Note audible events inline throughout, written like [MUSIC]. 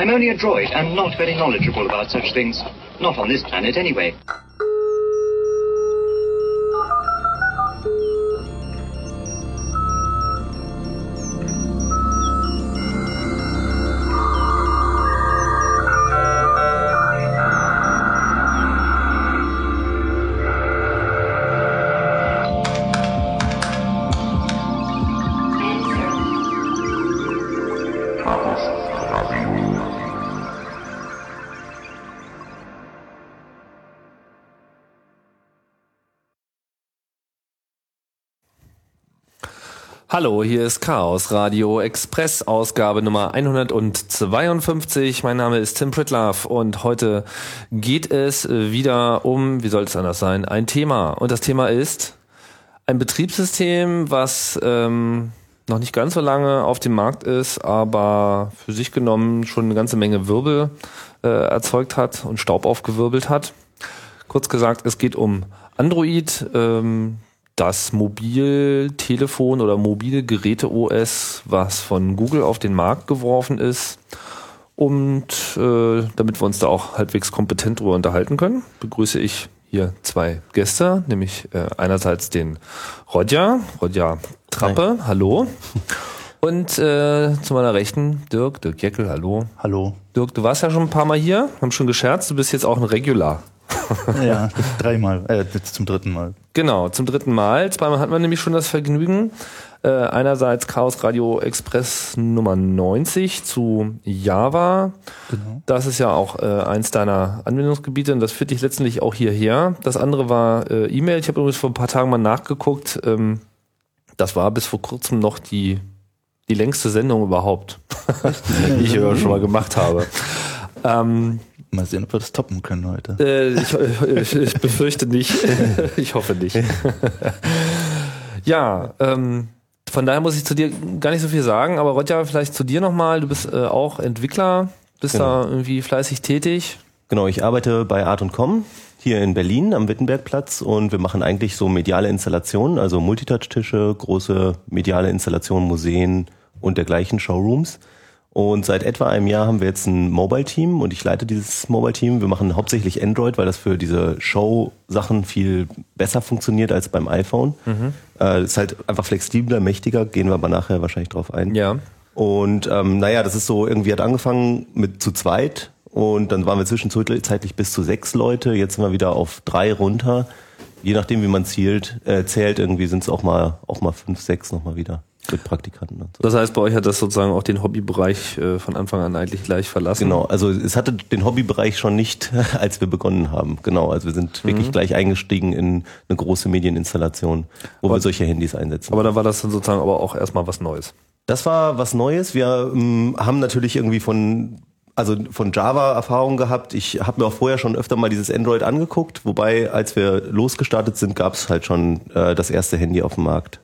I'm only a droid and not very knowledgeable about such things. Not on this planet, anyway. Hallo, hier ist Chaos Radio Express Ausgabe Nummer 152. Mein Name ist Tim Pritlove und heute geht es wieder um, wie soll es anders sein, ein Thema. Und das Thema ist ein Betriebssystem, was ähm, noch nicht ganz so lange auf dem Markt ist, aber für sich genommen schon eine ganze Menge Wirbel äh, erzeugt hat und Staub aufgewirbelt hat. Kurz gesagt, es geht um Android. Ähm, das Mobiltelefon oder mobile Geräte OS, was von Google auf den Markt geworfen ist. Und äh, damit wir uns da auch halbwegs kompetent drüber unterhalten können, begrüße ich hier zwei Gäste, nämlich äh, einerseits den Rodja, Rodja Trappe, Hi. hallo. Und äh, zu meiner Rechten Dirk, Dirk Jeckel, hallo. Hallo. Dirk, du warst ja schon ein paar Mal hier, haben schon gescherzt, du bist jetzt auch ein Regular. [LAUGHS] ja, dreimal, äh, zum dritten Mal. Genau, zum dritten Mal. Zweimal hatten wir nämlich schon das Vergnügen. Äh, einerseits Chaos Radio Express Nummer 90 zu Java. Genau. Das ist ja auch äh, eins deiner Anwendungsgebiete und das führt dich letztendlich auch hierher. Das andere war äh, E-Mail. Ich habe übrigens vor ein paar Tagen mal nachgeguckt. Ähm, das war bis vor kurzem noch die, die längste Sendung überhaupt, [LAUGHS] die ich schon mal gemacht habe. Ähm, Mal sehen, ob wir das toppen können heute. Äh, ich, ich, ich, befürchte nicht. [LAUGHS] ich hoffe nicht. ja, ähm, von daher muss ich zu dir gar nicht so viel sagen, aber Rodja, vielleicht zu dir nochmal. Du bist äh, auch Entwickler, bist genau. da irgendwie fleißig tätig. Genau, ich arbeite bei Art Com hier in Berlin am Wittenbergplatz und wir machen eigentlich so mediale Installationen, also Multitouch-Tische, große mediale Installationen, Museen und dergleichen Showrooms. Und seit etwa einem Jahr haben wir jetzt ein Mobile-Team und ich leite dieses Mobile-Team. Wir machen hauptsächlich Android, weil das für diese Show-Sachen viel besser funktioniert als beim iPhone. Mhm. Äh, ist halt einfach flexibler, mächtiger, gehen wir aber nachher wahrscheinlich drauf ein. Ja. Und ähm, naja, das ist so, irgendwie hat angefangen mit zu zweit und dann waren wir zwischenzeitlich bis zu sechs Leute. Jetzt sind wir wieder auf drei runter. Je nachdem, wie man zielt, äh, zählt, irgendwie sind es auch mal, auch mal fünf, sechs nochmal wieder mit Praktikanten. Und so. Das heißt, bei euch hat das sozusagen auch den Hobbybereich äh, von Anfang an eigentlich gleich verlassen? Genau, also es hatte den Hobbybereich schon nicht, [LAUGHS] als wir begonnen haben. Genau, also wir sind mhm. wirklich gleich eingestiegen in eine große Medieninstallation, wo aber, wir solche Handys einsetzen. Aber da war das dann sozusagen aber auch erstmal was Neues. Das war was Neues. Wir ähm, haben natürlich irgendwie von also von Java Erfahrung gehabt. Ich habe mir auch vorher schon öfter mal dieses Android angeguckt, wobei als wir losgestartet sind, gab es halt schon äh, das erste Handy auf dem Markt.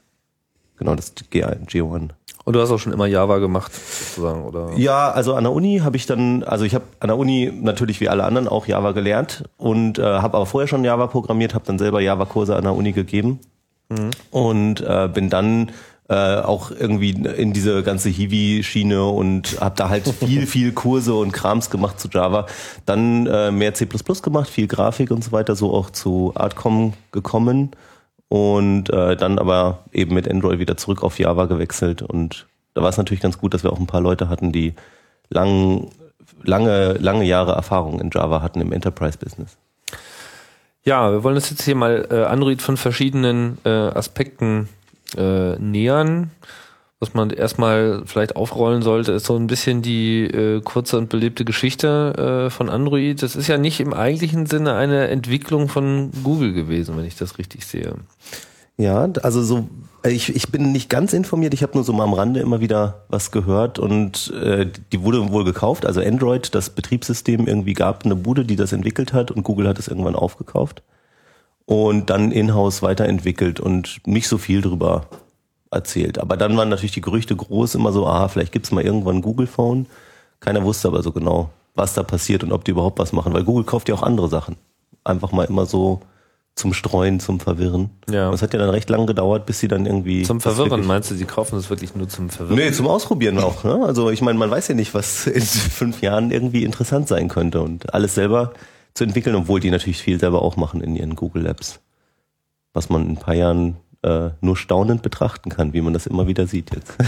Genau, das G1, G1. Und du hast auch schon immer Java gemacht, sozusagen, oder? Ja, also an der Uni habe ich dann, also ich habe an der Uni natürlich wie alle anderen auch Java gelernt und äh, habe aber vorher schon Java programmiert, habe dann selber Java-Kurse an der Uni gegeben mhm. und äh, bin dann äh, auch irgendwie in diese ganze Hiwi-Schiene und habe da halt viel, [LAUGHS] viel Kurse und Krams gemacht zu Java. Dann äh, mehr C++ gemacht, viel Grafik und so weiter, so auch zu Artcom gekommen und äh, dann aber eben mit Android wieder zurück auf Java gewechselt und da war es natürlich ganz gut, dass wir auch ein paar Leute hatten, die lang, lange, lange Jahre Erfahrung in Java hatten im Enterprise-Business. Ja, wir wollen uns jetzt hier mal äh, Android von verschiedenen äh, Aspekten äh, nähern was man erstmal vielleicht aufrollen sollte, ist so ein bisschen die äh, kurze und belebte Geschichte äh, von Android. Das ist ja nicht im eigentlichen Sinne eine Entwicklung von Google gewesen, wenn ich das richtig sehe. Ja, also so, ich, ich bin nicht ganz informiert, ich habe nur so mal am Rande immer wieder was gehört und äh, die wurde wohl gekauft, also Android, das Betriebssystem, irgendwie gab eine Bude, die das entwickelt hat und Google hat es irgendwann aufgekauft und dann in-house weiterentwickelt und nicht so viel drüber erzählt. Aber dann waren natürlich die Gerüchte groß, immer so, ah, vielleicht gibt's mal irgendwann ein Google Phone. Keiner wusste aber so genau, was da passiert und ob die überhaupt was machen, weil Google kauft ja auch andere Sachen. Einfach mal immer so zum Streuen, zum Verwirren. Ja. Das hat ja dann recht lang gedauert, bis sie dann irgendwie. Zum Verwirren, meinst du, sie kaufen es wirklich nur zum Verwirren? Nee, zum Ausprobieren auch. Ne? Also ich meine, man weiß ja nicht, was in [LAUGHS] fünf Jahren irgendwie interessant sein könnte und alles selber zu entwickeln, obwohl die natürlich viel selber auch machen in ihren Google Labs. Was man in ein paar Jahren äh, nur staunend betrachten kann, wie man das immer wieder sieht jetzt. [LAUGHS]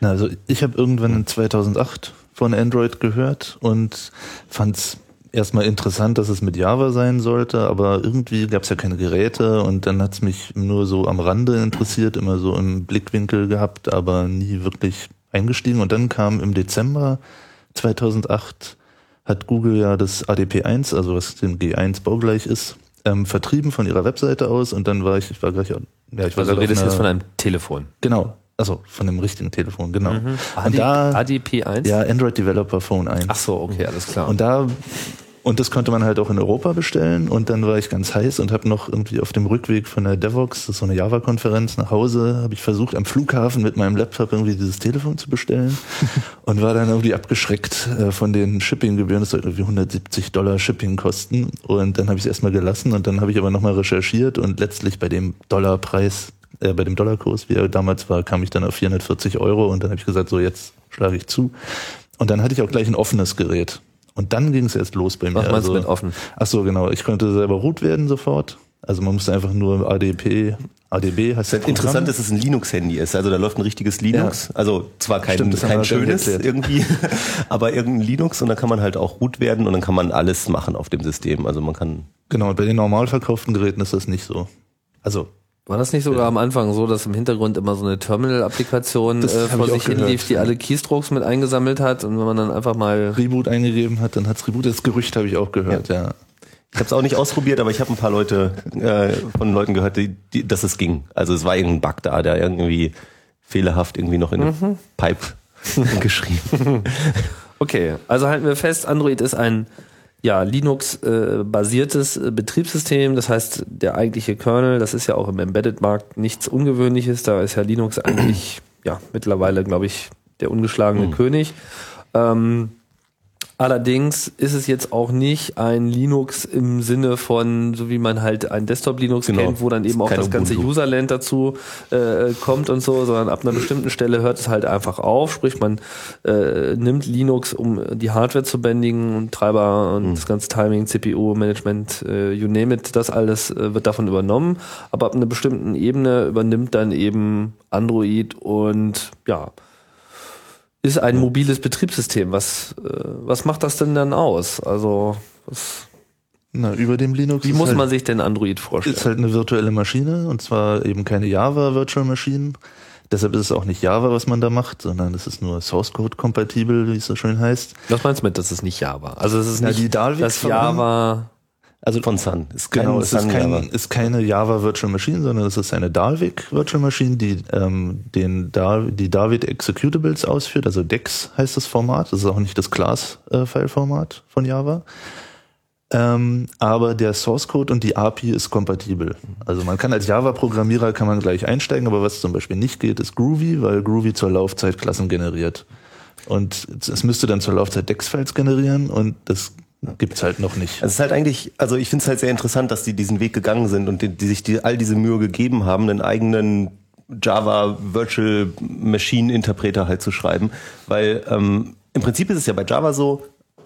Also ich habe irgendwann in 2008 von Android gehört und fand es erstmal interessant, dass es mit Java sein sollte, aber irgendwie gab es ja keine Geräte und dann hat es mich nur so am Rande interessiert, immer so im Blickwinkel gehabt, aber nie wirklich eingestiegen. Und dann kam im Dezember 2008 hat Google ja das ADP1, also was dem G1 baugleich ist, ähm, vertrieben von ihrer Webseite aus und dann war ich, ich war gleich, ja, ich war Also du redest einer- jetzt von einem Telefon. Genau. Also von dem richtigen Telefon, genau. AD, Und da, ADP1? ja, Android Developer Phone 1. Ach so, okay, alles klar. Und da, und das konnte man halt auch in Europa bestellen. Und dann war ich ganz heiß und habe noch irgendwie auf dem Rückweg von der Devox, das ist so eine Java-Konferenz, nach Hause, habe ich versucht, am Flughafen mit meinem Laptop irgendwie dieses Telefon zu bestellen [LAUGHS] und war dann irgendwie abgeschreckt äh, von den Shippinggebühren. Das soll irgendwie 170 Dollar Shipping kosten. Und dann habe ich es erstmal gelassen und dann habe ich aber nochmal recherchiert und letztlich bei dem Dollarpreis, äh, bei dem Dollarkurs, wie er damals war, kam ich dann auf 440 Euro und dann habe ich gesagt, so jetzt schlage ich zu. Und dann hatte ich auch gleich ein offenes Gerät. Und dann ging es erst los bei mir. Was meinst du Also- mit offen? Ach so, genau. Ich konnte selber root werden sofort. Also man musste einfach nur ADP, ADB heißt das Interessant, dass es ein Linux-Handy ist. Also da läuft ein richtiges Linux. Also zwar kein, Stimmt, kein schönes irgendwie, [LAUGHS] aber irgendein Linux und da kann man halt auch root werden und dann kann man alles machen auf dem System. Also man kann Genau, und bei den normal verkauften Geräten ist das nicht so. Also War das nicht sogar am Anfang so, dass im Hintergrund immer so eine Terminal-Applikation äh, vor sich hin gehört, lief, die ja. alle Keystrokes mit eingesammelt hat und wenn man dann einfach mal Reboot eingegeben hat, dann hat's Reboot. Das Gerücht habe ich auch gehört, ja. Ich habe es auch nicht ausprobiert, aber ich habe ein paar Leute äh, von Leuten gehört, die, die, dass es ging. Also es war irgendein Bug da, der irgendwie fehlerhaft irgendwie noch in Mhm. Pipe [LAUGHS] geschrieben. [LAUGHS] Okay, also halten wir fest, Android ist ein ja, Linux-basiertes äh, Betriebssystem. Das heißt, der eigentliche Kernel, das ist ja auch im Embedded-Markt nichts Ungewöhnliches. Da ist ja Linux eigentlich ja mittlerweile, glaube ich, der ungeschlagene König. Ähm, Allerdings ist es jetzt auch nicht ein Linux im Sinne von, so wie man halt ein Desktop-Linux Genau. kennt, wo dann eben auch das ganze Ubuntu. Userland dazu äh, kommt und so, sondern ab einer bestimmten Stelle hört es halt einfach auf. Sprich, man äh, nimmt Linux, um die Hardware zu bändigen und Treiber und das ganze Timing, CPU, Management, äh, you name it, das alles äh, wird davon übernommen. Aber ab einer bestimmten Ebene übernimmt dann eben Android und ja, ist ein mobiles Betriebssystem. Was, äh, was macht das denn dann aus? Also, was, Na, über dem Linux wie muss halt, man sich denn Android vorstellen? ist halt eine virtuelle Maschine und zwar eben keine Java Virtual Machine. Deshalb ist es auch nicht Java, was man da macht, sondern es ist nur Source Code kompatibel, wie es so schön heißt. Was meinst du mit, das ist nicht Java? Also es ist Na, nicht das Java. Also Von Sun. Ist kein Genau, es ist, Sun kein, Java. ist keine Java Virtual Machine, sondern es ist eine Dalvik Virtual Machine, die ähm, den Dar die David Executables ausführt. Also DEX heißt das Format. Das ist auch nicht das Class-File-Format von Java. Ähm, aber der Source Code und die API ist kompatibel. Also man kann als Java-Programmierer kann man gleich einsteigen, aber was zum Beispiel nicht geht, ist Groovy, weil Groovy zur Laufzeit Klassen generiert. Und es müsste dann zur Laufzeit DEX-Files generieren und das gibt's halt noch nicht. Also es ist halt eigentlich, also ich finde es halt sehr interessant, dass die diesen Weg gegangen sind und die, die sich die, all diese Mühe gegeben haben, einen eigenen Java Virtual Machine Interpreter halt zu schreiben, weil ähm, im Prinzip ist es ja bei Java so,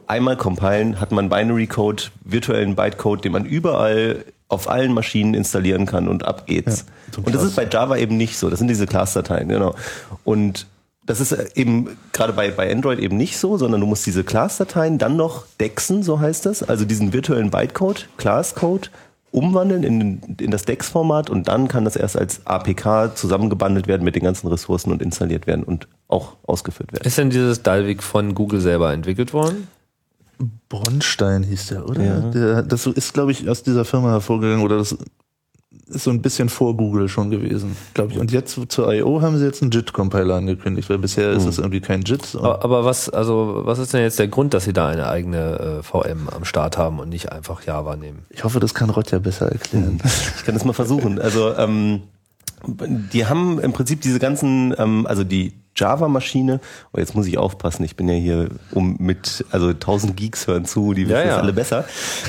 einmal compilen hat man Binary Code, virtuellen Bytecode, den man überall auf allen Maschinen installieren kann und ab geht's. ein und das ist bei Java eben nicht so. Das sind diese Class-Dateien, genau. Und das ist äh, eben gerade bei, bei Android eben nicht so, sondern du musst diese Class-Dateien dann noch dexen, so heißt das, also diesen virtuellen Bytecode, Class-Code, umwandeln in, in das DEX-Format und dann kann das erst als APK zusammengebundelt werden mit den ganzen Ressourcen und installiert werden und auch ausgeführt werden. Ist denn dieses Dalvik von Google selber entwickelt worden? Bronstein hieß der, oder? Ja. Der, das ist, glaube ich, aus dieser Firma hervorgegangen oder das ist so ein bisschen vor Google schon gewesen, glaube ich. Und jetzt zur I.O. haben sie jetzt einen JIT-Compiler angekündigt, weil bisher ist es irgendwie kein JIT. Aber aber was, also, was ist denn jetzt der Grund, dass sie da eine eigene äh, VM am Start haben und nicht einfach Java nehmen? ich hoffe, das kann Rotja besser erklären. Ich kann das mal versuchen. Also ähm, Die haben im Prinzip diese ganzen, ähm, also die Java-Maschine, oh, jetzt muss ich aufpassen, ich bin ja hier um mit, also 1000 Geeks hören zu, die wissen Ja, das ja. alle besser.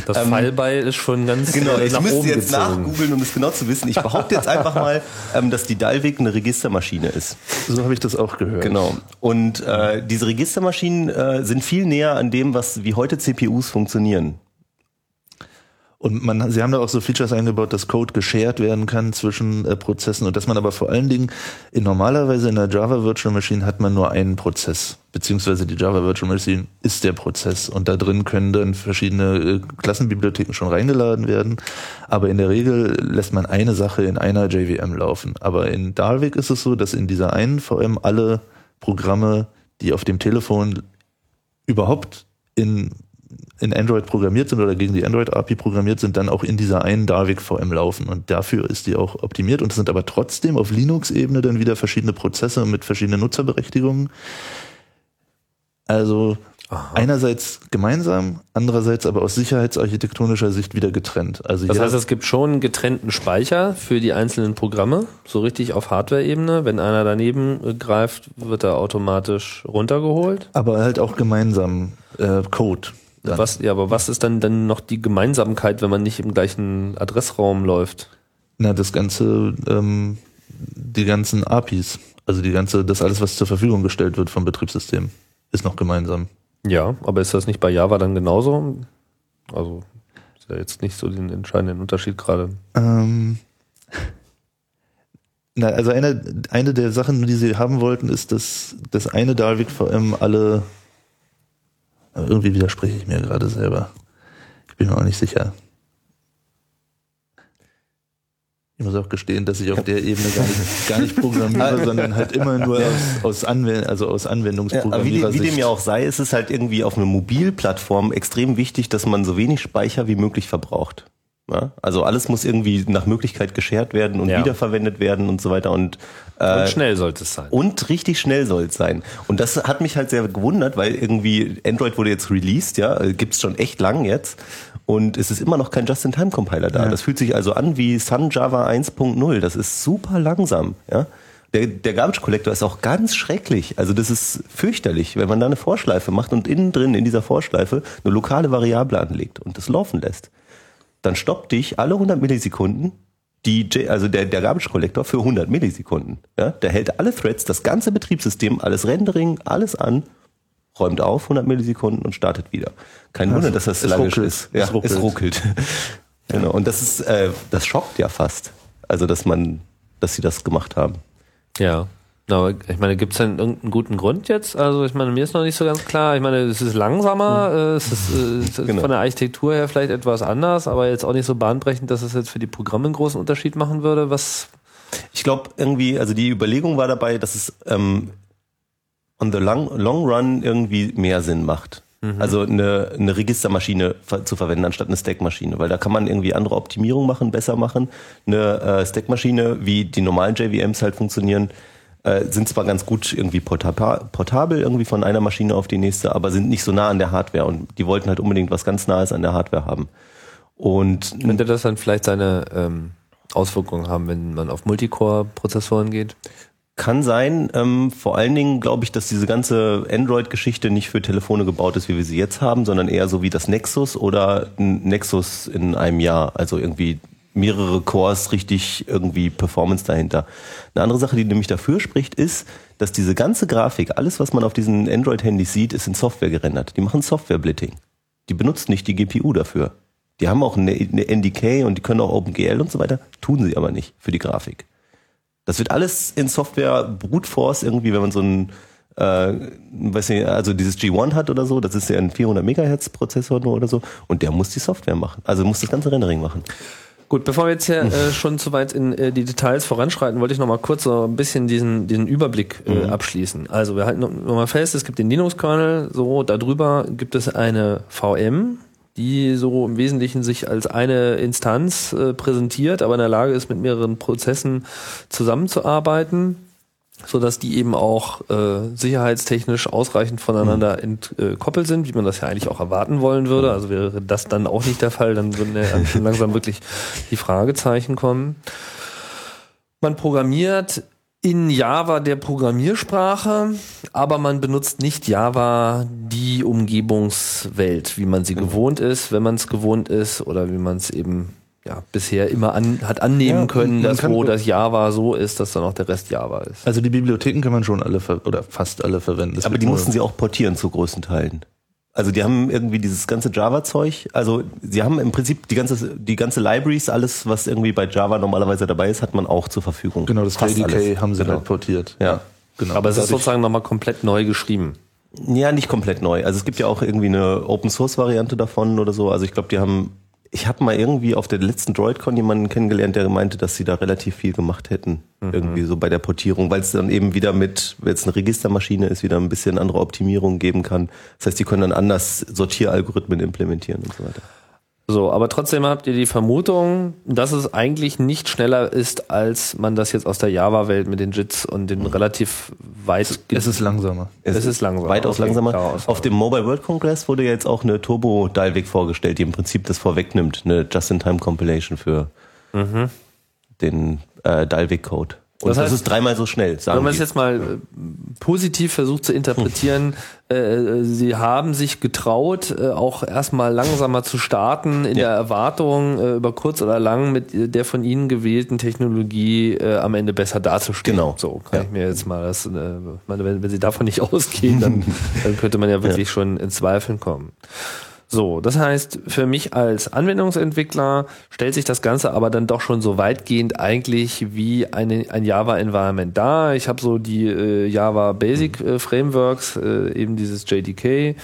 Das Ähm, Fallbeil ist schon ganz Genau, ich müsste oben jetzt gezogen. nachgoogeln, um es genau zu wissen. Ich behaupte jetzt einfach mal, [LAUGHS] ähm, dass die Dalvik eine Registermaschine ist. So habe ich das auch gehört. Genau. Und äh, diese Registermaschinen äh, sind viel näher an dem, was wie heute CPUs funktionieren. Und man, sie haben da auch so Features eingebaut, dass Code geshared werden kann zwischen äh, Prozessen und dass man aber vor allen Dingen in normalerweise in der Java Virtual Machine hat man nur einen Prozess, beziehungsweise die Java Virtual Machine ist der Prozess und da drin können dann verschiedene äh, Klassenbibliotheken schon reingeladen werden. Aber in der Regel lässt man eine Sache in einer JVM laufen. Aber in Dalvik ist es so, dass in dieser einen VM alle Programme, die auf dem Telefon überhaupt in, in Android programmiert sind oder gegen die Android-API programmiert sind, dann auch in dieser einen Dalvik VM laufen. Und dafür ist die auch optimiert. Und es sind aber trotzdem auf Linux-Ebene dann wieder verschiedene Prozesse mit verschiedenen Nutzerberechtigungen. Also einerseits gemeinsam, andererseits aber aus sicherheitsarchitektonischer Sicht wieder getrennt. Also Das heißt, es gibt schon einen getrennten Speicher für die einzelnen Programme, so richtig auf Hardware-Ebene. Wenn einer daneben äh, greift, wird er automatisch runtergeholt. aber halt auch gemeinsam äh, Code. Dann. Was, ja, aber was ist dann, dann noch die Gemeinsamkeit, wenn man nicht im gleichen Adressraum läuft? Na, das ganze, ähm, die ganzen APIs, also die ganze, das alles, was zur Verfügung gestellt wird vom Betriebssystem, ist noch gemeinsam. Ja, aber ist das nicht bei Java dann genauso? Also ist ja jetzt nicht so den entscheidenden Unterschied gerade. Ähm, [LAUGHS] na, also eine, eine der Sachen, die sie haben wollten, ist, dass das eine Dalvik VM alle, aber irgendwie widerspreche ich mir gerade selber. Ich bin mir auch nicht sicher. Ich muss auch gestehen, dass ich auf der Ebene gar nicht, gar nicht programmiere, [LAUGHS] sondern halt immer nur aus, aus, Anwend also aus Ja, aber wie, Anwendungsprogrammierer wie dem ja auch sei, ist es halt irgendwie auf einer Mobilplattform extrem wichtig, dass man so wenig Speicher wie möglich verbraucht. Ja? Also alles muss irgendwie nach Möglichkeit geshared werden und Ja. wiederverwendet werden und so weiter und äh, Und schnell sollte es sein. Und richtig schnell soll es sein. Und das hat mich halt sehr gewundert, weil irgendwie Android wurde jetzt released, ja, äh, gibt's schon echt lang jetzt. Und es ist immer noch kein Just-in-Time-Compiler da. Ja. Das fühlt sich also an wie Sun Java 1.0. Das ist super langsam, ja. Der, der Garbage Collector ist auch ganz schrecklich. Also das ist fürchterlich, wenn man da eine Vorschleife macht und innen drin in dieser Vorschleife eine lokale Variable anlegt und das laufen lässt. Dann stoppt dich alle 100 Millisekunden die, also der, der Garbage Collector für 100 Millisekunden. Ja, der hält alle Threads, das ganze Betriebssystem, alles Rendering, alles an, räumt auf 100 Millisekunden und startet wieder. Kein Wunder, dass das sluggish ruckelt. ist. Ja, Es ruckelt. es ruckelt. [LAUGHS] genau. Und das ist, äh, das schockt ja fast. Also, dass man, dass sie das gemacht haben. Ja. Aber ich meine, gibt es denn irgendeinen guten Grund jetzt? Also ich meine, mir ist noch nicht so ganz klar. Ich meine, es ist langsamer, äh, es ist, äh, es ist Genau. von der Architektur her vielleicht etwas anders, aber jetzt auch nicht so bahnbrechend, dass es jetzt für die Programme einen großen Unterschied machen würde. Was? Ich glaube irgendwie, also die Überlegung war dabei, dass es ähm, on the long, long run irgendwie mehr Sinn macht. Also eine, eine Registermaschine zu verwenden anstatt eine Stackmaschine, weil da kann man irgendwie andere Optimierungen machen, besser machen. Eine äh, Stackmaschine, wie die normalen JVMs halt funktionieren, äh, sind zwar ganz gut irgendwie portaba- portabel irgendwie von einer Maschine auf die nächste, aber sind nicht so nah an der Hardware und die wollten halt unbedingt was ganz Nahes an der Hardware haben. Und Könnte das dann vielleicht seine ähm, Auswirkungen haben, wenn man auf Multicore-Prozessoren geht? Kann sein. Ähm, vor allen Dingen glaube ich, dass diese ganze Android-Geschichte nicht für Telefone gebaut ist, wie wir sie jetzt haben, sondern eher so wie das Nexus oder ein Nexus in einem Jahr. Also irgendwie mehrere Cores, richtig irgendwie Performance dahinter. Eine andere Sache, die nämlich dafür spricht, ist, dass diese ganze Grafik, alles, was man auf diesen Android-Handys sieht, ist in Software gerendert. Die machen Software-Blitting. Die benutzen nicht die GPU dafür. Die haben auch eine, NDK und die können auch OpenGL und so weiter, tun sie aber nicht für die Grafik. Das wird alles in Software Brute Force irgendwie, wenn man so ein, äh, weiß nicht, also dieses G1 hat oder so, das ist ja ein 400 Megahertz Prozessor nur oder so, und der muss die Software machen, also muss das ganze Rendering machen. Gut, bevor wir jetzt hier äh, [LAUGHS] schon zu weit in äh, die Details voranschreiten, wollte ich noch mal kurz so ein bisschen diesen, diesen Überblick äh, abschließen. Also wir halten noch noch mal fest, es gibt den Linux-Kernel, so darüber gibt es eine VM, die so im Wesentlichen sich als eine Instanz äh, präsentiert, aber in der Lage ist, mit mehreren Prozessen zusammenzuarbeiten so dass die eben auch äh, sicherheitstechnisch ausreichend voneinander entkoppelt sind, wie man das ja eigentlich auch erwarten wollen würde. Also wäre das dann auch nicht der Fall, dann würden ja schon langsam wirklich die Fragezeichen kommen. Man programmiert in Java der Programmiersprache, aber man benutzt nicht Java die Umgebungswelt, wie man sie gewohnt ist, wenn man es gewohnt ist oder wie man es eben ja, bisher immer an, hat annehmen Ja, können, dass wo das Java so ist, dass dann auch der Rest Java ist. Also die Bibliotheken kann man schon alle ver oder fast alle verwenden. Das Aber die mussten sie auch portieren zu großen Teilen. Also die haben irgendwie dieses ganze Java-Zeug, also sie haben im Prinzip die ganze, die ganze Libraries, alles, was irgendwie bei Java normalerweise dabei ist, hat man auch zur Verfügung. Genau, das Fast JDK alles. haben sie genau. halt portiert. Ja. Genau. Aber es ist sozusagen nochmal komplett neu geschrieben. Ja, nicht komplett neu. Also es gibt ja auch irgendwie eine Open-Source-Variante davon oder so. Also ich glaube, die haben, ich habe mal irgendwie auf der letzten DroidCon jemanden kennengelernt, der meinte, dass sie da relativ viel gemacht hätten. Irgendwie so bei der Portierung, weil es dann eben wieder mit, wenn es eine Registermaschine ist, wieder ein bisschen andere Optimierung geben kann. Das heißt, die können dann anders Sortieralgorithmen implementieren und so weiter. So, aber trotzdem habt ihr die Vermutung, dass es eigentlich nicht schneller ist, als man das jetzt aus der Java-Welt mit den JITs und den relativ weit. es ist langsamer. Es ist langsamer. Weitaus Okay, langsamer. Auf dem Mobile World Congress wurde ja jetzt auch eine Turbo-Dialweg vorgestellt, die im Prinzip das vorwegnimmt. Eine Just-in-Time-Compilation für den äh, Dialweg-Code. Und Das das, heißt- ist dreimal so schnell, sagen Wenn man es jetzt mal äh, positiv versucht zu interpretieren, äh, sie haben sich getraut, äh, auch erstmal langsamer zu starten, in Ja. der Erwartung, äh, über kurz oder lang mit äh, der von ihnen gewählten Technologie äh, am Ende besser dazustehen. Genau. So kann Ja. ich mir jetzt mal das, äh, meine, wenn, wenn sie davon nicht [LAUGHS] ausgehen, dann, [LAUGHS] dann könnte man ja wirklich schon in Zweifeln kommen. So, das heißt, für mich als Anwendungsentwickler stellt sich das Ganze aber dann doch schon so weitgehend eigentlich wie eine, ein Java-Environment dar. Ich habe so die äh, Java Basic äh, Frameworks, äh, eben dieses JDK,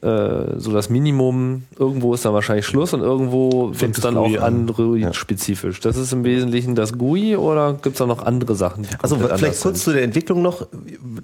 äh, so das Minimum. Irgendwo ist dann wahrscheinlich Schluss und irgendwo wird es dann auch GUI an. Android-spezifisch. Das ist im Wesentlichen das GUI oder gibt es da noch andere Sachen? die Also vielleicht kurz zu der Entwicklung noch.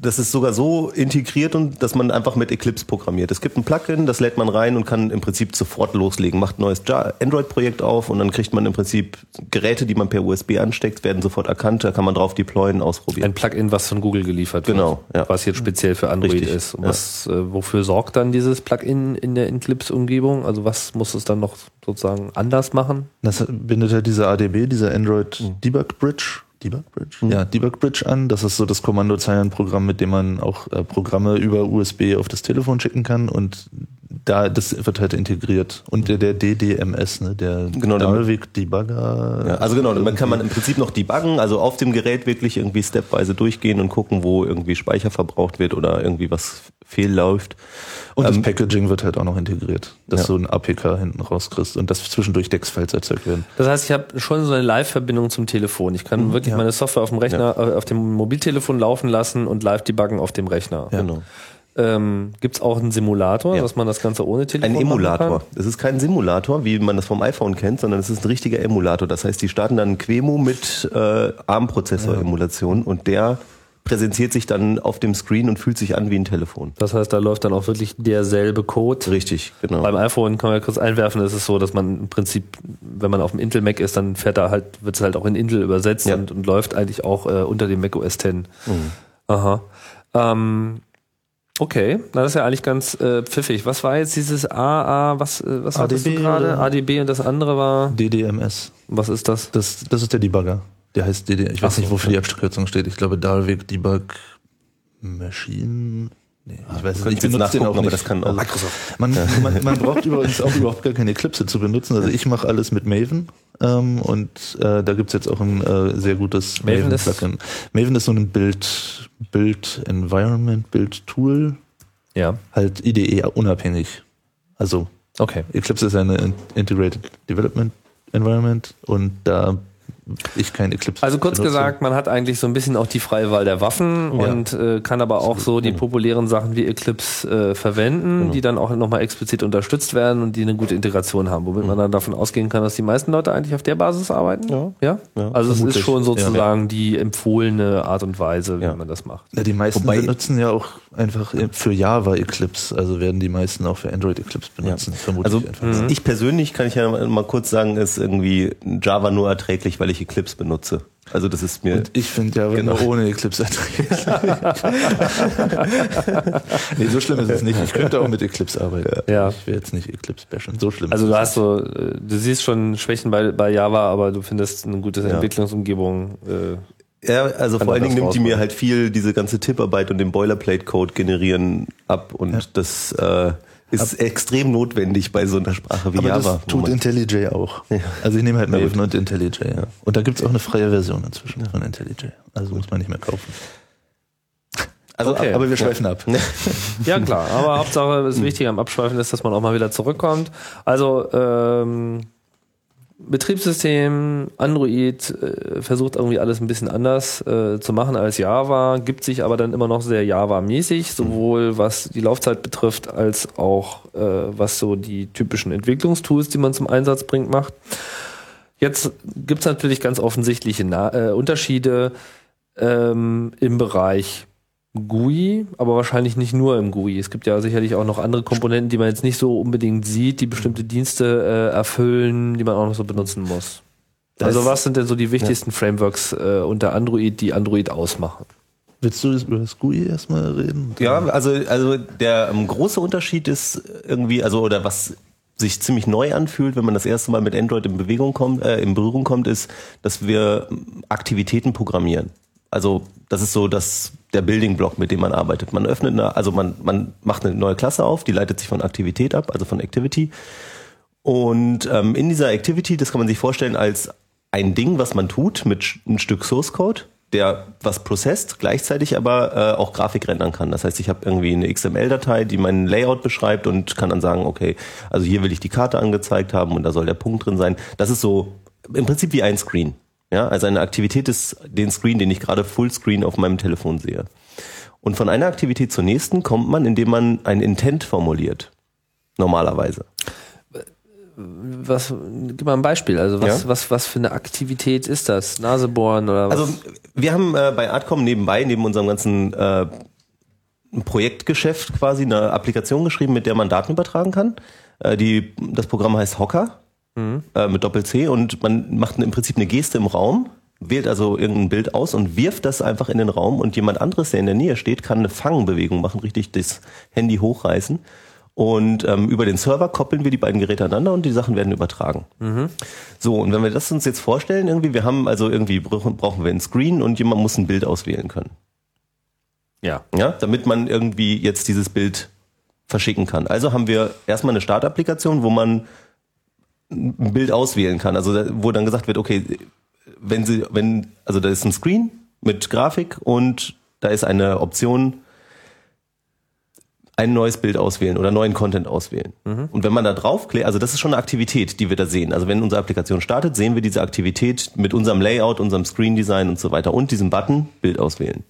Das ist sogar so integriert und dass man einfach mit Eclipse programmiert. Es gibt ein Plugin, das lädt man rein und kann im Prinzip sofort loslegen. Macht ein neues Ja- Android-Projekt auf und dann kriegt man im Prinzip Geräte, die man per USB ansteckt, werden sofort erkannt. Da kann man drauf deployen, ausprobieren. Ein Plugin, was von Google geliefert Genau, wird, ja. was jetzt speziell für Android Richtig, ist. Und ja. was, äh, wofür sorgt dann dieses Plugin in der Eclipse-Umgebung? Also was muss es dann noch sozusagen anders machen? Das bindet halt diese ADB, diese Android Mhm. Debug Bridge. Debug Bridge? Ja, Debug Bridge an. Das ist so das Kommandozeilenprogramm, mit dem man auch äh, Programme über USB auf das Telefon schicken kann und da das wird halt integriert. Und der, der DDMS, ne, der Genau, der- Dalvik Debugger. Ja, also genau, man kann man im Prinzip noch debuggen, also auf dem Gerät wirklich irgendwie stepweise durchgehen und gucken, wo irgendwie Speicher verbraucht wird oder irgendwie was fehlläuft. Und das Ähm, Packaging wird halt auch noch integriert, dass Ja. du ein APK hinten rauskriegst und dass zwischendurch Dex-Files erzeugt werden. Das heißt, ich habe schon so eine Live-Verbindung zum Telefon. Ich kann wirklich ja. meine Software auf dem Rechner, äh, auf dem Mobiltelefon laufen lassen und live debuggen auf dem Rechner. Genau. Ähm, Gibt es auch einen Simulator, Ja. dass man das Ganze ohne Telefon Ein Emulator. Das ist kein Simulator, wie man das vom iPhone kennt, sondern es ist ein richtiger Emulator. Das heißt, die starten dann ein Quemo mit äh, ARM-Prozessor-Emulation und der präsentiert sich dann auf dem Screen und fühlt sich an wie ein Telefon. Das heißt, da läuft dann auch wirklich derselbe Code. Richtig, genau. Beim iPhone kann man ja kurz einwerfen, ist es so, dass man im Prinzip, wenn man auf dem Intel Mac ist, dann fährt er halt, wird es halt auch in Intel übersetzt Ja. und, und läuft eigentlich auch äh, unter dem Mac OS X. Mhm. Aha. Ähm, okay, na, das ist ja eigentlich ganz äh, pfiffig. Was war jetzt dieses AA, was, äh, was hattest du ADB gerade? ADB und das andere war, DDMS. was ist das? Das, das ist der Debugger. Der heißt DD. Ich weiß Ach nicht, wofür die Abkürzung steht. Ich glaube Dalvik Debug Machine. Nee, ich weiß es nicht. ich benutze den nachgucken, auch aber nicht. das kann auch- Also, [LAUGHS] man, man, man braucht übrigens auch überhaupt gar keine Eclipse zu benutzen. Also ich mache alles mit Maven. Ähm, und äh, da gibt's jetzt auch ein äh, sehr gutes Maven ist- Maven-Plugin. Maven ist so ein Build, Build Environment, Build Tool, Ja, halt IDE unabhängig. Also okay. Eclipse ist eine In- Integrated Development Environment und da ich kein Eclipse Also kurz benutze. gesagt, man hat eigentlich so ein bisschen auch die freie Wahl der Waffen Ja. und äh, kann aber auch so die populären Sachen wie Eclipse äh, verwenden, die dann auch nochmal explizit unterstützt werden und die eine gute Integration haben, womit man dann davon ausgehen kann, dass die meisten Leute eigentlich auf der Basis arbeiten. Ja. ja? Ja, also es ist vermutlich. schon sozusagen die empfohlene Art und Weise, wie Ja. man das macht. Ja, die meisten Wobei- benutzen ja auch einfach für Java Eclipse, also werden die meisten auch für Android Eclipse benutzen, vermute Also ich einfach. ich persönlich kann ich ja mal kurz sagen, ist irgendwie Java nur erträglich, weil ich Eclipse benutze. Also das ist mir Und ich finde Java Genau. nur ohne Eclipse erträglich. [LAUGHS] nee, so schlimm ist es nicht. Ich könnte auch mit Eclipse arbeiten. Ja. Ich will jetzt nicht Eclipse bashen. So schlimm Also ist du es hast so, äh, du siehst schon Schwächen bei, bei Java, aber du findest eine gute Ja. Entwicklungsumgebung. Äh, Ja, also vor man allen Dingen nimmt die mir halt viel diese ganze Tipparbeit und den Boilerplate-Code generieren ab und das äh, ist extrem notwendig bei so einer Sprache wie Aber Java. das tut IntelliJ auch. Also ich nehme halt Maven gut. und IntelliJ. Ja. Und da gibt's auch eine freie Version inzwischen von IntelliJ. Also muss man nicht mehr kaufen. also, Okay. Aber wir schweifen ab. [LAUGHS] Ja, klar. Aber Hauptsache, das Wichtige am Abschweifen ist, dass man auch mal wieder zurückkommt. Also, ähm, Betriebssystem, Android äh, versucht irgendwie alles ein bisschen anders äh, zu machen als Java, gibt sich aber dann immer noch sehr Java-mäßig, sowohl was die Laufzeit betrifft, als auch äh, was so die typischen Entwicklungstools, die man zum Einsatz bringt, macht. Jetzt gibt es natürlich ganz offensichtliche Na äh, Unterschiede ähm, im Bereich GUI, aber wahrscheinlich nicht nur im GUI. Es gibt ja sicherlich auch noch andere Komponenten, die man jetzt nicht so unbedingt sieht, die bestimmte Dienste äh, erfüllen, die man auch noch so benutzen muss. Das- also was sind denn so die wichtigsten Frameworks äh, unter Android, die Android ausmachen? Willst du das über das GUI erstmal reden? Ja, also, also der ähm, große Unterschied ist irgendwie, also oder was sich ziemlich neu anfühlt, wenn man das erste Mal mit Android in Bewegung kommt, äh, in Berührung kommt, ist, dass wir ähm, Aktivitäten programmieren. Also das ist so das der Building Block, mit dem man arbeitet. Man öffnet eine, also man man macht eine neue Klasse auf, die leitet sich von Aktivität ab, also von Activity. Und ähm, in dieser Activity, das kann man sich vorstellen als ein Ding, was man tut mit ein Stück Source Code, der was processed, gleichzeitig aber äh, auch Grafik rendern kann. Das heißt, ich habe irgendwie eine XML-Datei, die mein Layout beschreibt und kann dann sagen, okay, also hier will ich die Karte angezeigt haben und da soll der Punkt drin sein. Das ist so im Prinzip wie ein Screen. Ja, also eine Aktivität ist den Screen, den ich gerade Fullscreen auf meinem Telefon sehe. Und von einer Aktivität zur nächsten kommt man, indem man ein Intent formuliert. Normalerweise. Was, gib mal ein Beispiel. Also was, Ja. was, was für eine Aktivität ist das? Nasebohren oder was? Also wir haben äh, bei Artcom nebenbei, neben unserem ganzen äh, Projektgeschäft quasi eine Applikation geschrieben, mit der man Daten übertragen kann. Äh, die, das Programm heißt Hocker äh, mit Doppel-C und man macht im Prinzip eine Geste im Raum, wählt also irgendein Bild aus und wirft das einfach in den Raum und jemand anderes, der in der Nähe steht, kann eine Fangbewegung machen, richtig das Handy hochreißen. Und ähm, über den Server koppeln wir die beiden Geräte aneinander und die Sachen werden übertragen. So, und wenn wir das uns jetzt vorstellen, irgendwie, wir haben also irgendwie brauchen brauchen wir einen Screen und jemand muss ein Bild auswählen können. ja. Ja, damit man irgendwie jetzt dieses Bild verschicken kann. Also haben wir erstmal eine Startapplikation, wo man ein Bild auswählen kann. Also wo dann gesagt wird, okay, wenn sie, wenn, also da ist ein Screen mit Grafik und da ist eine Option, ein neues Bild auswählen oder neuen Content auswählen. Und wenn man da draufklickt, also das ist schon eine Aktivität, die wir da sehen. Also wenn unsere Applikation startet, sehen wir diese Aktivität mit unserem Layout, unserem Screen Design und so weiter und diesem Button Bild auswählen.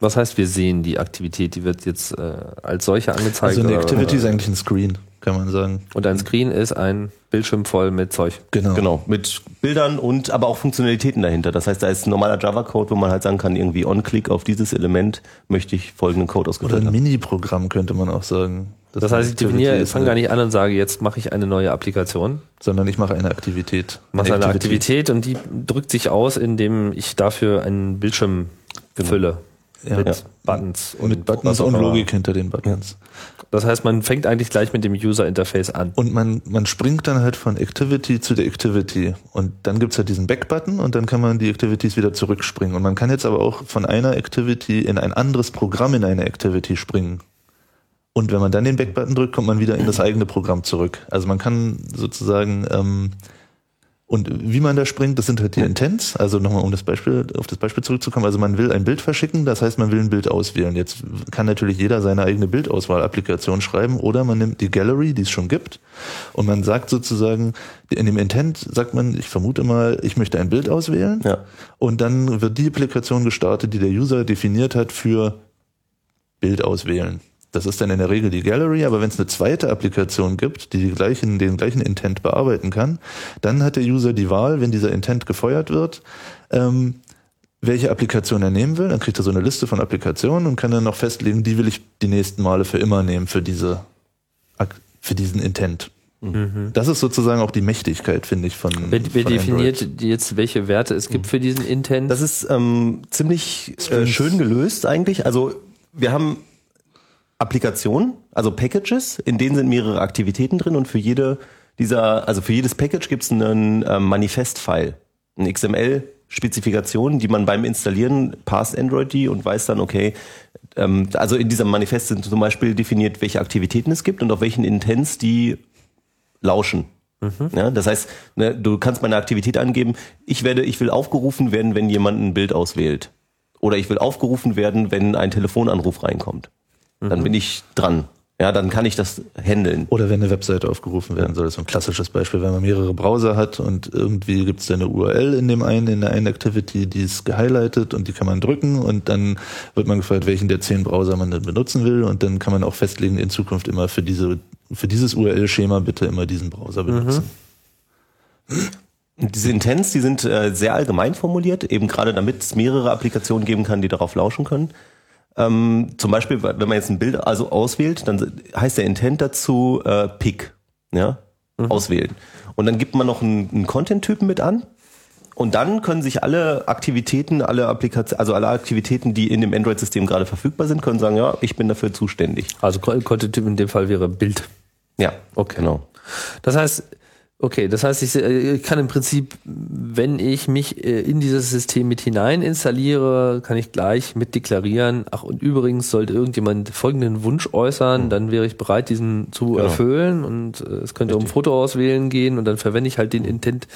Was heißt, wir sehen die Aktivität, die wird jetzt äh, als solche angezeigt. Also eine oder- Activity ist eigentlich ein Screen, kann man sagen. Und ein Screen ist ein Bildschirm voll mit Zeug. Genau. Genau, mit Bildern und aber auch Funktionalitäten dahinter. Das heißt, da ist ein normaler Java-Code, wo man halt sagen kann, irgendwie on-click auf dieses Element möchte ich folgenden Code Oder ausgeführt ein haben. Mini-Programm könnte man auch sagen. Das heißt, ich definiere, ich fange gar nicht an und sage, jetzt mache ich eine neue Applikation. Sondern ich mache eine Aktivität. Mache eine Aktivität und die drückt sich aus, indem ich dafür einen Bildschirm fülle. Ja. mit Ja. Buttons. Und Mit Buttons und. Logik hinter den Buttons. Das heißt, man fängt eigentlich gleich mit dem User Interface an. Und man, man springt dann halt von Activity zu der Activity. Und dann gibt's halt diesen Back-Button und dann kann man die Activities wieder zurückspringen. Und man kann jetzt aber auch von einer Activity in ein anderes Programm in eine Activity springen. Und wenn man dann den Back-Button drückt, kommt man wieder in das eigene Programm zurück. Also man kann sozusagen, ähm, und wie man da springt, das sind halt die Intents. Also nochmal, um das Beispiel, auf das Beispiel zurückzukommen. Also man will ein Bild verschicken, das heißt, man will ein Bild auswählen. Jetzt kann natürlich jeder seine eigene Bildauswahl-Applikation schreiben oder man nimmt die Gallery, die es schon gibt, und man sagt sozusagen, in dem Intent sagt man, ich vermute mal, ich möchte ein Bild auswählen. Ja. Und dann wird die Applikation gestartet, die der User definiert hat für Bild auswählen. Das ist dann in der Regel die Gallery, aber wenn es eine zweite Applikation gibt, die, die gleichen, den gleichen Intent bearbeiten kann, dann hat der User die Wahl, wenn dieser Intent gefeuert wird, ähm, welche Applikation er nehmen will. Dann kriegt er so eine Liste von Applikationen und kann dann noch festlegen, die will ich die nächsten Male für immer nehmen für diese, für diesen Intent. Das ist sozusagen auch die Mächtigkeit, finde ich, von. Wer, wer von definiert Android. jetzt, welche Werte es gibt für diesen Intent? Das ist ähm, ziemlich äh, schön gelöst eigentlich. Also wir haben Applikationen, also Packages, in denen sind mehrere Aktivitäten drin und für jede dieser, also für jedes Package gibt es einen ähm, Manifest-File, ein XML Spezifikationen, die man beim Installieren passt Android die und weiß dann, okay, ähm, also in diesem Manifest sind zum Beispiel definiert, welche Aktivitäten es gibt und auf welchen Intents die lauschen. Ja, das heißt, ne, du kannst bei einer Aktivität angeben, ich werde, ich will aufgerufen werden, wenn jemand ein Bild auswählt. Oder ich will aufgerufen werden, wenn ein Telefonanruf reinkommt. Dann bin ich dran. Ja, dann kann ich das handeln. Oder wenn eine Webseite aufgerufen werden soll. Das ist ein klassisches Beispiel, wenn man mehrere Browser hat und irgendwie gibt es da eine URL in dem einen, in der einen Activity, die ist gehighlightet und die kann man drücken und dann wird man gefragt, welchen der zehn Browser man denn benutzen will und dann kann man auch festlegen, in Zukunft immer für diese, für dieses URL-Schema bitte immer diesen Browser benutzen. Und Diese Intents, die sind äh, sehr allgemein formuliert, eben gerade damit es mehrere Applikationen geben kann, die darauf lauschen können. Ähm, zum Beispiel, wenn man jetzt ein Bild also auswählt, dann heißt der Intent dazu äh, Pick, ja, auswählen. Und dann gibt man noch einen, einen Content-Typen mit an. Und dann können sich alle Aktivitäten, alle Applikationen, also alle Aktivitäten, die in dem Android-System gerade verfügbar sind, können sagen, ja, ich bin dafür zuständig. Also Content-Typ in dem Fall wäre Bild. Ja, Okay. genau. Das heißt, okay, das heißt, ich äh, kann im Prinzip, wenn ich mich äh, in dieses System mit hinein installiere, kann ich gleich mit deklarieren, ach und übrigens sollte irgendjemand folgenden Wunsch äußern, dann wäre ich bereit, diesen zu Genau. erfüllen. Und äh, es könnte um Foto auswählen gehen und dann verwende ich halt den Intent,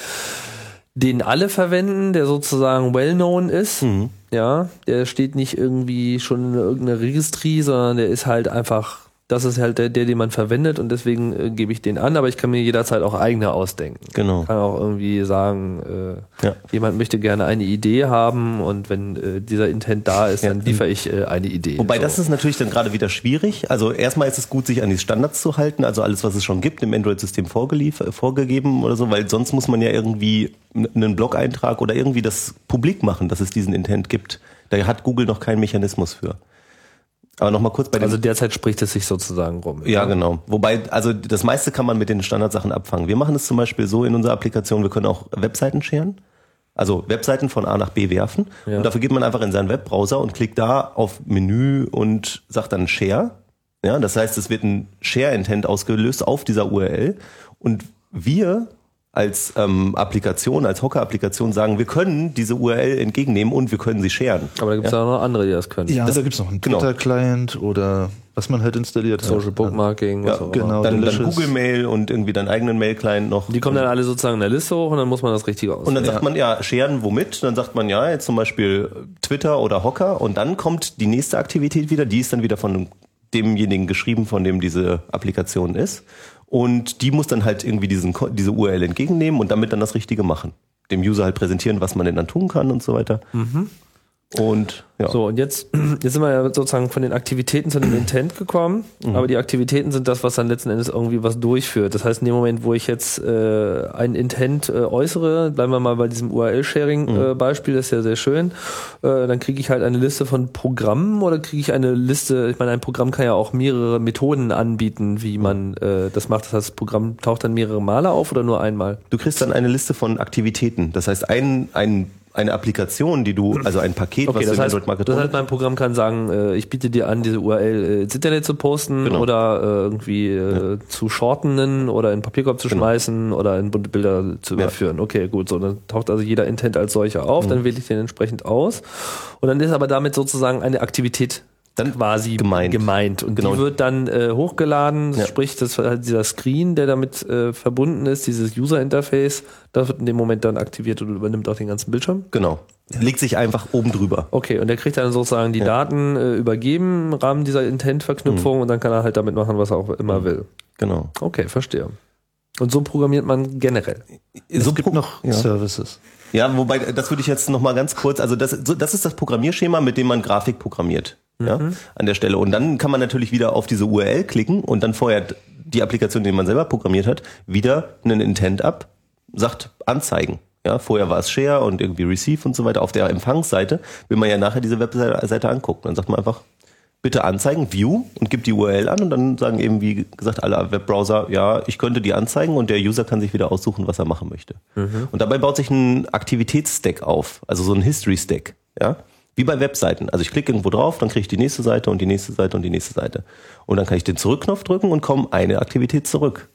den alle verwenden, der sozusagen well-known ist. Ja, der steht nicht irgendwie schon in irgendeiner Registrie, sondern der ist halt einfach, das ist halt der, der den man verwendet und deswegen äh, gebe ich den an, aber ich kann mir jederzeit auch eigene ausdenken. Genau. Kann auch irgendwie sagen, äh, Ja. jemand möchte gerne eine Idee haben und wenn äh, dieser Intent da ist, Ja. dann liefere ich äh, eine Idee. Wobei So. das ist natürlich dann gerade wieder schwierig. Also erstmal ist es gut, sich an die Standards zu halten, also alles, was es schon gibt, im Android-System äh, vorgegeben oder so, weil sonst muss man ja irgendwie einen Blog-Eintrag oder irgendwie das publik machen, dass es diesen Intent gibt. Da hat Google noch keinen Mechanismus für. Aber nochmal kurz bei den also derzeit spricht es sich sozusagen rum. ja, genau. Wobei, also das meiste kann man mit den Standardsachen abfangen. Wir machen es zum Beispiel so in unserer Applikation, wir können auch Webseiten scheren. Also Webseiten von A nach B werfen. Ja. Und dafür geht man einfach in seinen Webbrowser und klickt da auf Menü und sagt dann Share. Ja, das heißt, es wird ein Share-Intent ausgelöst auf dieser URL. Und wir als ähm, Applikation, als Hocker-Applikation sagen, wir können diese URL entgegennehmen und wir können sie sharen. Aber da gibt es auch noch andere, die das können. Ja, da gibt's noch einen genau. Twitter-Client oder was man halt installiert Social hat. Bookmarking, Ja, was auch genau. Dann, dann. Google Mail und irgendwie deinen eigenen Mail-Client noch. Die kommen dann alle sozusagen in der Liste hoch und dann muss man das Richtige Und auswählen. dann sagt man ja, scheren womit? Dann sagt man ja, jetzt zum Beispiel Twitter oder Hocker und dann kommt die nächste Aktivität wieder, die ist dann wieder von demjenigen geschrieben, von dem diese Applikation ist. Und die muss dann halt irgendwie diesen, diese URL entgegennehmen und damit dann das Richtige machen. Dem User halt präsentieren, was man denn dann tun kann und so weiter. Und ja. So, und jetzt, [CLEARS THROAT] jetzt sind wir ja sozusagen von den Aktivitäten zu dem [CLEARS THROAT] Intent gekommen, aber die Aktivitäten sind das, was dann letzten Endes irgendwie was durchführt. Das heißt, in dem Moment, wo ich jetzt äh, ein Intent äh, äußere, bleiben wir mal bei diesem URL-Sharing-Beispiel, das ist ja sehr schön, äh, dann kriege ich halt eine Liste von Programmen oder kriege ich eine Liste, ich meine, ein Programm kann ja auch mehrere Methoden anbieten, wie man äh, das macht. Das heißt, das Programm taucht dann mehrere Male auf oder nur einmal? Du kriegst dann eine Liste von Aktivitäten. Das heißt, ein, ein, eine Applikation, die du, also ein Paket, Okay, was das du heißt, Android Market das heißt, mein Programm kann sagen, äh, ich biete dir an, diese URL äh, ins Internet zu posten Genau. oder äh, irgendwie äh, zu shortenen oder in Papierkorb zu Genau. schmeißen oder in bunte Bilder zu überführen. Okay, gut, so dann taucht also jeder Intent als solcher auf, Mhm. dann wähle ich den entsprechend aus und dann ist aber damit sozusagen eine Aktivität Dann quasi gemeint. gemeint und Genau. die wird dann äh, hochgeladen, Ja. sprich das halt dieser Screen, der damit äh, verbunden ist, dieses User Interface, das wird in dem Moment dann aktiviert und übernimmt auch den ganzen Bildschirm. Genau. Legt sich einfach oben drüber. Okay, und der kriegt dann sozusagen die Daten äh, übergeben im Rahmen dieser Intent-Verknüpfung Mhm. und dann kann er halt damit machen, was er auch immer will. Genau. Okay, verstehe. Und so programmiert man generell. Es So gibt noch ja. Services. Ja, wobei, das würde ich jetzt noch mal ganz kurz, also das, so, das ist das Programmierschema, mit dem man Grafik programmiert. Ja, an der Stelle. Und dann kann man natürlich wieder auf diese URL klicken und dann vorher die Applikation, die man selber programmiert hat, wieder einen Intent ab, sagt anzeigen. Ja, vorher war es Share und irgendwie Receive und so weiter. Auf der Empfangsseite will man ja nachher diese Webseite angucken. Dann sagt man einfach, bitte anzeigen, View und gibt die URL an und dann sagen eben, wie gesagt, alle Webbrowser, ja, ich könnte die anzeigen und der User kann sich wieder aussuchen, was er machen möchte. Und dabei baut sich ein Aktivitätsstack auf, also so ein History-Stack, ja. Wie bei Webseiten. Also ich klicke irgendwo drauf, dann kriege ich die nächste Seite und die nächste Seite und die nächste Seite. Und dann kann ich den Zurückknopf drücken und komme eine Aktivität zurück.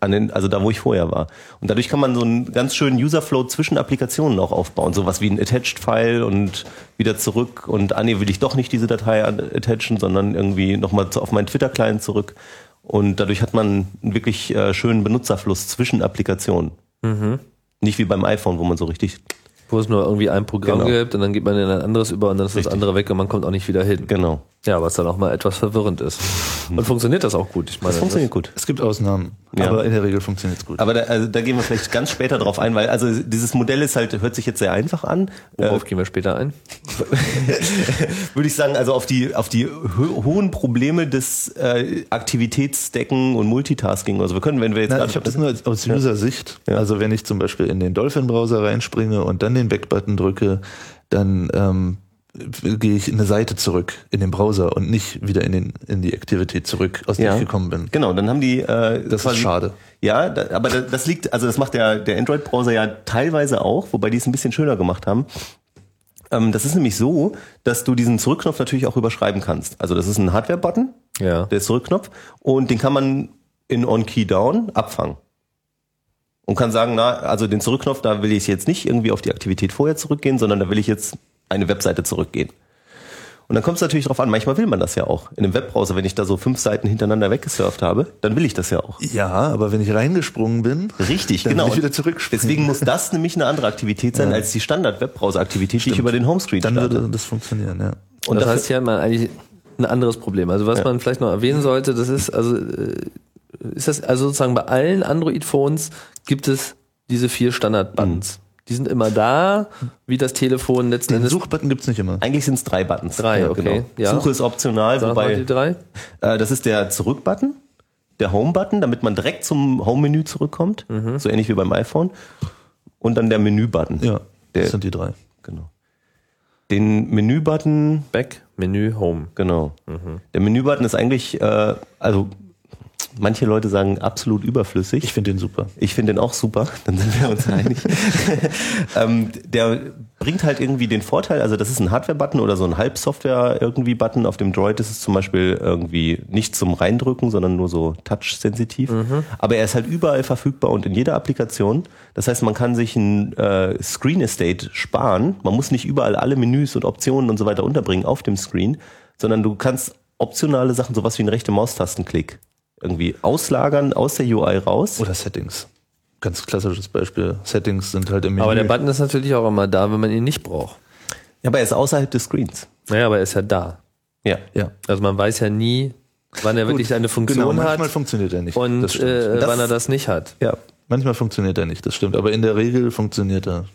An den, also da, wo ich vorher war. Und dadurch kann man so einen ganz schönen Userflow zwischen Applikationen auch aufbauen. Sowas wie ein Attached-File und wieder zurück und, ah nee, will ich doch nicht diese Datei attachen, sondern irgendwie nochmal auf meinen Twitter-Client zurück. Und dadurch hat man einen wirklich äh, schönen Benutzerfluss zwischen Applikationen. Nicht wie beim iPhone, wo man so richtig, Wo es nur irgendwie ein Programm Genau. gibt und dann geht man in ein anderes über und dann ist das Richtig. andere weg und man kommt auch nicht wieder hin. genau. Ja, was dann auch mal etwas verwirrend ist. Und funktioniert das auch gut? Ich meine, Das funktioniert gut. Es gibt Ausnahmen, Ja. aber in der Regel funktioniert es gut. Aber da, also da gehen wir vielleicht ganz später drauf ein, weil also dieses Modell ist halt, hört sich jetzt sehr einfach an. Äh, Worauf gehen wir später ein? [LAUGHS] würde ich sagen, also auf die auf die ho hohen Probleme des äh, Aktivitätsdecken und Multitasking. Also wir können, wenn wir jetzt Na, gerade- ich habe das nur aus User-Sicht. Ja. Also wenn ich zum Beispiel in den Dolphin-Browser reinspringe und dann den Back-Button drücke, dann ähm, gehe ich in eine Seite zurück in den Browser und nicht wieder in, den, in die Activity zurück, aus der Ja. ich gekommen bin. Genau, dann haben die. Äh, Das ist schade. Ja, da, aber da, das liegt, also das macht der, der Android-Browser ja teilweise auch, wobei die es ein bisschen schöner gemacht haben. Ähm, das ist nämlich so, dass du diesen Zurückknopf natürlich auch überschreiben kannst. Also das ist ein Hardware-Button, Ja. der Zurückknopf, und den kann man in On-Key-Down abfangen. Und kann sagen, na, also den Zurückknopf, da will ich jetzt nicht irgendwie auf die Aktivität vorher zurückgehen, sondern da will ich jetzt eine Webseite zurückgehen. Und dann kommt es natürlich drauf an, manchmal will man das ja auch. In einem Webbrowser, wenn ich da so fünf Seiten hintereinander weggesurft habe, dann will ich das ja auch. Ja, aber wenn ich reingesprungen bin, Richtig, Dann genau. will ich wieder zurückspringen. Deswegen muss das nämlich eine andere Aktivität sein als die Standard-Webbrowser-Aktivität, die ich über den Homescreen dann starte. würde das funktionieren, ja. Und das heißt, hier hat man eigentlich ein anderes Problem. Also was Ja. man vielleicht noch erwähnen sollte, das ist also äh, ist das also sozusagen bei allen Android-Phones gibt es diese vier Standard-Buttons. Die sind immer da, wie das Telefon letzten Den Endes. Suchbutton gibt's nicht immer. Eigentlich sind es drei Buttons. Drei, okay, ja. Suche ist optional, Sag mal wobei die drei. äh, das ist der Zurück-Button, der Home-Button, damit man direkt zum Home-Menü zurückkommt, Mhm. so ähnlich wie beim iPhone. Und dann der Menü-Button. Ja, Der- das sind die drei. Genau. Den Menü-Button Back, Menü, Home. Genau. Der Menübutton ist eigentlich, äh, also manche Leute sagen absolut überflüssig. Ich finde den super. Ich finde den auch super, dann sind wir uns [LAUGHS] einig. [LAUGHS] ähm, der bringt halt irgendwie den Vorteil, also das ist ein Hardware-Button oder so ein Halbsoftware irgendwie Button. Auf dem Droid ist es zum Beispiel irgendwie nicht zum Reindrücken, sondern nur so touch-sensitiv. Aber er ist halt überall verfügbar und in jeder Applikation. Das heißt, man kann sich ein äh, Screen Estate sparen. Man muss nicht überall alle Menüs und Optionen und so weiter unterbringen auf dem Screen, sondern du kannst optionale Sachen, sowas wie einen rechte Maustastenklick irgendwie auslagern aus der UI raus. Oder Settings. Ganz klassisches Beispiel. Settings sind halt im Menü. Aber der Button ist natürlich auch immer da, wenn man ihn nicht braucht. Ja, aber er ist außerhalb des Screens. Naja, aber er ist ja da. Ja. ja. Also man weiß ja nie, wann er wirklich eine Funktion Genau, manchmal hat funktioniert er nicht. und das stimmt. äh, Das- wann er das nicht hat. Ja. manchmal funktioniert er nicht, das stimmt. Aber in der Regel funktioniert er.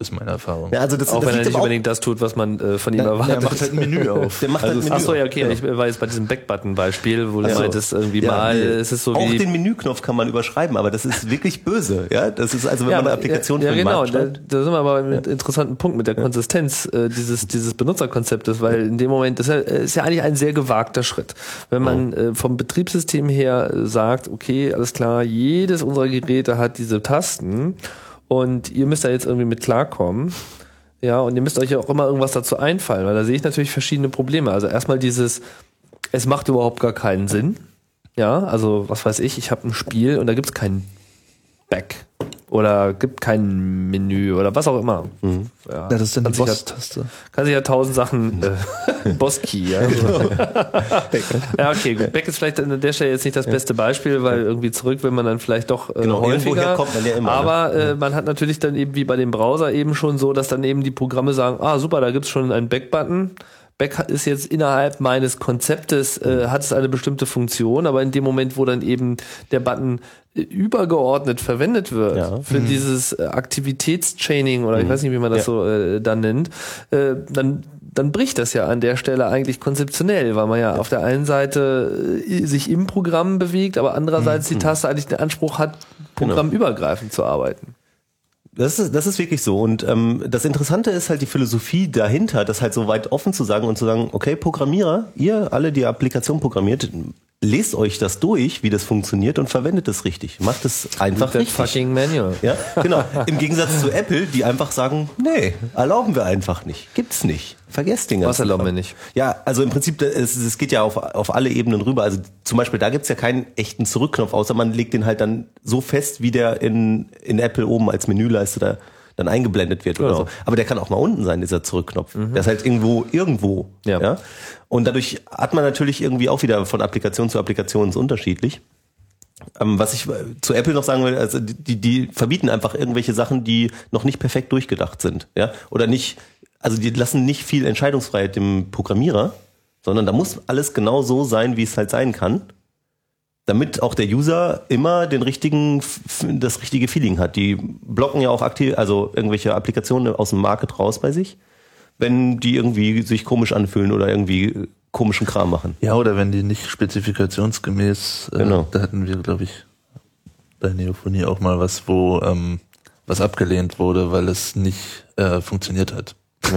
Ist meine Erfahrung. ja also das, Auch das wenn er nicht auch, unbedingt das tut, was man äh, von ihm Er erwartet. macht halt ein Menü [LAUGHS] auf. der macht Also halt es- Menü Ach so, ja, okay. Genau. Ich war jetzt bei diesem Backbutton-Beispiel, wo du Ja. meintest, irgendwie Ja, mal, nee. es ist so auch wie... den Menüknopf kann man überschreiben, aber das ist wirklich böse. Ja, das ist also, wenn man eine Applikation ja, ja, für den genau, da, da sind wir aber mit einem interessanten Punkt mit der Konsistenz äh, dieses, dieses Benutzerkonzeptes, weil in dem Moment, das ist ja, ist ja eigentlich ein sehr gewagter Schritt. Wenn man äh, vom Betriebssystem her äh, sagt, okay, alles klar, jedes unserer Geräte hat diese Tasten und ihr müsst da jetzt irgendwie mit klarkommen. Ja, und ihr müsst euch ja auch immer irgendwas dazu einfallen, weil da sehe ich natürlich verschiedene Probleme. Also erstmal dieses, es macht überhaupt gar keinen Sinn. Ja, also was weiß ich, ich habe ein Spiel und da gibt's keinen Back oder gibt kein Menü oder was auch immer. Ja, Ja, das ist dann die kann sich ja- Boss-Taste. kann sich ja tausend Sachen, [LAUGHS] äh, Boss-Key, ja. ja, okay, gut. Back ist vielleicht an der Stelle jetzt nicht das beste Beispiel, weil irgendwie zurück will man dann vielleicht doch äh, Genau, häufiger. irgendwoher kommt man ja immer, ne? Aber äh, man hat natürlich dann eben wie bei dem Browser eben schon so, dass dann eben die Programme sagen, ah super, da gibt's schon einen Back-Button. Back ist jetzt innerhalb meines Konzeptes, äh, hat es eine bestimmte Funktion, aber in dem Moment, wo dann eben der Button äh, übergeordnet verwendet wird Ja. für dieses äh, Aktivitätschaining oder ich weiß nicht, wie man das Ja. so äh, dann nennt, äh, dann dann bricht das ja an der Stelle eigentlich konzeptionell, weil man ja auf der einen Seite äh, sich im Programm bewegt, aber andererseits die Taste eigentlich den Anspruch hat, programmübergreifend zu arbeiten. Das ist, das ist wirklich so. Und ähm, das Interessante ist halt die Philosophie dahinter, das halt so weit offen zu sagen und zu sagen, okay, Programmierer, ihr alle, die Applikation programmiert, lest euch das durch, wie das funktioniert und verwendet es richtig. Macht es einfach That richtig. fucking manual. Ja, genau. [LAUGHS] Im Gegensatz zu Apple, die einfach sagen, nee, erlauben wir einfach nicht. Gibt's nicht. Vergesst den ganzen Was erlauben wir nicht? Ja, also im Prinzip, es, es geht ja auf, auf alle Ebenen rüber. Also zum Beispiel, da gibt's ja keinen echten Zurückknopf, außer man legt den halt dann so fest, wie der in, in Apple oben als Menüleiste da dann eingeblendet wird oder Genau. so. Aber der kann auch mal unten sein, dieser Zurückknopf. Der ist halt irgendwo, irgendwo. Ja. Ja. Und dadurch hat man natürlich irgendwie auch wieder von Applikation zu Applikation ist unterschiedlich. Ähm, was ich äh, zu Apple noch sagen will, also die, die verbieten einfach irgendwelche Sachen, die noch nicht perfekt durchgedacht sind, ja, oder nicht, also die lassen nicht viel Entscheidungsfreiheit dem Programmierer, sondern da muss alles genau so sein, wie es halt sein kann, damit auch der User immer den richtigen, das richtige Feeling hat. Die blocken ja auch aktiv, also irgendwelche Applikationen aus dem Market raus bei sich, wenn die irgendwie sich komisch anfühlen oder irgendwie komischen Kram machen. Ja, oder wenn die nicht spezifikationsgemäß, äh, Genau. da hatten wir, glaube ich, bei Neophonie auch mal was, wo ähm, was abgelehnt wurde, weil es nicht äh, funktioniert hat. [LAUGHS]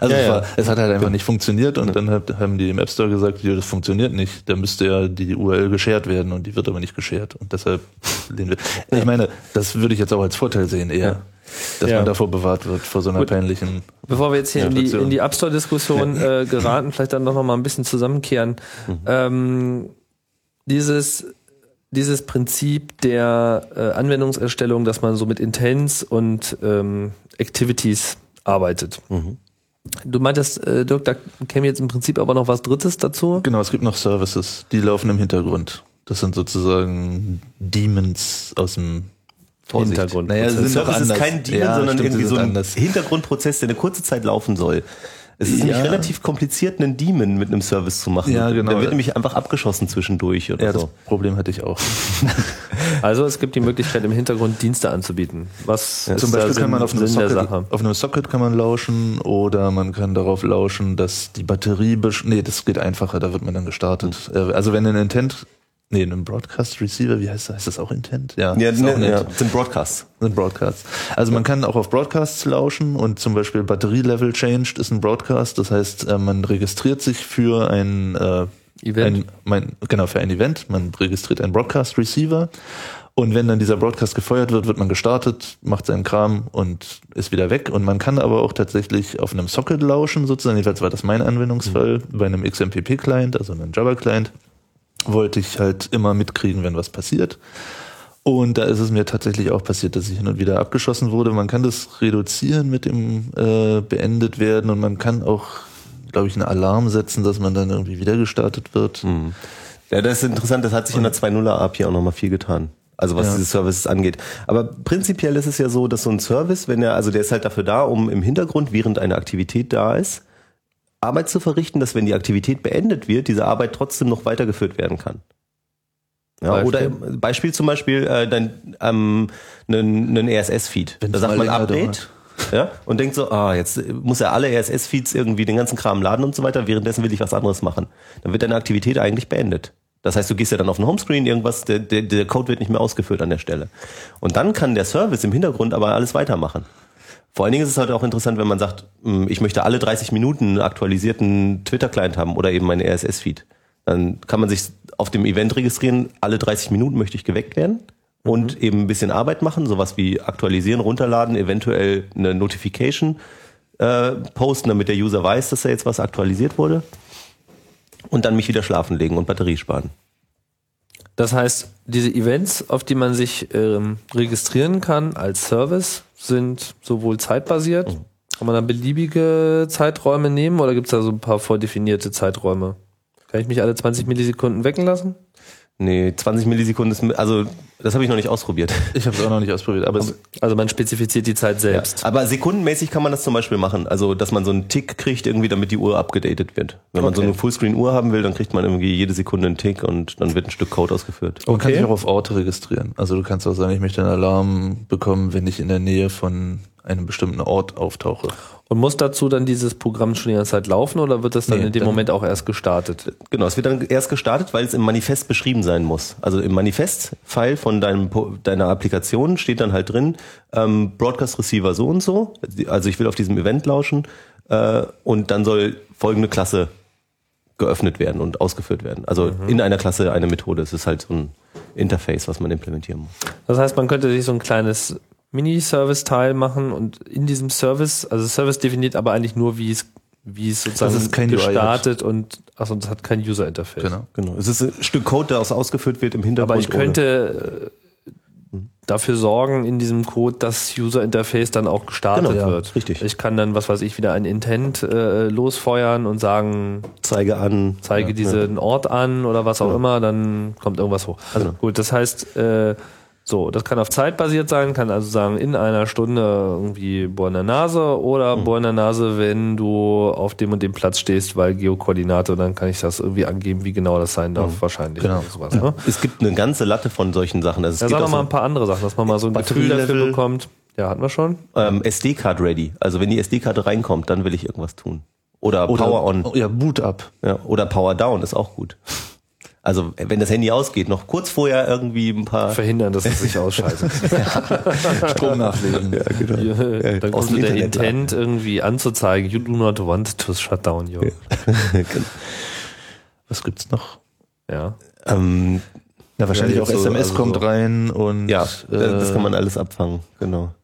Also Ja, es, ja. war, es hat halt einfach nicht funktioniert und dann hat, haben die im App Store gesagt, ja, das funktioniert nicht. Da müsste ja die URL geshared werden und die wird aber nicht geshared und deshalb [LAUGHS] lehnen wir. Ich meine, das würde ich jetzt auch als Vorteil sehen eher, dass Ja. man davor bewahrt wird vor so einer Gut. peinlichen. Bevor wir jetzt hier in die, in die App Store-Diskussion äh, geraten, vielleicht dann noch mal ein bisschen zusammenkehren. Ähm, dieses, dieses Prinzip der äh, Anwendungserstellung, dass man so mit Intents und ähm, Activities arbeitet. Du meintest, äh, Dirk, da käme jetzt im Prinzip aber noch was Drittes dazu. Genau, es gibt noch Services, die laufen im Hintergrund. Das sind sozusagen Demons aus dem Vorsicht. Hintergrund. Naja, Also Service ist kein Demon, Ja, sondern stimmt, irgendwie so ein anders. Hintergrundprozess, der eine kurze Zeit laufen soll. Es ist nämlich Ja. relativ kompliziert, einen Demon mit einem Service zu machen. Ja, genau. Der wird nämlich einfach abgeschossen zwischendurch oder Ja, das so. Problem hatte ich auch. [LAUGHS] Also es gibt die Möglichkeit, im Hintergrund Dienste anzubieten. Was ist Zum Beispiel Sinn, kann man auf einem, Socket, auf einem Socket kann man lauschen oder man kann darauf lauschen, dass die Batterie, besch- nee, das geht einfacher, da wird man dann gestartet. Äh, Also wenn ein Intent, nee, ein Broadcast Receiver, wie heißt das? Heißt das auch Intent? Ja, Ja, auch ne, nett. ja, sind Broadcasts. Sind Broadcasts. Also man kann auch auf Broadcasts lauschen und zum Beispiel Batterielevel changed ist ein Broadcast. Das heißt, äh, man registriert sich für ein äh, Event. Ein, mein, genau, für ein Event. Man registriert einen Broadcast Receiver. Und wenn dann dieser Broadcast gefeuert wird, wird man gestartet, macht seinen Kram und ist wieder weg. Und man kann aber auch tatsächlich auf einem Socket lauschen, sozusagen. Jedenfalls war das mein Anwendungsfall. Bei einem XMPP-Client, also einem Java-Client, wollte ich halt immer mitkriegen, wenn was passiert. Und da ist es mir tatsächlich auch passiert, dass ich hin und wieder abgeschossen wurde. Man kann das reduzieren mit dem äh, beendet werden und man kann auch, glaube ich, einen Alarm setzen, dass man dann irgendwie wieder gestartet wird. Ja, das ist interessant, das hat sich in der 2.0er API auch nochmal viel getan. Also was Ja. diese Services angeht. Aber prinzipiell ist es ja so, dass so ein Service, wenn er, also der ist halt dafür da, um im Hintergrund, während eine Aktivität da ist, Arbeit zu verrichten, dass wenn die Aktivität beendet wird, diese Arbeit trotzdem noch weitergeführt werden kann. Ja, Beispiel? oder Beispiel zum Beispiel äh, dann ähm, einen, RSS-Feed. Wenn's Da sagt man Update ja, und denkt so, ah, jetzt muss er alle RSS-Feeds irgendwie den ganzen Kram laden und so weiter, währenddessen will ich was anderes machen. Dann wird deine Aktivität eigentlich beendet. Das heißt, du gehst ja dann auf den Homescreen, irgendwas, der, der, der Code wird nicht mehr ausgeführt an der Stelle. Und dann kann der Service im Hintergrund aber alles weitermachen. Vor allen Dingen ist es halt auch interessant, wenn man sagt, hm, ich möchte alle 30 Minuten einen aktualisierten Twitter-Client haben oder eben meinen RSS-Feed. Dann kann man sich auf dem Event registrieren, alle 30 Minuten möchte ich geweckt werden und eben ein bisschen Arbeit machen, sowas wie aktualisieren, runterladen, eventuell eine Notification äh, posten, damit der User weiß, dass da jetzt was aktualisiert wurde und dann mich wieder schlafen legen und Batterie sparen. Das heißt, diese Events, auf die man sich ähm, registrieren kann als Service, sind sowohl zeitbasiert, kann man da beliebige Zeiträume nehmen oder gibt es da so ein paar vordefinierte Zeiträume? Kann ich mich alle 20 Millisekunden wecken lassen? Nee, 20 Millisekunden ist, also das habe ich noch nicht ausprobiert. Ich habe es auch noch nicht ausprobiert, aber Also man spezifiziert die Zeit selbst. Aber sekundenmäßig kann man das zum Beispiel machen. Also, dass man so einen Tick kriegt, irgendwie, damit die Uhr abgedatet wird. Wenn man so Okay. eine Fullscreen-Uhr haben will, dann kriegt man irgendwie jede Sekunde einen Tick und dann wird ein Stück Code ausgeführt. man kann Okay. sich auch auf Orte registrieren. Also du kannst auch sagen, ich möchte einen Alarm bekommen, wenn ich in der Nähe von einem bestimmten Ort auftauche. Und muss dazu dann dieses Programm schon die ganze Zeit laufen oder wird das dann Nee, in dem dann- Moment auch erst gestartet? Genau, es wird dann erst gestartet, weil es im Manifest beschrieben sein muss. Also im Manifest-File von deinem, Po- deiner Applikation steht dann halt drin, ähm, Broadcast Receiver so und so. Also ich will auf diesem Event lauschen äh, und dann soll folgende Klasse geöffnet werden und ausgeführt werden. Also in einer Klasse eine Methode. Es ist halt so ein Interface, was man implementieren muss. Das heißt, man könnte sich so ein kleines Mini-Service-Teil machen und in diesem Service, also Service definiert aber eigentlich nur, wie es, wie es sozusagen Dass es kein UI gestartet und, achso, das hat kein User-Interface. Genau. Genau. Es ist ein Stück Code, das ausgeführt wird im Hintergrund. Aber ich könnte äh, dafür sorgen in diesem Code, dass User Interface dann auch gestartet Genau, ja, wird. richtig. Ich kann dann, was weiß ich, wieder ein Intent äh, losfeuern und sagen, ohne Zeige an. zeige Ja, diesen Ort an oder was auch Genau. immer, dann kommt irgendwas hoch. Genau. Gut, das heißt, äh, so, das kann auf Zeit basiert sein, kann also sagen, in einer Stunde irgendwie bohrender Nase oder Mhm. bohrender Nase, wenn du auf dem und dem Platz stehst, weil Geokoordinate, dann kann ich das irgendwie angeben, wie genau das sein darf, wahrscheinlich. Genau. Sowas, ne? Es gibt eine ganze Latte von solchen Sachen. Also es Ja, geht sag auch doch mal so- ein paar andere Sachen, dass man mal so ein Gefühl dafür Batterielevel. bekommt. Ja, hatten wir schon. ähm, SD-Card ready. Also wenn die SD-Karte reinkommt, dann will ich irgendwas tun. Oder, Oder, Power on. oh, Ja, Boot up. Ja, oder Power down ist auch gut. Also wenn das Handy ausgeht, noch kurz vorher irgendwie ein paar. Verhindern, dass es sich [LAUGHS] ausschaltet. Strom nachlegen. ja, genau. dann aus kommt dem der Internet Intent irgendwie anzuzeigen, you do not want to shut down your. [LAUGHS] Was gibt's noch? Ja. ähm, Ja, wahrscheinlich Ja, auch so- SMS also kommt so- rein und ja, äh, das kann man alles abfangen, genau.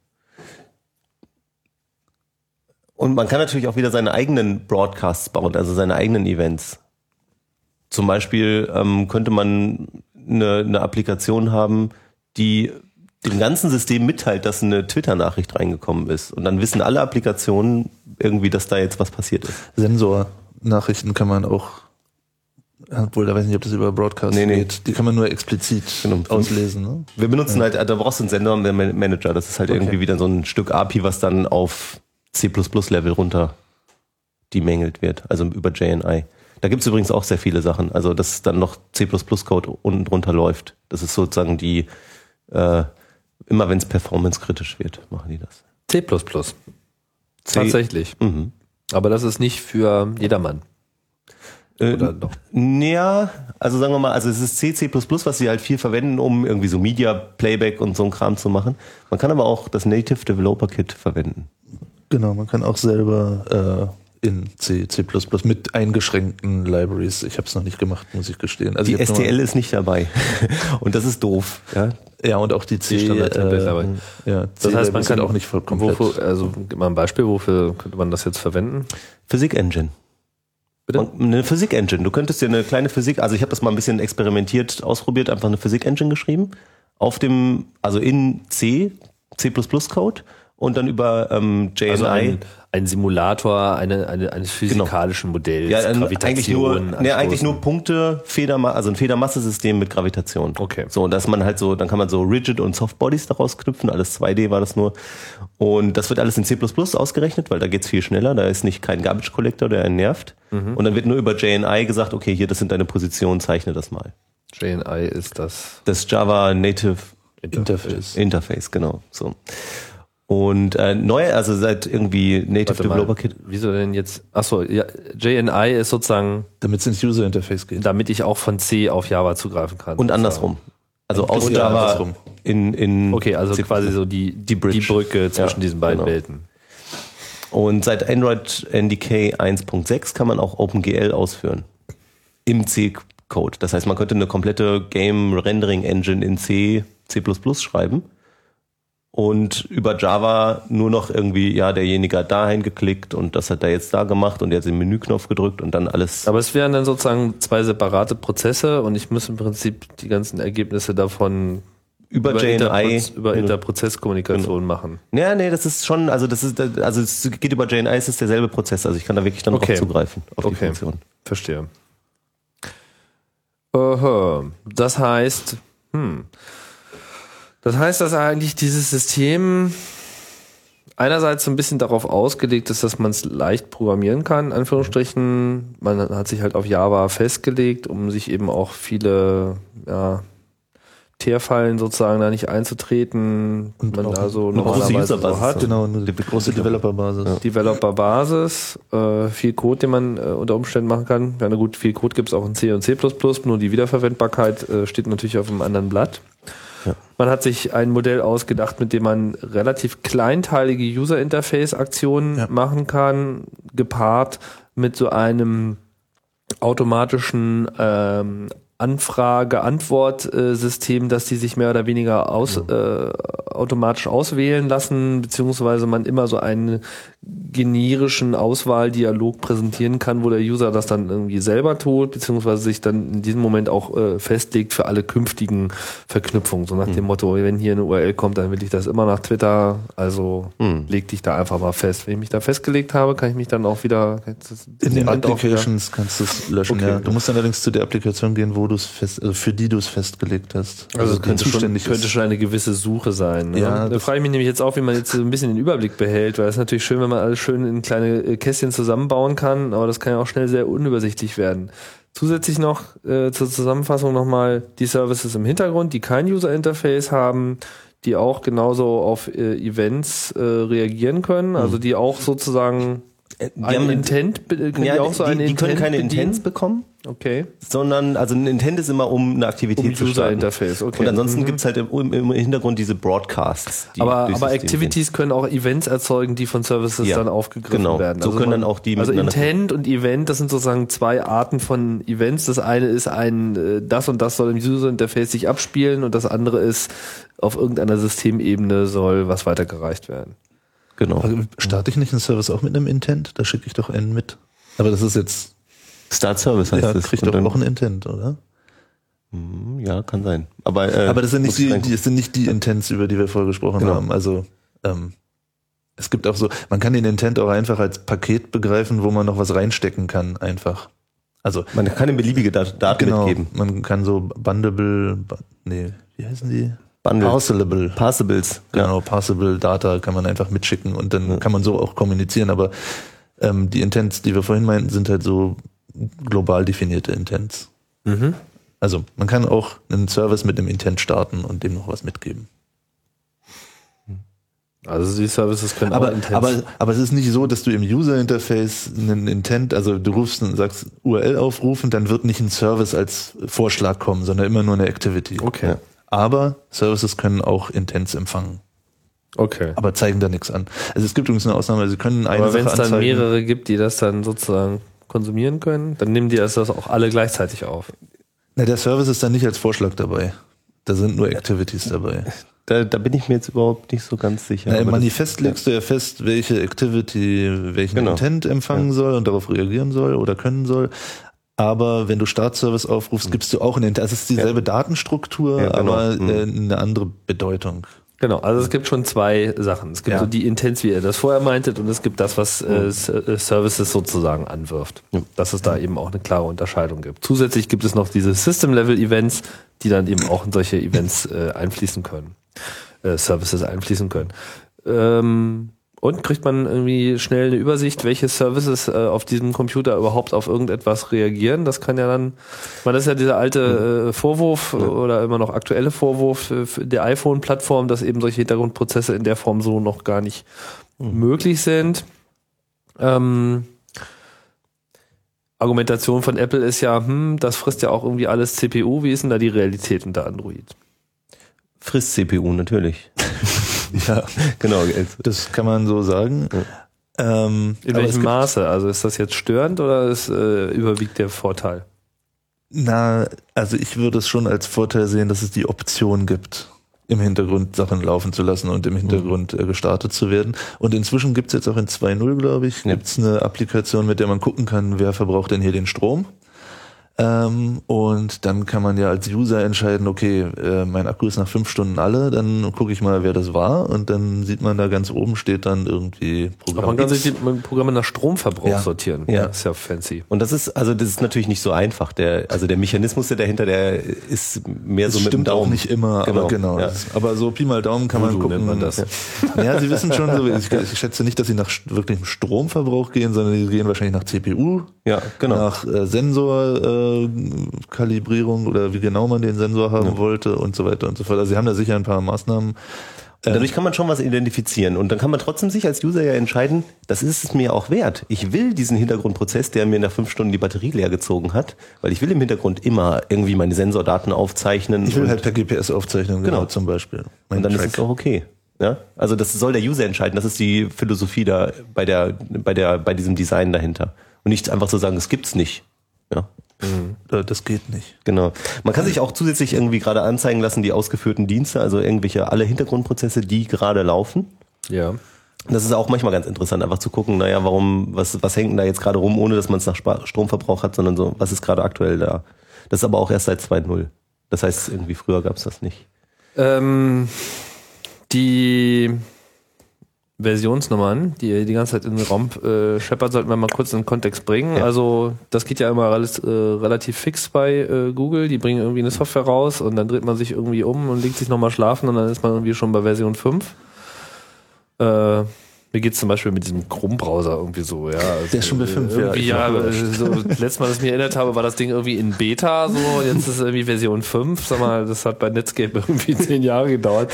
Und man kann natürlich auch wieder seine eigenen Broadcasts bauen, also seine eigenen Events. Zum Beispiel ähm, könnte man eine, eine Applikation haben, die dem ganzen System mitteilt, dass eine Twitter-Nachricht reingekommen ist. Und dann wissen alle Applikationen irgendwie, dass da jetzt was passiert ist. Sensor-Nachrichten kann man auch, obwohl da weiß ich nicht, ob das über Broadcast Nee, nee. geht. Die kann man nur explizit Genau. auslesen. Ne? Wir benutzen halt, da brauchst du einen Sender-Manager. Das ist halt irgendwie wieder so ein Stück API, was dann auf C++-Level runter demangelt wird, also über JNI. Da gibt's übrigens auch sehr viele Sachen. Also, dass dann noch C++-Code unten drunter läuft. Das ist sozusagen die, äh, immer wenn es performance-kritisch wird, machen die das. C++. C- Tatsächlich. Mhm. Aber das ist nicht für jedermann. Äh, Oder doch? Ja, also sagen wir mal, also es ist C, C++, was sie halt viel verwenden, um irgendwie so Media Playback und so ein Kram zu machen. Man kann aber auch das Native Developer Kit verwenden. Genau, man kann auch selber äh, in C, C++ mit eingeschränkten Libraries. Ich habe es noch nicht gemacht, muss ich gestehen. Also Die ich STL ist nicht dabei. [LAUGHS] und das ist doof. Ja? Ja, und auch die C, Die Standard-Template äh, dabei. ja, Das heißt, man kann auch nicht voll komplett. Wofür, also gib mal ein Beispiel, wofür könnte man das jetzt verwenden? Physik Engine. Bitte? Und eine Physik Engine. Du könntest dir eine kleine Physik, also ich habe das mal ein bisschen experimentiert, ausprobiert, einfach eine Physik Engine geschrieben. Auf dem, also in C, C Code und dann über ähm, JNI. Also ein, ein Simulator eine, eine, eines physikalischen Modells, ja, äh, eigentlich nur, nee, eigentlich nur Punkte, Federma also ein Federmassesystem mit Gravitation. Okay. So, dass man halt so, dann kann man so Rigid und Soft Bodies daraus knüpfen, alles 2D war das nur. Und das wird alles in C++ ausgerechnet, weil da geht's viel schneller, da ist nicht kein Garbage Collector, der einen nervt. Mhm. Und dann wird nur über JNI gesagt, okay, hier, das sind deine Positionen, zeichne das mal. JNI ist das Das Java Native Interface. Interface, genau. So. Und äh, neu, also seit irgendwie Native Warte mal, Developer Kit. Wieso denn jetzt? Achso, ja, JNI ist sozusagen, Damit es ins User Interface geht. damit ich auch von C auf Java zugreifen kann. Und andersrum. Also aus Und Java andersrum. in, in Okay, also C++. quasi so die, Die Bridge. die Brücke zwischen Ja, diesen beiden genau. Welten. Und seit Android NDK 1.6 kann man auch OpenGL ausführen. Im C-Code. Das heißt, man könnte eine komplette Game Rendering Engine in C, C++ schreiben. Und über Java nur noch irgendwie, ja, derjenige hat dahin geklickt und das hat er jetzt da gemacht und er hat den Menüknopf gedrückt und dann alles. Aber es wären dann sozusagen zwei separate Prozesse und ich muss im Prinzip die ganzen Ergebnisse davon über, JNI. Interproz- über Interprozesskommunikation machen. Ja, nee, das ist schon, also das ist, also es geht über JNI, es ist derselbe Prozess, also ich kann da wirklich dann Okay. drauf zugreifen, auf die Okay. Funktion. Verstehe. Aha. Das heißt, hm. Das heißt, dass eigentlich dieses System einerseits so ein bisschen darauf ausgelegt ist, dass man es leicht programmieren kann, in Anführungsstrichen. Man hat sich halt auf Java festgelegt, um sich eben auch viele, ja, Teerfallen sozusagen da nicht einzutreten, Und man auch da so eine große normalerweise so Userbasis hat. Genau, eine große Developer-Basis. Developer-Basis, äh, viel Code, den man äh, unter Umständen machen kann. Ja, na gut, viel Code gibt es auch in C und C++, nur die Wiederverwendbarkeit äh, steht natürlich auf einem anderen Blatt. Ja. Man hat sich ein Modell ausgedacht, mit dem man relativ kleinteilige User-Interface-Aktionen Ja. machen kann, gepaart mit so einem automatischen ähm, Anfrage-Antwort-System, dass die sich mehr oder weniger aus, äh, automatisch auswählen lassen, beziehungsweise man immer so einen generischen Auswahldialog präsentieren kann, wo der User das dann irgendwie selber tut, beziehungsweise sich dann in diesem Moment auch äh, festlegt für alle künftigen Verknüpfungen. So nach dem Motto, wenn hier eine URL kommt, dann will ich das immer nach Twitter, also Hm. leg dich da einfach mal fest. Wenn ich mich da festgelegt habe, kann ich mich dann auch wieder In den Applications kannst du es löschen, Okay. ja. Du musst dann allerdings zu der Applikation gehen, wo du es fest, also für die du es festgelegt hast. Also, die könnte, schon, könnte schon eine gewisse Suche sein. Ne? Ja, da frage ich mich nämlich jetzt auch, wie man jetzt so ein bisschen den Überblick behält, weil es natürlich schön, wenn man alles schön in kleine äh, Kästchen zusammenbauen kann, aber das kann ja auch schnell sehr unübersichtlich werden. Zusätzlich noch äh, zur Zusammenfassung nochmal die Services im Hintergrund, die kein User-Interface haben, die auch genauso auf äh, Events äh, reagieren können, also die auch sozusagen ein haben- Intent, können ja, die auch so die, die können Intent keine bedienen? Intents bekommen, Okay. sondern also ein Intent ist immer um eine Aktivität Um zu starten. User-Interface, okay. Und ansonsten Mhm. gibt's halt im, im, Hintergrund diese Broadcasts. Die aber aber Activities können auch Events erzeugen, die von Services Ja, dann aufgegriffen genau. werden. So können dann auch die Also Intent und Event, das sind sozusagen zwei Arten von Events. Das eine ist ein, äh, das und das soll im User Interface sich abspielen und das andere ist, auf irgendeiner Systemebene soll was weitergereicht werden. Genau. Also starte ich nicht einen Service auch mit einem Intent? Da schicke ich doch einen mit. Aber das ist jetzt, Start Service heißt ja, das. kriegt doch auch einen Intent, oder? ja, kann sein. Aber, äh, Aber das sind nicht die, die, das sind nicht die Intents, über die wir vorher gesprochen Genau. haben. Also ähm, es gibt auch so, man kann den Intent auch einfach als Paket begreifen, wo man noch was reinstecken kann, einfach. Also Man kann eine beliebige Dat Daten genau, mitgeben. man kann so bundable, bu- nee, wie heißen die? Bundles. Parcelable. Parsables. Genau, Parsable Data kann man einfach mitschicken und dann kann man so auch kommunizieren. Aber ähm, die Intents, die wir vorhin meinten, sind halt so global definierte Intents. Also man kann auch einen Service mit einem Intent starten und dem noch was mitgeben. Also die Services können Aber, auch Intents. aber, aber es ist nicht so, dass du im User Interface einen Intent, also du rufst und sagst URL aufrufen, dann wird nicht ein Service als Vorschlag kommen, sondern immer nur eine Activity. okay. Ja. Aber Services können auch Intents empfangen, Okay. aber zeigen da nichts an. Also es gibt übrigens eine Ausnahme, sie können eine Aber wenn es dann mehrere gibt, die das dann sozusagen konsumieren können, dann nehmen die das das auch alle gleichzeitig auf. Na, der Service ist dann nicht als Vorschlag dabei. Da sind nur Activities dabei. [LAUGHS] Da, da bin ich mir jetzt überhaupt nicht so ganz sicher. Na, Im Aber das- Manifest legst du ja fest, welche Activity welchen Genau. Intent empfangen soll und darauf reagieren soll oder können soll. Aber wenn du Startservice aufrufst, gibst du auch einen Intent. Also es ist dieselbe Datenstruktur, Ja, genau. aber Mhm. äh, eine andere Bedeutung. Genau, also es gibt schon zwei Sachen. Es gibt Ja. so die Intents, wie ihr das vorher meintet, und es gibt das, was äh, S- äh, Services sozusagen anwirft. Dass es da eben auch eine klare Unterscheidung gibt. Zusätzlich gibt es noch diese System-Level-Events, die dann eben auch in solche Events äh, einfließen können, äh, Services einfließen können. Ähm, und kriegt man irgendwie schnell eine Übersicht, welche Services äh, auf diesem Computer überhaupt auf irgendetwas reagieren. Das kann ja dann, man ist ja dieser alte äh, Vorwurf oder immer noch aktuelle Vorwurf für der iPhone-Plattform, dass eben solche Hintergrundprozesse in der Form so noch gar nicht möglich sind. Ähm, Argumentation von Apple ist ja, hm, das frisst ja auch irgendwie alles CPU. Wie ist denn da die Realität unter Android? Frisst CPU natürlich. [LAUGHS] [LAUGHS] Ja, genau. das kann man so sagen. Ähm, In welchem Maße? Also ist das jetzt störend oder ist, äh, überwiegt der Vorteil? Na, also ich würde es schon als Vorteil sehen, dass es die Option gibt, im Hintergrund Sachen laufen zu lassen und im Hintergrund äh, gestartet zu werden. Und inzwischen gibt es jetzt auch in 2.0, glaube ich, Ja. gibt es eine Applikation, mit der man gucken kann, wer verbraucht denn hier den Strom. Ähm, und dann kann man ja als User entscheiden, okay, äh, mein Akku ist nach fünf Stunden alle, dann gucke ich mal, wer das war und dann sieht man da ganz oben steht dann irgendwie Aber Programm man kann X. sich die Programme nach Stromverbrauch Ja. sortieren. Ja. Das ist ja fancy. Und das ist, also das ist natürlich nicht so einfach. Der, also der Mechanismus der dahinter, der ist mehr Das so mit dem stimmt auch Daumen. nicht immer, aber genau. Ja. Das- Aber so Pi mal Daumen kann man Voodoo gucken. nennt man das. Ja, Sie wissen schon, so, ich, ich schätze nicht, dass Sie nach wirklichem Stromverbrauch gehen, sondern die gehen wahrscheinlich nach CPU, ja, genau. nach äh, Sensorkalibrierung äh, oder wie genau man den Sensor haben wollte und so weiter und so fort. Also Sie haben da sicher ein paar Maßnahmen. Dadurch kann man schon was identifizieren und dann kann man trotzdem sich als User ja entscheiden, das ist es mir auch wert. Ich will diesen Hintergrundprozess, der mir nach fünf Stunden die Batterie leer gezogen hat, weil ich will im Hintergrund immer irgendwie meine Sensordaten aufzeichnen. Ich will halt per GPS aufzeichnen, genau, Genau. zum Beispiel. Mein und dann Track. ist es auch okay. Ja? Also das soll der User entscheiden. Das ist die Philosophie da bei der, bei der, bei diesem Design dahinter. Und nicht einfach so sagen, es gibt's nicht. Ja. Äh, Das geht nicht. Genau. Man kann sich auch zusätzlich irgendwie gerade anzeigen lassen, die ausgeführten Dienste, also irgendwelche alle Hintergrundprozesse, die gerade laufen. Ja. Das ist auch manchmal ganz interessant, einfach zu gucken, naja, warum, was, was hängt denn da jetzt gerade rum, ohne dass man es nach Spa- Stromverbrauch hat, sondern so, was ist gerade aktuell da? Das ist aber auch erst seit 2.0. Das heißt, irgendwie früher gab es das nicht. Ähm, die Versionsnummern, die die ganze Zeit in den Raum äh, scheppert, sollten wir mal kurz in den Kontext bringen. Ja. Also das geht ja immer alles, äh, relativ fix bei äh, Google. Die bringen irgendwie eine Software raus und dann dreht man sich irgendwie um und legt sich nochmal schlafen und dann ist man irgendwie schon bei Version 5. Äh, mir geht's zum Beispiel mit diesem Chrome-Browser irgendwie so, ja. Also, Der ist schon bei fünf, ja, irgendwie, ich ja. überrascht. so, das letzte Mal, dass ich mich erinnert habe, war das Ding irgendwie in Beta so, jetzt ist es irgendwie Version 5. Sag mal, das hat bei Netscape irgendwie [LAUGHS] zehn Jahre gedauert.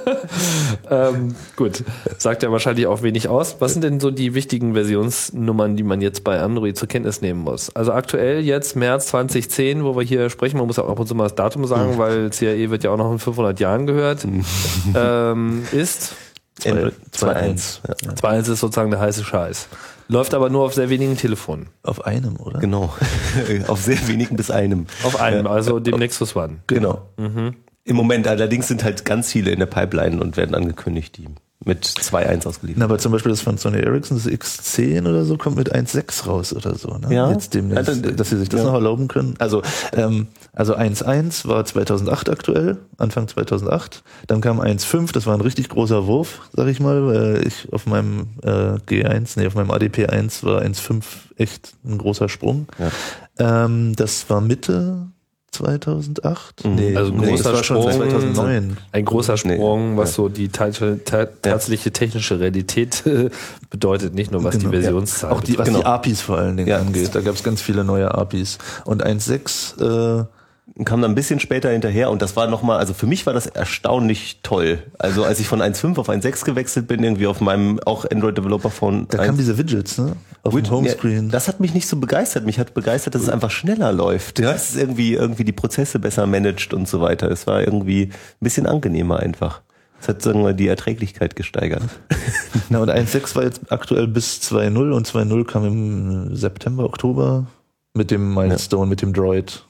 [LAUGHS] ähm, gut, sagt ja wahrscheinlich auch wenig aus. Was sind denn so die wichtigen Versionsnummern, die man jetzt bei Android zur Kenntnis nehmen muss? Also aktuell jetzt März 2010, wo wir hier sprechen, man muss ja auch ab und zu mal das Datum sagen, weil CAE wird ja auch noch in 500 Jahren gehört, ähm, ist 2.1. 2.1. Ja. 2.1 ist sozusagen der heiße Scheiß. Läuft aber nur auf sehr wenigen Telefonen. Auf einem, oder? Genau. [LAUGHS] Auf sehr wenigen bis einem. Auf einem, also dem Nexus One. Genau. Im Moment allerdings sind halt ganz viele in der Pipeline und werden angekündigt, die mit 2.1 ausgeliefert Na, aber zum Beispiel das von Sony Ericsson, das X10 oder so, kommt mit 1.6 raus oder so. Ne? Ja. Jetzt demnächst, Also, dass sie sich das ja. noch erlauben können. Also, ähm, also 1.1 war 2008 aktuell, Anfang 2008. Dann kam 1.5, das war ein richtig großer Wurf, sag ich mal. Weil ich auf meinem äh, G1, nee, auf meinem ADP1 war 1.5 echt ein großer Sprung. Ähm, das war Mitte 2008? Nee, Also ein nee, großer war schon Sprung. 2009. Ein großer Sprung, Nee, was ja. so die ta ta tatsächliche technische Realität [LAUGHS] bedeutet, nicht nur was Genau. die Versionszahl Auch die, was Genau. die APIs vor allen Dingen Ja. angeht. Da gab es ganz viele neue APIs. Und 1.6, äh, kam dann ein bisschen später hinterher und das war nochmal, also für mich war das erstaunlich toll. Also als ich von 1.5 auf 1.6 gewechselt bin, irgendwie auf meinem auch Android Developer Phone. da kamen diese Widgets, ne? Auf dem Homescreen. Ja, das hat mich nicht so begeistert. Mich hat begeistert, dass es einfach schneller läuft. Ja, es ist irgendwie, irgendwie die Prozesse besser managt und so weiter. Es war irgendwie ein bisschen angenehmer einfach. Es hat, sagen wir, die Erträglichkeit gesteigert. [LAUGHS] Na, und 1.6 war jetzt aktuell bis 2.0 und 2.0 kam im September, Oktober mit dem Milestone, mit dem Droid.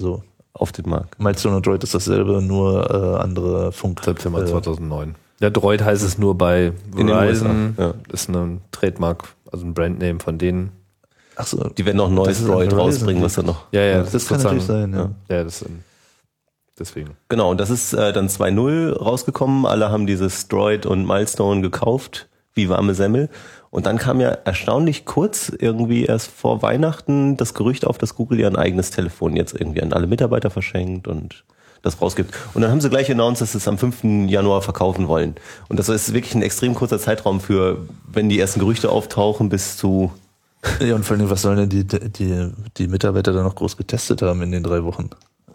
Also Auf den Markt. Milestone und Droid ist dasselbe, nur äh, andere Funk. September äh, 2009. Der Droid heißt es nur bei Verizon. Ja. Ist ein Trademark, also ein Brandname von denen. Ach so, Die werden noch ein neues Das ist Droid rausbringen, was dann noch. Ja, ja, das, kann natürlich sein, ja. Ja, das sind, deswegen. Genau, und das ist äh, dann 2.0 rausgekommen. Alle haben dieses Droid und Milestone gekauft, wie warme Semmel. Und dann kam ja erstaunlich kurz, irgendwie erst vor Weihnachten, das Gerücht auf, dass Google ihr ein eigenes Telefon jetzt irgendwie an alle Mitarbeiter verschenkt und das rausgibt. Und dann haben sie gleich announced, dass sie es am 5. Januar verkaufen wollen. Und das ist wirklich ein extrem kurzer Zeitraum für, wenn die ersten Gerüchte auftauchen, bis zu Ja, und vor allem, was sollen denn die, die, die Mitarbeiter da noch groß getestet haben in den drei Wochen?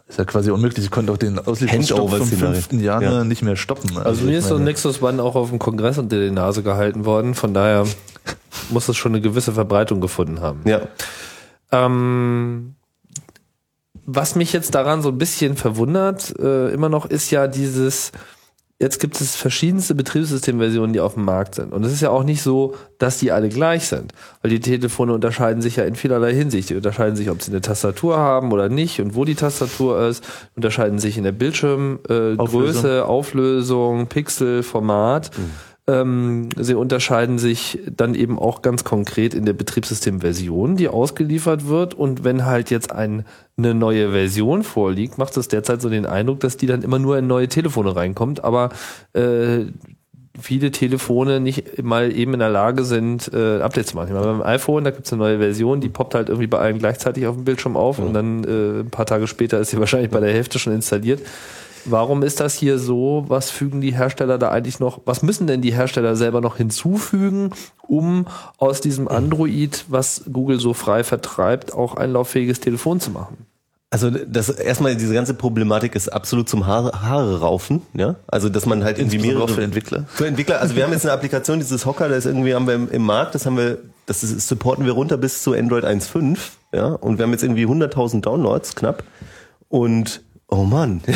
Ist ja quasi unmöglich. Sie konnten auch den Auslieferungsstopp vom. 5. Januar Ja. nicht mehr stoppen. Also, mir ich ist so ein Nexus One auch auf dem Kongress unter die Nase gehalten worden. Von daher [LAUGHS] muss es schon eine gewisse Verbreitung gefunden haben. ja, Ähm, was mich jetzt daran so ein bisschen verwundert, äh, immer noch, ist ja dieses, jetzt gibt es verschiedenste Betriebssystemversionen, die auf dem Markt sind. Und es ist ja auch nicht so, dass die alle gleich sind. Weil die Telefone unterscheiden sich ja in vielerlei Hinsicht. Die unterscheiden sich, ob sie eine Tastatur haben oder nicht und wo die Tastatur ist, unterscheiden sich in der Bildschirmgröße, äh, Auflösung. Größe, Auflösung, Pixel, Format. Ähm, sie unterscheiden sich dann eben auch ganz konkret in der Betriebssystemversion, die ausgeliefert wird. Und wenn halt jetzt ein, eine neue Version vorliegt, macht es derzeit so den Eindruck, dass die dann immer nur in neue Telefone reinkommt, aber äh, viele Telefone nicht mal eben in der Lage sind, äh, Updates zu machen. Ich meine, beim iPhone, da gibt's eine neue Version, die poppt halt irgendwie bei allen gleichzeitig auf dem Bildschirm auf und dann äh, ein paar Tage später ist sie [LAUGHS] wahrscheinlich bei der Hälfte schon installiert. Warum ist das hier so? Was fügen die Hersteller da eigentlich noch? Was müssen denn die Hersteller selber noch hinzufügen, um aus diesem Android, was Google so frei vertreibt, auch ein lauffähiges Telefon zu machen? Also das erstmal diese ganze Problematik ist absolut zum Haare, Haare raufen, ja. Also dass man halt irgendwie Insbesondere mehrere auch für Entwickler. Für Entwickler, also wir haben jetzt eine Applikation, dieses Hocker, das irgendwie haben wir im, im Markt, das haben wir, das ist, supporten wir runter bis zu Android 1.5, ja. Und wir haben jetzt irgendwie 100.000 Downloads knapp und oh Mann, [LAUGHS] ja,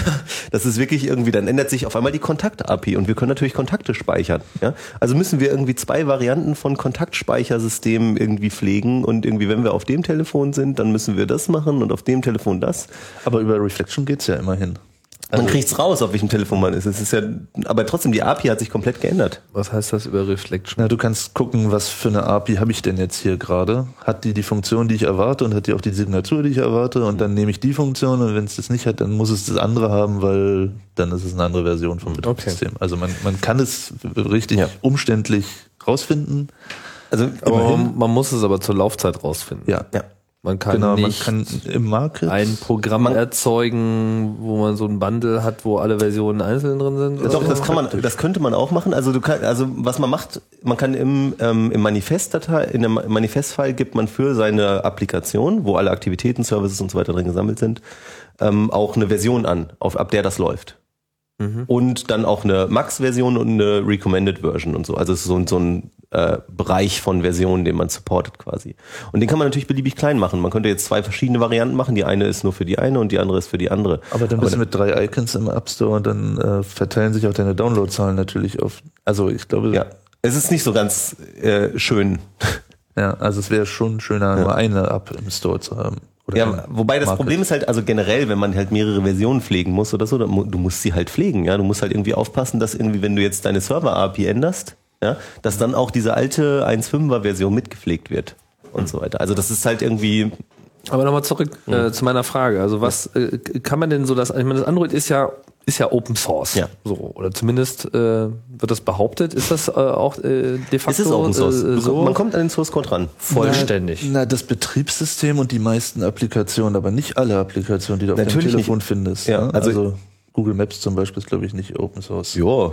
das ist wirklich irgendwie, dann ändert sich auf einmal die Kontakt-API und wir können natürlich Kontakte speichern. Ja? Also müssen wir irgendwie zwei Varianten von Kontaktspeichersystemen irgendwie pflegen und irgendwie, wenn wir auf dem Telefon sind, dann müssen wir das machen und auf dem Telefon das. Aber über Reflection geht's ja immerhin. Man kriegt's raus, auf welchem Telefon man ist. Es ist ja, aber trotzdem, die API hat sich komplett geändert. Was heißt das über Reflection? Na, du kannst gucken, was für eine API habe ich denn jetzt hier gerade. Hat die die Funktion, die ich erwarte und hat die auch die Signatur, die ich erwarte und dann nehme ich die Funktion und wenn es das nicht hat, dann muss es das andere haben, weil dann ist es eine andere Version vom Betriebssystem. Also man, man kann es richtig Ja. umständlich rausfinden. Also, Aber man muss es aber zur Laufzeit rausfinden. Ja, ja. Man kann genau. Man nicht kann im Market ein Programm erzeugen, wo man so ein Bundle hat, wo alle Versionen einzeln drin sind. Doch, so. das kann man, das könnte man auch machen. Also du kann, also was man macht, man kann im, ähm, im Manifestdatei, in dem Manifestfile gibt man für seine Applikation, wo alle Aktivitäten, Services und so weiter drin gesammelt sind, ähm, auch eine Version an, auf, ab der das läuft. Und dann auch eine Max-Version und eine Recommended Version und so. Also es ist so, ein- so ein äh, Bereich von Versionen, den man supportet quasi. Und den kann man natürlich beliebig klein machen. Man könnte jetzt zwei verschiedene Varianten machen. Die eine ist nur für die eine und die andere ist für die andere. Aber dann bist du mit drei Icons im App Store und dann äh, verteilen sich auch deine Downloadzahlen natürlich auf. Also ich glaube, Ja, es ist nicht so ganz äh, schön. ja also es wäre schon schöner, nur eine App im Store zu haben. Ja, wobei das Market. Problem ist halt, also generell, wenn man halt mehrere Versionen pflegen muss oder so, dann du musst sie halt pflegen, ja. Du musst halt irgendwie aufpassen, dass irgendwie, wenn du jetzt deine Server-API änderst, ja, dass dann auch diese alte 1.5er Version mitgepflegt wird und so weiter. Also das ist halt irgendwie, Aber nochmal zurück äh, zu meiner Frage. Also was äh, kann man denn so das? Ich meine, das Android ist ja ist ja Open Source. Ja. So oder zumindest äh, wird das behauptet. Ist das äh, auch äh, de facto es ist Open Source. Äh, so man kommt an den Source Code ran. vollständig? Na, das Betriebssystem und die meisten Applikationen, aber nicht alle Applikationen, die du auf Natürlich dem Telefon nicht. findest. Ja, ne? also- also, Google Maps zum Beispiel ist, glaube ich, nicht Open Source. Ja.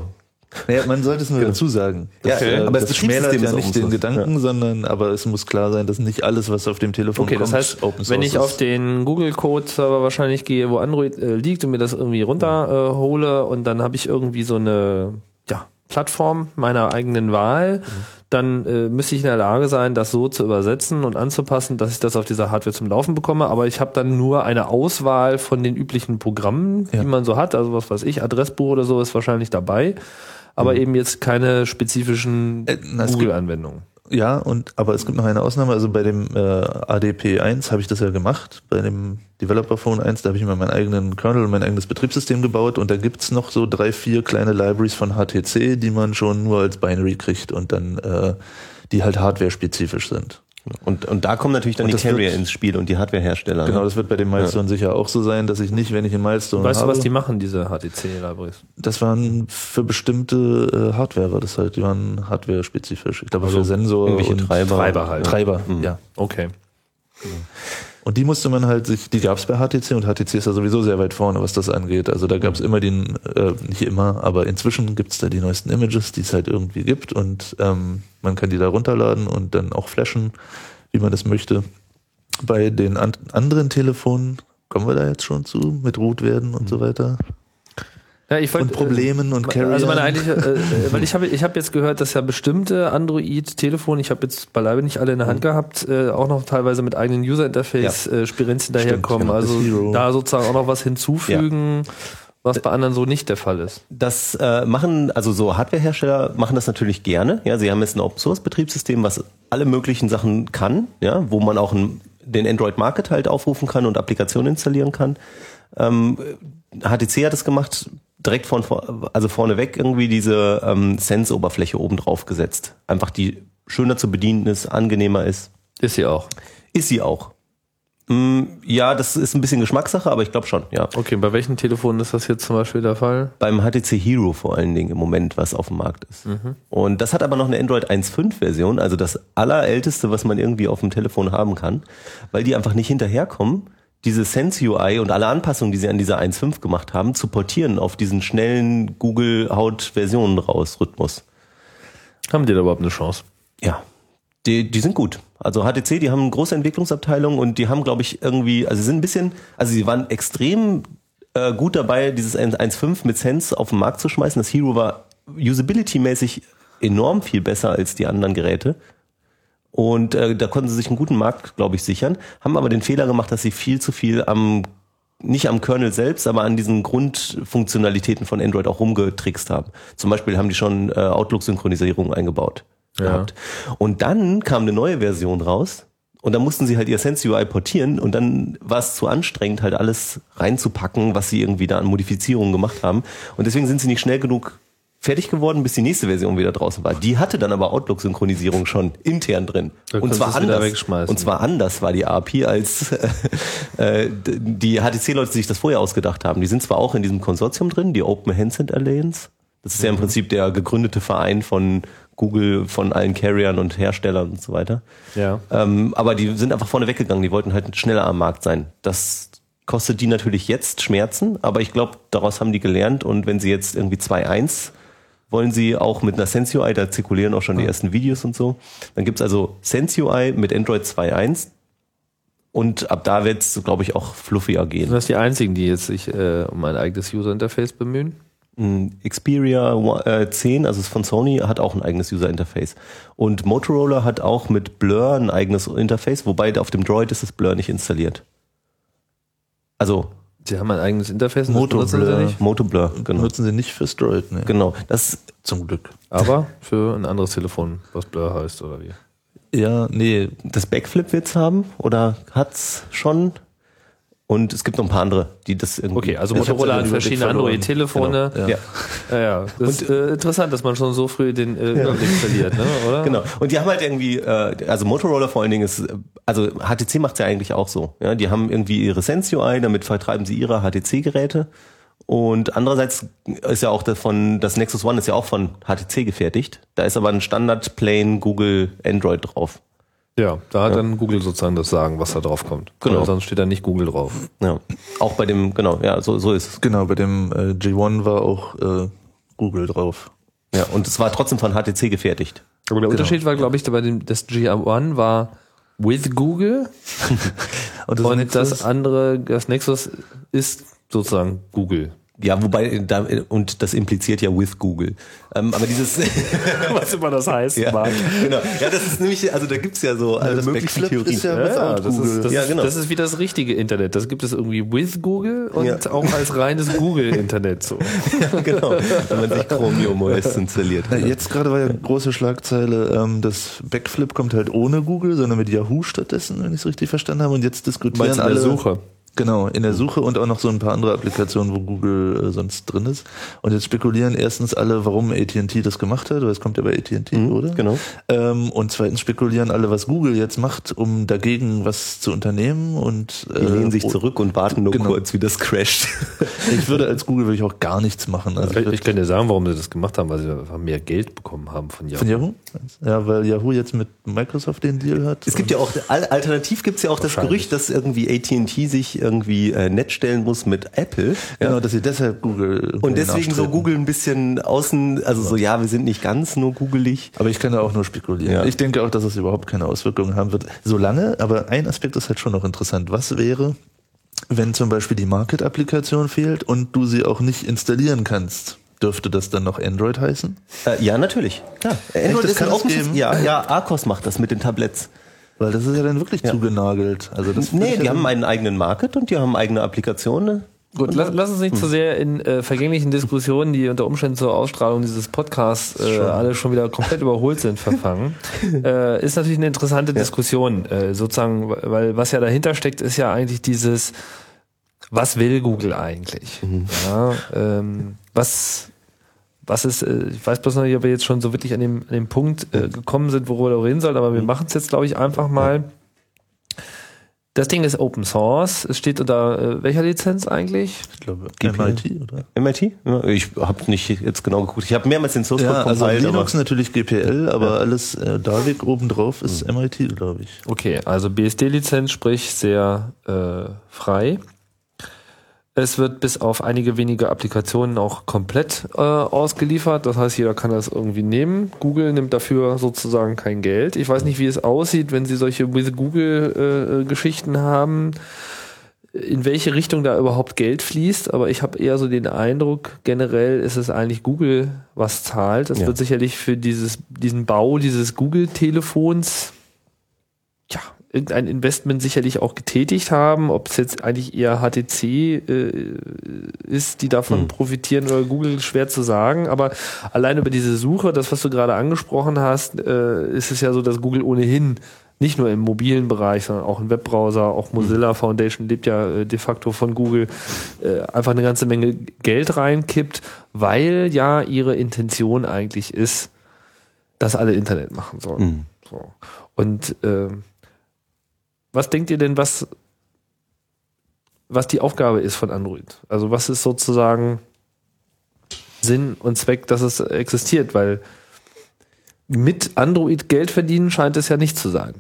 Naja, man sollte es nur [LAUGHS] dazu sagen. Ja, äh, aber das das schmälert ja nicht den. Gedanken, sondern aber es muss klar sein, dass nicht alles, was auf dem Telefon Okay, kommt, das heißt, Open Source wenn ich ist. auf den Google Code Server wahrscheinlich gehe, wo Android äh, liegt und mir das irgendwie runterhole äh, und dann habe ich irgendwie so eine ja, Plattform meiner eigenen Wahl, dann äh, müsste ich in der Lage sein, das so zu übersetzen und anzupassen, dass ich das auf dieser Hardware zum Laufen bekomme. Aber ich habe dann nur eine Auswahl von den üblichen Programmen, Ja. die man so hat. Also was weiß ich, Adressbuch oder so ist wahrscheinlich dabei. Aber eben jetzt keine spezifischen Äh, es Google-Anwendungen. Ja, und aber es gibt noch eine Ausnahme. Also bei dem äh, ADP 1 habe ich das ja gemacht. Bei dem Developer Phone 1, da habe ich mir meinen eigenen Kernel und mein eigenes Betriebssystem gebaut. Und da gibt's noch so drei, vier kleine Libraries von HTC, die man schon nur als Binary kriegt und dann äh, die halt hardware-spezifisch sind. Und, und da kommen natürlich dann Und die Carrier wird- ins Spiel und die Hardwarehersteller. Genau, ne? das wird bei dem Milestone sicher auch so sein, dass ich nicht, wenn ich einen Milestone Weißt du, habe, was die machen, diese HTC-Libraries? das waren für bestimmte äh, Hardware war das halt, die waren hardware-spezifisch. Ich glaube Also für Sensor irgendwelche und Treiber. Treiber halt. Treiber, ja. Okay. Und die musste man halt sich, die gab es bei HTC und HTC ist ja sowieso sehr weit vorne, was das angeht. Also da gab es immer den, äh, nicht immer, aber inzwischen gibt es da die neuesten Images, die es halt irgendwie gibt und ähm, man kann die da runterladen und dann auch flashen, wie man das möchte. Bei den an anderen Telefonen kommen wir da jetzt schon zu, mit Root werden und so weiter. Ja, ich wollt, Und Problemen und Carrier. Also meine eigentliche, äh, äh, weil ich habe ich habe jetzt gehört, dass ja bestimmte Android-Telefone, ich habe jetzt beileibe nicht alle in der Hand gehabt, äh, auch noch teilweise mit eigenen User-Interface-Spirenzen daherkommen. genau, also das Hero. da sozusagen auch noch was hinzufügen, was bei anderen so nicht der Fall ist. Das äh, machen, also so Hardwarehersteller machen das natürlich gerne. Ja, sie haben jetzt ein Open Source Betriebssystem, was alle möglichen Sachen kann, ja, wo man auch ein, den Android Market halt aufrufen kann und Applikationen installieren kann. Ähm, HTC hat es gemacht, direkt von also vorneweg irgendwie diese ähm, Sense-Oberfläche oben drauf gesetzt. Einfach die schöner zu bedienen ist, angenehmer ist. Ist sie auch. Ist sie auch. Mm, ja, das ist ein bisschen Geschmackssache, aber ich glaube schon, ja. Okay, bei welchen Telefonen ist das jetzt zum Beispiel der Fall? beim HTC Hero vor allen Dingen im Moment, was auf dem Markt ist. Und das hat aber noch eine Android 1.5 Version, also das allerälteste, was man irgendwie auf dem Telefon haben kann, weil die einfach nicht hinterherkommen, diese Sense UI und alle Anpassungen, die sie an dieser 1.5 gemacht haben, zu portieren auf diesen schnellen Google Haut Versionen raus Rhythmus. Haben die da überhaupt eine Chance? Ja. Die, die sind gut. Also HTC, die haben eine große Entwicklungsabteilung und die haben, glaube ich, irgendwie, also sie sind ein bisschen, also sie waren extrem äh, gut dabei, dieses 1.5 mit Sense auf den Markt zu schmeißen. Das Hero war usability-mäßig enorm viel besser als die anderen Geräte. Und äh, da konnten sie sich einen guten Markt, glaube ich, sichern, haben aber den Fehler gemacht, dass sie viel zu viel am nicht am Kernel selbst, aber an diesen Grundfunktionalitäten von Android auch rumgetrickst haben. Zum Beispiel haben die schon äh, Outlook-Synchronisierung eingebaut Ja. gehabt. Und dann kam eine neue Version raus und dann mussten sie halt ihr Sense UI portieren und dann war es zu anstrengend, halt alles reinzupacken, was sie irgendwie da an Modifizierungen gemacht haben. Und deswegen sind sie nicht schnell genug fertig geworden, bis die nächste Version wieder draußen war. Die hatte dann aber Outlook-Synchronisierung schon intern drin. Da und zwar anders. Und zwar anders war die API, als äh, d- die HTC-Leute sich das vorher ausgedacht haben. Die sind zwar auch in diesem Konsortium drin, die Open Handset Alliance. Das ist ja im Prinzip der gegründete Verein von Google, von allen Carriern und Herstellern und so weiter. Ja. Ähm, aber die sind einfach vorne weggegangen, die wollten halt schneller am Markt sein. Das kostet die natürlich jetzt Schmerzen, aber ich glaube, daraus haben die gelernt und wenn sie jetzt irgendwie 2.1 wollen sie auch mit einer Sense UI, da zirkulieren auch schon die ersten Videos und so. Dann gibt's also Sense UI mit Android 2.1 und ab da wird's, glaube ich, auch fluffier Sind gehen. das die einzigen, die jetzt sich äh, um ein eigenes User-Interface bemühen? Mm, Xperia äh, 10, also ist von Sony, hat auch ein eigenes User Interface. Und Motorola hat auch mit Blur ein eigenes Interface, wobei auf dem Droid ist das Blur nicht installiert. Also Sie haben ein eigenes Interface. und das Moto benutzen sie Blur. nicht. Motoblur, genau. Nutzen sie nicht fürs Droid, ne? Genau. Das Zum Glück. Aber [LAUGHS] für ein anderes Telefon, was Blur heißt oder wie. Ja, nee, das Backflip wird's haben oder hat's schon? Und es gibt noch ein paar andere, die das irgendwie. Okay, also Motorola ja hat verschiedene. Android-Telefone. Genau, ja. Ja, ja. Das ist äh, interessant, dass man schon so früh den äh, Überblick verliert, ne? [LAUGHS] oder? Genau. Und die haben halt irgendwie, äh, also Motorola vor allen Dingen ist, also HTC macht's ja eigentlich auch so. Ja, die haben irgendwie ihre Sense UI, damit vertreiben sie ihre HTC-Geräte. Und andererseits ist ja auch davon, das Nexus One ist ja auch von HTC gefertigt. Da ist aber ein Standard Plain Google Android drauf. Ja, da hat dann Google sozusagen das Sagen, was da drauf kommt. Genau. Oder sonst steht da nicht Google drauf. Ja. Auch bei dem, genau, ja, so, so ist es. genau, bei dem äh, G1 war auch äh, Google drauf. Ja, und es war trotzdem von HTC gefertigt. Aber der Unterschied war, glaube ich, bei dem das G1 war with Google [LAUGHS] Und das und Nexus- das andere, das Nexus ist sozusagen Google. Ja, wobei, da, und das impliziert ja with Google. Ähm, aber dieses, [LAUGHS] Was immer das heißt, ja, genau. Ja, das ist nämlich, also da gibt's ja so alle das möglichen Backflip Theorien. ist ja- Ja, das, Google. ist, das, Ja, genau. das ist wie das richtige Internet. Das gibt es irgendwie with Google und Ja. auch als reines Google-Internet. So. [LAUGHS] genau, wenn man sich Chromium OS installiert. Na, jetzt gerade war ja eine große Schlagzeile, ähm, das Backflip kommt halt ohne Google, sondern mit Yahoo stattdessen, wenn ich es richtig verstanden habe. Und jetzt diskutieren Meinst alle. der Suche? Genau, in der Suche und auch noch so ein paar andere Applikationen, wo Google äh, sonst drin ist. Und jetzt spekulieren erstens alle, warum AT&T das gemacht hat, weil es kommt ja bei AT&T, oder? genau. Ähm, und zweitens spekulieren alle, was Google jetzt macht, um dagegen was zu unternehmen. Und Die lehnen sich oh, zurück und warten nur genau. kurz, wie das crasht. [LAUGHS] Ich würde als Google würde ich auch gar nichts machen. Also Ich, ich kann dir sagen, warum sie das gemacht haben, weil sie einfach mehr Geld bekommen haben von Yahoo. von Yahoo? Ja, weil Yahoo jetzt mit Microsoft den Deal hat. Es gibt ja auch, al- alternativ gibt's ja auch das. Gerücht, dass irgendwie AT&T sich irgendwie äh, nett stellen muss mit Apple. Genau, dass sie deshalb Google. Und deswegen so. Google ein bisschen außen, also so, ja, wir sind nicht ganz nur googelig. Aber ich kann da auch nur spekulieren. Ja. Ich denke auch, dass es überhaupt keine Auswirkungen haben wird. Solange, aber ein Aspekt ist halt schon noch interessant. Was wäre, wenn zum Beispiel die Market-Applikation fehlt und du sie auch nicht installieren kannst? Dürfte das dann noch Android heißen? Äh, ja, natürlich. Klar. Android das ist kann ein Open? Ja, ja, Arcos macht das mit den Tabletts. Weil das ist ja dann wirklich Ja. zugenagelt. Also das Nee, die ja haben einen eigenen Market und die haben eigene Applikationen. Gut, lass, lass uns nicht zu sehr in äh, vergänglichen Diskussionen, die unter Umständen zur Ausstrahlung dieses Podcasts äh, alle schon wieder komplett überholt sind, verfangen. [LAUGHS] äh, ist natürlich eine interessante Diskussion, äh, sozusagen, weil was ja dahinter steckt, ist ja eigentlich dieses, was will Google eigentlich? Ja, ähm, was was ist, äh, ich weiß bloß noch nicht, ob wir jetzt schon so wirklich an dem, an dem Punkt äh, gekommen sind, worüber wir reden sollen, aber wir machen es jetzt, glaube ich, einfach mal. Das Ding ist Open Source. Es steht unter äh, welcher Lizenz eigentlich? Ich glaube, GPL. MIT, oder? MIT? Ja, ich habe nicht jetzt genau geguckt. Ich habe mehrmals den Source Code Ja, also compiled, Linux aber natürlich GPL, aber alles äh, Dalvik obendrauf ist MIT, glaube ich. Okay, also BSD-Lizenz, sprich sehr äh, frei. Es wird bis auf einige wenige Applikationen auch komplett äh, ausgeliefert. Das heißt, jeder kann das irgendwie nehmen. Google nimmt dafür sozusagen kein Geld. Ich weiß nicht, wie es aussieht, wenn Sie solche with Google-Geschichten haben, in welche Richtung da überhaupt Geld fließt. Aber ich habe eher so den Eindruck, generell ist es eigentlich Google, was zahlt. Das Ja. wird sicherlich für dieses, diesen Bau dieses Google-Telefons ja, irgendein Investment sicherlich auch getätigt haben. Ob es jetzt eigentlich eher HTC äh, ist, die davon Hm. profitieren oder Google, schwer zu sagen. Aber allein über diese Suche, das, was du gerade angesprochen hast, äh, ist es ja so, dass Google ohnehin nicht nur im mobilen Bereich, sondern auch im Webbrowser, auch Mozilla Foundation lebt ja äh, de facto von Google, äh, einfach eine ganze Menge Geld reinkippt, weil ja ihre Intention eigentlich ist, dass alle Internet machen sollen. Mhm. So. Und ähm, was denkt ihr denn, was, was die Aufgabe ist von Android? Also was ist sozusagen Sinn und Zweck, dass es existiert? Weil mit Android Geld verdienen scheint es ja nicht zu sein.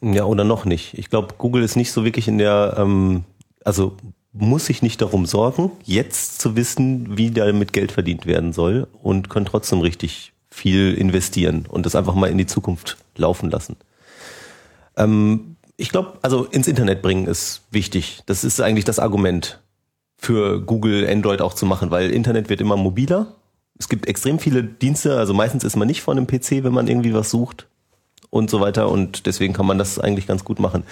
Ja, oder noch nicht. Ich glaube, Google ist nicht so wirklich in der, ähm, also muss sich nicht darum sorgen, jetzt zu wissen, wie damit Geld verdient werden soll und können trotzdem richtig viel investieren und das einfach mal in die Zukunft laufen lassen. Ähm, ich glaube, also ins Internet bringen ist wichtig. Das ist eigentlich das Argument für Google Android auch zu machen, weil Internet wird immer mobiler. Es gibt extrem viele Dienste, also meistens ist man nicht vor einem PC, wenn man irgendwie was sucht und so weiter und deswegen kann man das eigentlich ganz gut machen.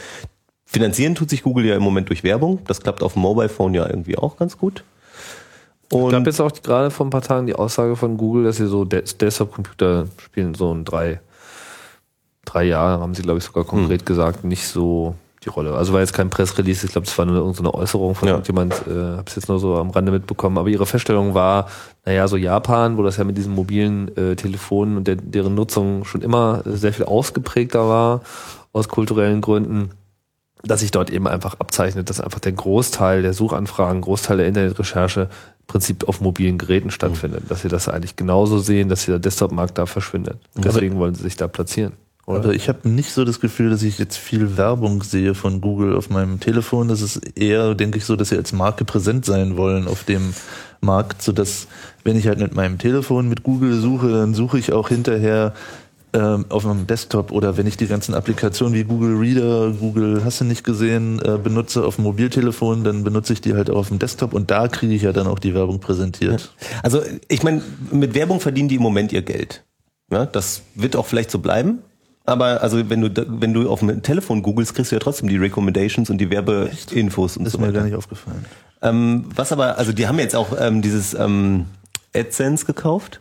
Finanzieren tut sich Google ja im Moment durch Werbung. Das klappt auf dem Mobile Phone ja irgendwie auch ganz gut. Ich Und gab jetzt auch gerade vor ein paar Tagen die Aussage von Google, dass sie so Des- Desktop-Computer spielen so in drei, drei Jahren, haben sie glaube ich sogar konkret Hm. gesagt, nicht so die Rolle. Also war jetzt kein Pressrelease, ich glaube, es war nur irgendeine Äußerung von Ja. irgendjemand, äh, habe es jetzt nur so am Rande mitbekommen, aber ihre Feststellung war, naja, so Japan, wo das ja mit diesen mobilen äh, Telefonen und der, deren Nutzung schon immer sehr viel ausgeprägter war, aus kulturellen Gründen, dass sich dort eben einfach abzeichnet, dass einfach der Großteil der Suchanfragen, Großteil der Internetrecherche im Prinzip auf mobilen Geräten stattfindet. Dass sie das eigentlich genauso sehen, dass der Desktop-Markt da verschwindet. Deswegen wollen sie sich da platzieren. Oder? Aber ich habe nicht so das Gefühl, dass ich jetzt viel Werbung sehe von Google auf meinem Telefon. Das ist eher, denke ich, so, dass sie als Marke präsent sein wollen auf dem Markt, so dass wenn ich halt mit meinem Telefon mit Google suche, dann suche ich auch hinterher ähm, auf meinem Desktop oder wenn ich die ganzen Applikationen wie Google Reader, Google hast du nicht gesehen, äh, benutze auf dem Mobiltelefon, dann benutze ich die halt auch auf dem Desktop und da kriege ich ja dann auch die Werbung präsentiert. Also ich meine, mit Werbung verdienen die im Moment ihr Geld. Ja, das wird auch vielleicht so bleiben. Aber also wenn du wenn du auf dem Telefon googelst, kriegst du ja trotzdem die Recommendations und die Werbeinfos und Das so ist mir weiter. gar nicht aufgefallen. Ähm, was aber, also die haben jetzt auch ähm, dieses ähm, AdSense gekauft.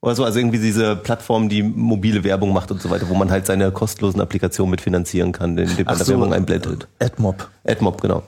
Oder so, also irgendwie diese Plattform, die mobile Werbung macht und so weiter, wo man halt seine kostenlosen Applikationen mitfinanzieren kann, indem man da Werbung einblendet. AdMob. AdMob, genau.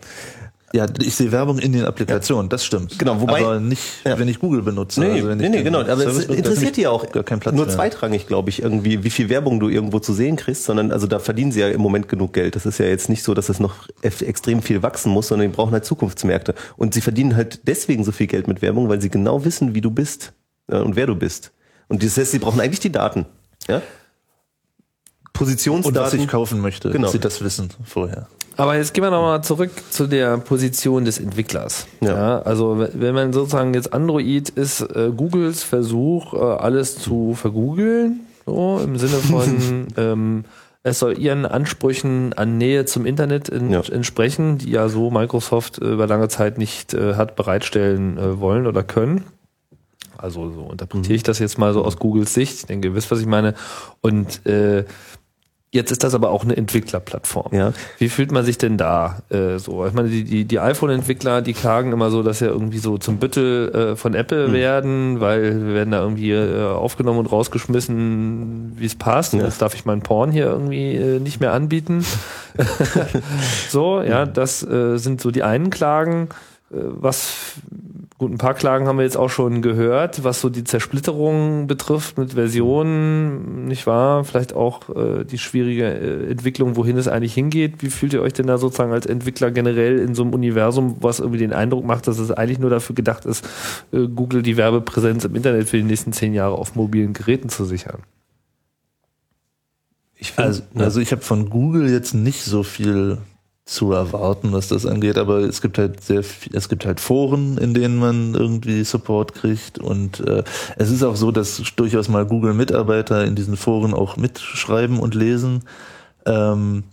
Ja, ich sehe Werbung in den Applikationen, das stimmt. Genau, wobei- aber nicht, Ja. wenn ich Google benutze. Nee, Also wenn nee, ich nee, genau. Aber es Service interessiert ja auch gar keinen Platz nur mehr. zweitrangig, glaube ich, irgendwie, wie viel Werbung du irgendwo zu sehen kriegst, sondern also da verdienen sie ja im Moment genug Geld. Das ist ja jetzt nicht so, dass es noch extrem viel wachsen muss, sondern die brauchen halt Zukunftsmärkte. Und sie verdienen halt deswegen so viel Geld mit Werbung, weil sie genau wissen, wie du bist ja, und wer du bist. Und das heißt, sie brauchen eigentlich die Daten. Ja? Und was Positionsdaten. ich kaufen möchte, Genau. dass sie das wissen vorher. Aber jetzt gehen wir nochmal zurück zu der Position des Entwicklers. Ja. Ja. also wenn man sozusagen jetzt Android ist, äh, Googles Versuch, äh, alles zu vergoogeln, so im Sinne von [LAUGHS] ähm, es soll ihren Ansprüchen an Nähe zum Internet in, Ja. entsprechen, die ja so Microsoft äh, über lange Zeit nicht äh, hat bereitstellen äh, wollen oder können. Also so interpretiere ich das jetzt mal so aus Googles Sicht. Ich denke, ihr wisst, was ich meine. Und äh, jetzt ist das aber auch eine Entwicklerplattform. Ja. Wie fühlt man sich denn da äh, so? Ich meine, die, die, die iPhone-Entwickler, die klagen immer so, dass sie irgendwie so zum Büttel äh, von Apple werden, weil wir werden da irgendwie äh, aufgenommen und rausgeschmissen, wie es passt. Ja. Jetzt darf ich meinen Porn hier irgendwie äh, nicht mehr anbieten. [LAUGHS] [LAUGHS] so, ja, das äh, sind so die einen Klagen. Äh, Was gut, ein paar Klagen haben wir jetzt auch schon gehört, was so die Zersplitterung betrifft mit Versionen, nicht wahr? Vielleicht auch äh, die schwierige äh, Entwicklung, wohin es eigentlich hingeht. Wie fühlt ihr euch denn da sozusagen als Entwickler generell in so einem Universum, was irgendwie den Eindruck macht, dass es eigentlich nur dafür gedacht ist, äh, Google die Werbepräsenz im Internet für die nächsten zehn Jahre auf mobilen Geräten zu sichern? Ich find, Also, also ich habe von Google jetzt nicht so viel zu erwarten, was das angeht, aber es gibt halt sehr viel, es gibt halt Foren, in denen man irgendwie Support kriegt und äh, es ist auch so, dass durchaus mal Google-Mitarbeiter in diesen Foren auch mitschreiben und lesen. Ähm,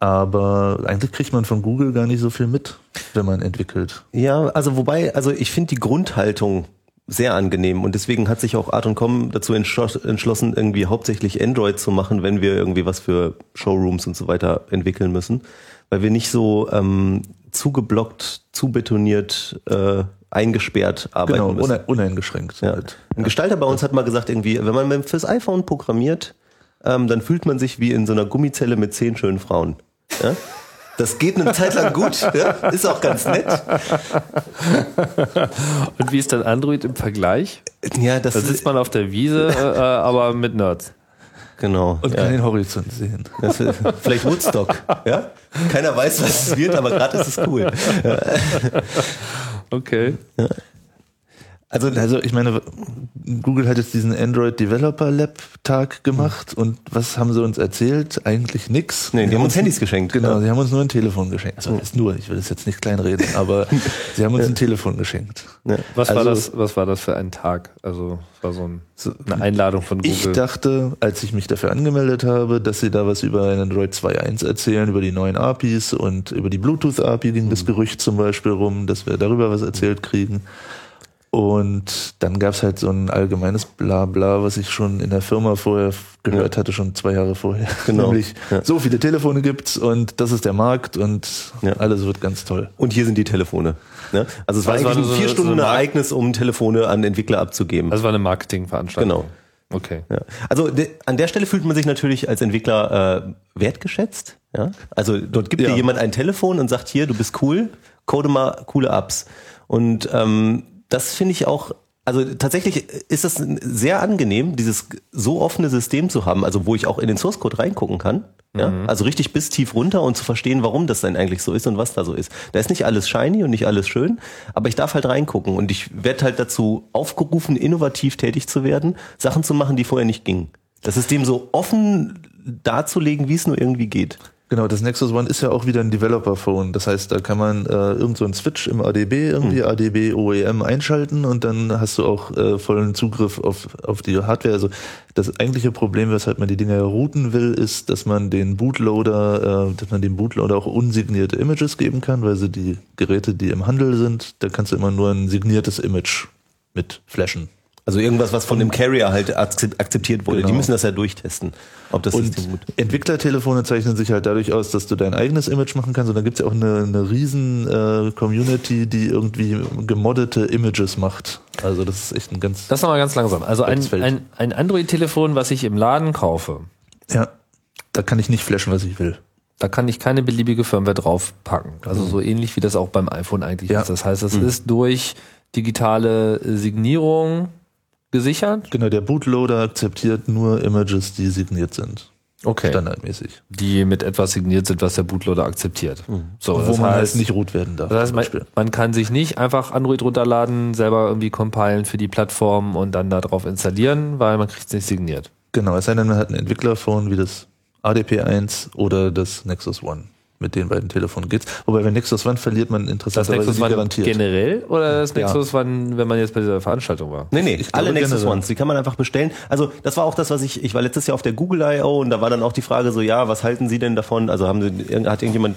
aber eigentlich kriegt man von Google gar nicht so viel mit, wenn man entwickelt. Ja, also wobei, also ich finde die Grundhaltung sehr angenehm und deswegen hat sich auch Art und Com dazu entschloss- entschlossen, irgendwie hauptsächlich Android zu machen, wenn wir irgendwie was für Showrooms und so weiter entwickeln müssen, weil wir nicht so ähm, zugeblockt, zubetoniert, äh, eingesperrt arbeiten Genau, müssen. une, uneingeschränkt. Ja. Halt. Ein Gestalter bei uns hat mal gesagt, irgendwie, wenn man fürs iPhone programmiert, ähm, dann fühlt man sich wie in so einer Gummizelle mit zehn schönen Frauen. Ja? Das geht eine Zeit lang gut, ja? ist auch ganz nett. Und wie ist dann Android im Vergleich? Ja, das Da sitzt man auf der Wiese, äh, äh, aber mit Nerds. Genau. Und ja. kann den Horizont sehen. Ist [LAUGHS] vielleicht Woodstock. Ja? Keiner weiß, was es wird, aber gerade ist es cool. [LAUGHS] Okay. Also, also ich meine, Google hat jetzt diesen Android Developer Lab Tag gemacht und was haben sie uns erzählt? Eigentlich nix. Nee, die haben uns Handys geschenkt. Genau, Ja. sie haben uns nur ein Telefon geschenkt. Also ist nur, ich will das jetzt nicht kleinreden, aber [LAUGHS] sie haben uns ein Telefon geschenkt. Ja. Was war Also- das? Was war das für ein Tag? Also es war so, ein, eine Einladung von Google. Ich dachte, als ich mich dafür angemeldet habe, dass sie da was über Android 2.1 erzählen, über die neuen APIs und über die Bluetooth-API ging das Gerücht zum Beispiel rum, dass wir darüber was erzählt kriegen. Und dann gab's halt so ein allgemeines Blabla, was ich schon in der Firma vorher gehört hatte, schon zwei Jahre vorher. Genau. [LAUGHS] Nämlich, Ja. so viele Telefone gibt's und das ist der Markt und Ja. alles wird ganz toll. Und hier sind die Telefone. Ne? Also es war war eigentlich ein so- vier so Stunden Mark- Ereignis, um Telefone an Entwickler abzugeben. das war eine Marketingveranstaltung. genau. Okay. Ja. Also de, an der Stelle fühlt man sich natürlich als Entwickler äh, wertgeschätzt. Ja? Also dort gibt Ja. dir jemand ein Telefon und sagt hier, du bist cool, code mal coole Apps. Und ähm, das finde ich auch. Also tatsächlich ist es sehr angenehm, dieses so offene System zu haben, also wo ich auch in den Source Code reingucken kann. Ja? Also richtig bis tief runter und zu verstehen, warum das denn eigentlich so ist und was da so ist. Da ist nicht alles shiny und nicht alles schön, aber ich darf halt reingucken und ich werde halt dazu aufgerufen, innovativ tätig zu werden, Sachen zu machen, die vorher nicht gingen. Das System so offen darzulegen, wie es nur irgendwie geht. Genau, das Nexus One ist ja auch wieder ein Developer-Phone. Das heißt, da kann man äh, irgend so einen Switch im ADB irgendwie, ADB OEM einschalten und dann hast du auch äh, vollen Zugriff auf, auf die Hardware. Also das eigentliche Problem, weshalb man die Dinger ja routen will, ist, dass man den Bootloader, äh, dass man dem Bootloader auch unsignierte Images geben kann, weil sie die Geräte, die im Handel sind, da kannst du immer nur ein signiertes Image mit flashen. Also irgendwas, was von dem Carrier halt akzep- akzeptiert wurde. Genau. Die müssen das ja durchtesten, ob das Und System gut Entwicklertelefone zeichnen sich halt dadurch aus, dass du dein eigenes Image machen kannst. Und da gibt's ja auch eine, eine riesen äh, Community, die irgendwie gemoddete Images macht. Also das ist echt ein ganz... Das nochmal ganz langsam. Also ein, ein, ein Android-Telefon, was ich im Laden kaufe, ja, da kann ich nicht flashen, was ich will. da kann ich keine beliebige Firmware draufpacken. Also so ähnlich wie das auch beim iPhone eigentlich Ja. ist. Das heißt, es ist durch digitale Signierung gesichert. Genau, der Bootloader akzeptiert nur Images, die signiert sind. Okay. Standardmäßig. Die mit etwas signiert sind, was der Bootloader akzeptiert. So, Wo man heißt, halt nicht root werden darf. Das heißt, man, Beispiel. man kann sich nicht einfach Android runterladen, selber irgendwie compilen für die Plattform und dann darauf installieren, weil man kriegt es nicht signiert. Genau, es sei denn, man hat ein Entwicklerphone wie das ADP1 oder das Nexus One. Mit den beiden Telefonen geht's. Wobei, wenn Nexus One verliert man Das interessanterweise Nexus die One garantiert. generell oder das Ja. Nexus One, wenn man jetzt bei dieser Veranstaltung war? Nee, nee, Ich alle Nexus generell. Ones, die kann man einfach bestellen. Also das war auch das, was ich, ich war letztes Jahr auf der Google I.O. und da war dann auch die Frage so, ja, was halten Sie denn davon? Also haben Sie, hat irgendjemand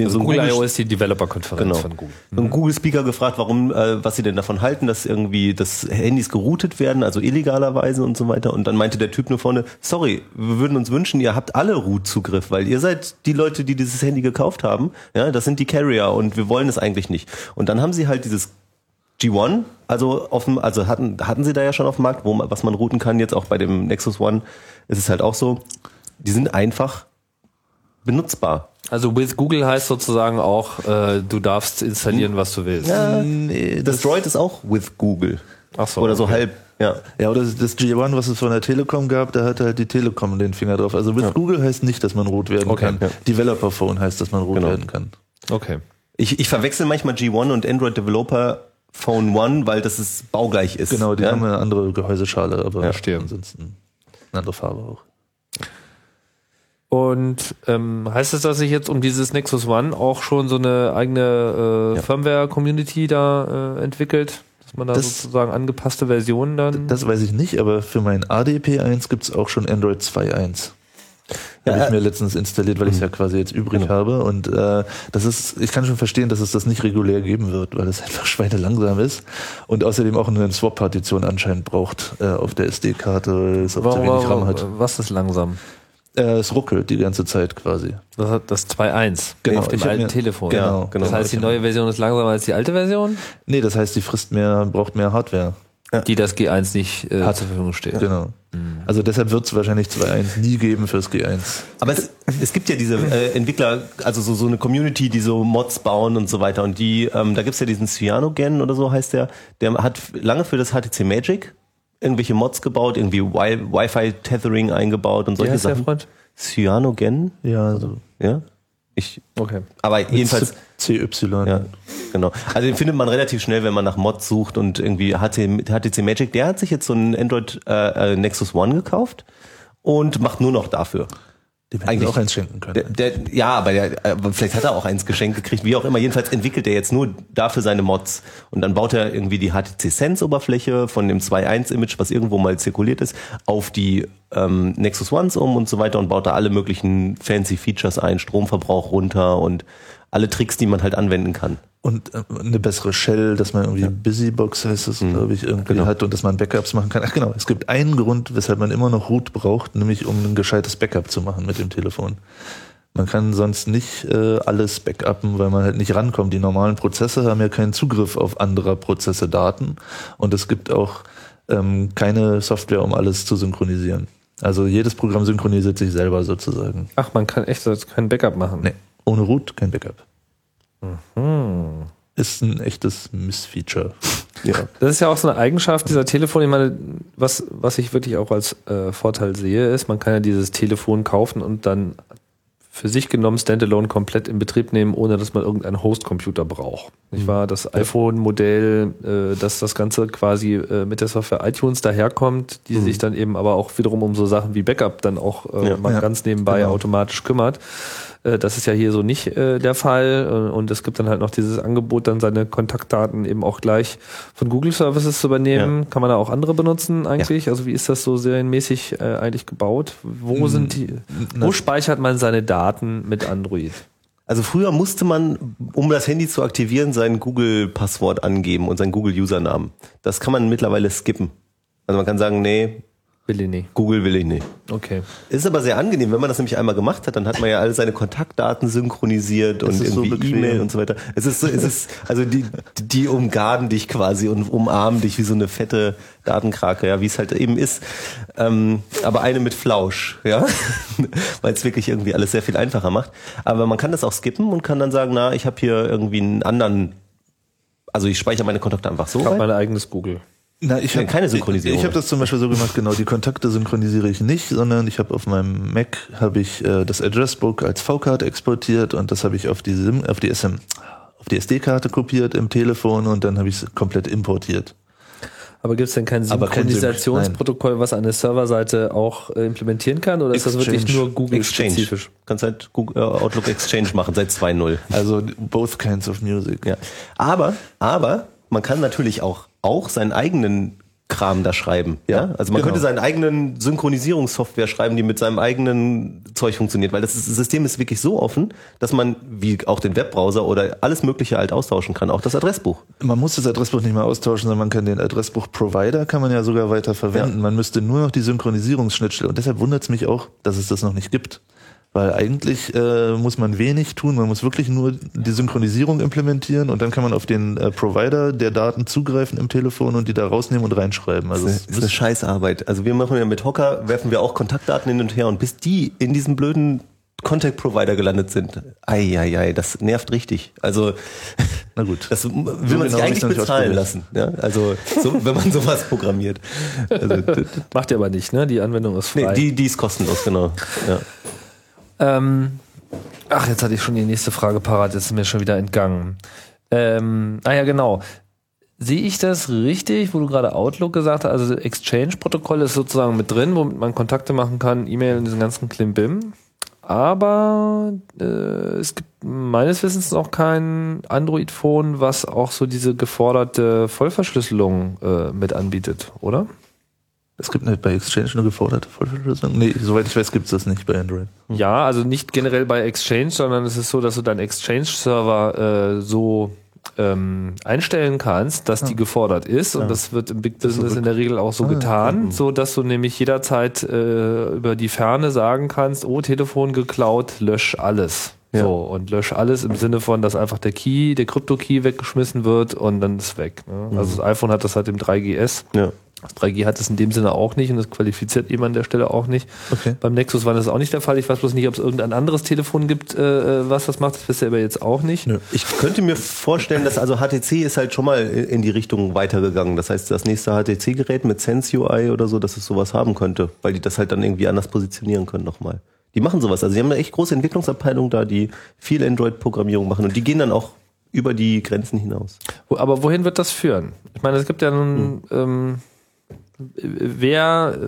den Also so Google I.O. ist die Developer-Konferenz Genau. von Google. so einen Google-Speaker gefragt, warum, äh, was sie denn davon halten, dass irgendwie das Handys geroutet werden, also illegalerweise und so weiter. Und dann meinte der Typ nur vorne, sorry, wir würden uns wünschen, ihr habt alle Root-Zugriff, weil ihr seid die Leute, die dieses Handy gekauft haben. Ja, das sind die Carrier und wir wollen es eigentlich nicht. Und dann haben sie halt dieses G1, also dem, also hatten, hatten sie da ja schon auf dem Markt, wo was man routen kann, jetzt auch bei dem Nexus One, ist es halt auch so, die sind einfach benutzbar. Also with Google heißt sozusagen auch, äh, du darfst installieren, was du willst. Ja, Nee, das Droid ist auch with Google. Ach so, Oder so okay. halb, ja. Ja, oder das, das G1, was es von der Telekom gab, da hatte halt die Telekom den Finger drauf. Also with Google heißt nicht, dass man rot werden Okay, kann. ja. Developer Phone heißt, dass man rot Genau. werden kann. Okay. Ich, ich verwechsel manchmal G1 und Android Developer Phone One, weil das ist baugleich ist. Genau, die ja? haben eine andere Gehäuseschale, aber Ja, ansonsten eine andere Farbe auch. Und ähm, heißt es, dass sich jetzt um dieses Nexus One auch schon so eine eigene äh, Ja. Firmware-Community da äh, entwickelt? Dass man da Das- sozusagen angepasste Versionen dann. Das weiß ich nicht, aber für mein ADP1 gibt's auch schon Android 2.1. habe Ja, ich mir äh, letztens installiert, weil ich es ja quasi jetzt übrig Genau. habe. Und äh, das ist, ich kann schon verstehen, dass es das nicht regulär geben wird, weil es [LAUGHS] einfach schweinelangsam ist und außerdem auch eine Swap-Partition anscheinend braucht äh, auf der SD-Karte, weil es auch zu wenig RAM hat. was ist langsam? Äh, es ruckelt die ganze Zeit quasi. Das hat das 2.1 Genau, auf dem alten mir- Telefon. Genau, genau. Das heißt, die neue Version ist langsamer als die alte Version, Nee, das heißt, die frisst mehr, braucht mehr Hardware. die das G1 nicht äh, Hat. zur Verfügung steht. Genau. Also deshalb wird es wahrscheinlich 2.1 nie geben fürs G1. Aber es, es gibt ja diese äh, Entwickler, also so, so eine Community, die so Mods bauen und so weiter. Und die, ähm, da gibt's ja diesen Cyanogen oder so heißt der, der hat lange für das HTC Magic irgendwelche Mods gebaut, irgendwie Wi- Wi-Fi-Tethering eingebaut und Wie solche heißt der Sachen. Freund? Cyanogen? Ja, also Ja? Ich, Okay. aber jedenfalls, CY. ja, genau. Also den findet man relativ schnell, wenn man nach Mods sucht und irgendwie HTC, Magic, der hat sich jetzt so einen Android äh, äh, Nexus One gekauft und macht nur noch dafür. Dem hätten auch eins schenken können. Der, der, ja, aber der, äh, vielleicht hat er auch eins geschenkt gekriegt, wie auch immer. Jedenfalls entwickelt er jetzt nur dafür seine Mods. Und dann baut er irgendwie die HTC Sense-Oberfläche von dem 2.1-Image, was irgendwo mal zirkuliert ist, auf die ähm, Nexus Ones um und so weiter und baut da alle möglichen fancy Features ein, Stromverbrauch runter und alle Tricks, die man halt anwenden kann. Und äh, eine bessere Shell, dass man irgendwie Busybox heißt das, glaube ich, irgendwie genau. hat und dass man Backups machen kann. Ach genau, es gibt einen Grund, weshalb man immer noch Root braucht, nämlich um ein gescheites Backup zu machen mit dem Telefon. Man kann sonst nicht äh, alles backuppen, weil man halt nicht rankommt. Die normalen Prozesse haben ja keinen Zugriff auf anderer Prozesse Daten und es gibt auch ähm, keine Software, um alles zu synchronisieren. Also jedes Programm synchronisiert sich selber sozusagen. Ach, man kann echt kein Backup machen. Nee, ohne Root kein Backup. Ist ein echtes Missfeature. [LAUGHS] Ja. Das ist ja auch so eine Eigenschaft dieser Telefone. Ich meine, was, was ich wirklich auch als äh, Vorteil sehe, ist, man kann ja dieses Telefon kaufen und dann für sich genommen standalone komplett in Betrieb nehmen, ohne dass man irgendeinen Host-Computer braucht. Nicht wahr? Das iPhone-Modell, äh, dass das Ganze quasi äh, mit der Software iTunes daherkommt, die sich dann eben aber auch wiederum um so Sachen wie Backup dann auch äh, Ja. mal Ja, ganz nebenbei genau. automatisch kümmert. Äh, Das ist ja hier so nicht äh, der Fall. Äh, Und es gibt dann halt noch dieses Angebot, dann seine Kontaktdaten eben auch gleich von Google Services zu übernehmen. Kann man da auch andere benutzen eigentlich? Also wie ist das so serienmäßig eigentlich gebaut? Wo sind die, wo speichert man seine Daten mit Android? Also früher musste man, um das Handy zu aktivieren, sein Google-Passwort angeben und seinen Google-Usernamen. Das kann man mittlerweile skippen. Also man kann sagen, nee, Will ich nicht. Google will ich nicht. Okay. Ist aber sehr angenehm, wenn man das nämlich einmal gemacht hat, dann hat man ja alle seine Kontaktdaten synchronisiert und so irgendwie bequem. E-Mail und so weiter. Es ist so, es ist, also die, die umgarden dich quasi und umarmen dich wie so eine fette Datenkrake, ja, wie es halt eben ist. Ähm, aber eine mit Flausch, ja, [LAUGHS] weil es wirklich irgendwie alles sehr viel einfacher macht. Aber man kann das auch skippen und kann dann sagen, na, ich habe hier irgendwie einen anderen, also ich speichere meine Kontakte einfach so Ich habe mein eigenes Google. Na, ich Nee, hab, keine Synchronisierung. Ich, ich habe das zum Beispiel so gemacht, genau, die Kontakte synchronisiere ich nicht, sondern ich habe auf meinem Mac habe ich äh, das Addressbook als V-Card exportiert und das habe ich auf die SIM, auf die SM, auf die SD-Karte kopiert im Telefon und dann habe ich es komplett importiert. Aber gibt es denn kein Synchronisationsprotokoll, was eine Serverseite auch äh, implementieren kann? Oder ist das wirklich Exchange. nur Google-spezifisch? Kannst halt Google, äh, Outlook Exchange machen seit 2.0. Also both kinds of music. Ja. Aber, aber man kann natürlich auch, auch seinen eigenen Kram da schreiben. Ja, Ja, also man genau. könnte seinen eigenen Synchronisierungssoftware schreiben, die mit seinem eigenen Zeug funktioniert, weil das System ist wirklich so offen, dass man wie auch den Webbrowser oder alles Mögliche halt austauschen kann, auch das Adressbuch. Man muss das Adressbuch nicht mehr austauschen, sondern man kann den Adressbuch-Provider kann man ja sogar weiter verwenden. Ja. Man müsste nur noch die Synchronisierungsschnittstelle. Und deshalb wundert es mich auch, dass es das noch nicht gibt. Weil eigentlich äh, muss man wenig tun. Man muss wirklich nur die Synchronisierung implementieren und dann kann man auf den äh, Provider der Daten zugreifen im Telefon und die da rausnehmen und reinschreiben. Also Das ist eine Scheißarbeit. Also wir machen ja mit Hocker, werfen wir auch Kontaktdaten hin und her und bis die in diesem blöden Contact Provider gelandet sind, ei, ei, ei, das nervt richtig. Also [LAUGHS] na gut. Das will man So sich genau eigentlich bezahlen lassen. Ja? Also, so, wenn man [LAUGHS] sowas programmiert. Also, [LAUGHS] Macht ihr aber nicht, ne? Die Anwendung ist frei. nee, die, die ist kostenlos, genau. Ja. Ähm, ach, jetzt hatte ich schon die nächste Frage parat, jetzt ist mir schon wieder entgangen. Ähm, ah ja, genau. Sehe ich das richtig, wo du gerade Outlook gesagt hast? Also Exchange-Protokoll ist sozusagen mit drin, womit man Kontakte machen kann, E-Mail und diesen ganzen Klimbim. Aber äh, es gibt meines Wissens noch kein Android-Phone, was auch so diese geforderte Vollverschlüsselung äh, mit anbietet, oder? Es gibt eine, bei Exchange eine geforderte Vollverschlüsselung? Nee, soweit ich weiß, gibt es das nicht bei Android. Ja, also nicht generell bei Exchange, sondern es ist so, dass du deinen Exchange-Server äh, so ähm, einstellen kannst, dass die gefordert ist. Und das wird im Big Business in der Regel auch so getan, so dass du nämlich jederzeit äh, über die Ferne sagen kannst, oh, Telefon geklaut, lösch alles. Ja. So, und lösch alles im Sinne von, dass einfach der Key, der Krypto-Key weggeschmissen wird und dann ist weg. Ne? Also das iPhone hat das halt im 3GS. Ja. Das 3G hat es in dem Sinne auch nicht und das qualifiziert eben an der Stelle auch nicht. Okay. Beim Nexus war das auch nicht der Fall. Ich weiß bloß nicht, ob es irgendein anderes Telefon gibt, äh, was das macht. Das wisst ihr aber jetzt auch nicht. Nö. Ich könnte mir vorstellen, dass also HTC ist halt schon mal in die Richtung weitergegangen. Das heißt, das nächste HTC-Gerät mit Sense UI oder so, dass es sowas haben könnte, weil die das halt dann irgendwie anders positionieren können nochmal. Die machen sowas. Also die haben eine echt große Entwicklungsabteilung da, die viel Android-Programmierung machen und die gehen dann auch über die Grenzen hinaus. Aber wohin wird das führen? Ich meine, es gibt ja nun, ähm, wer,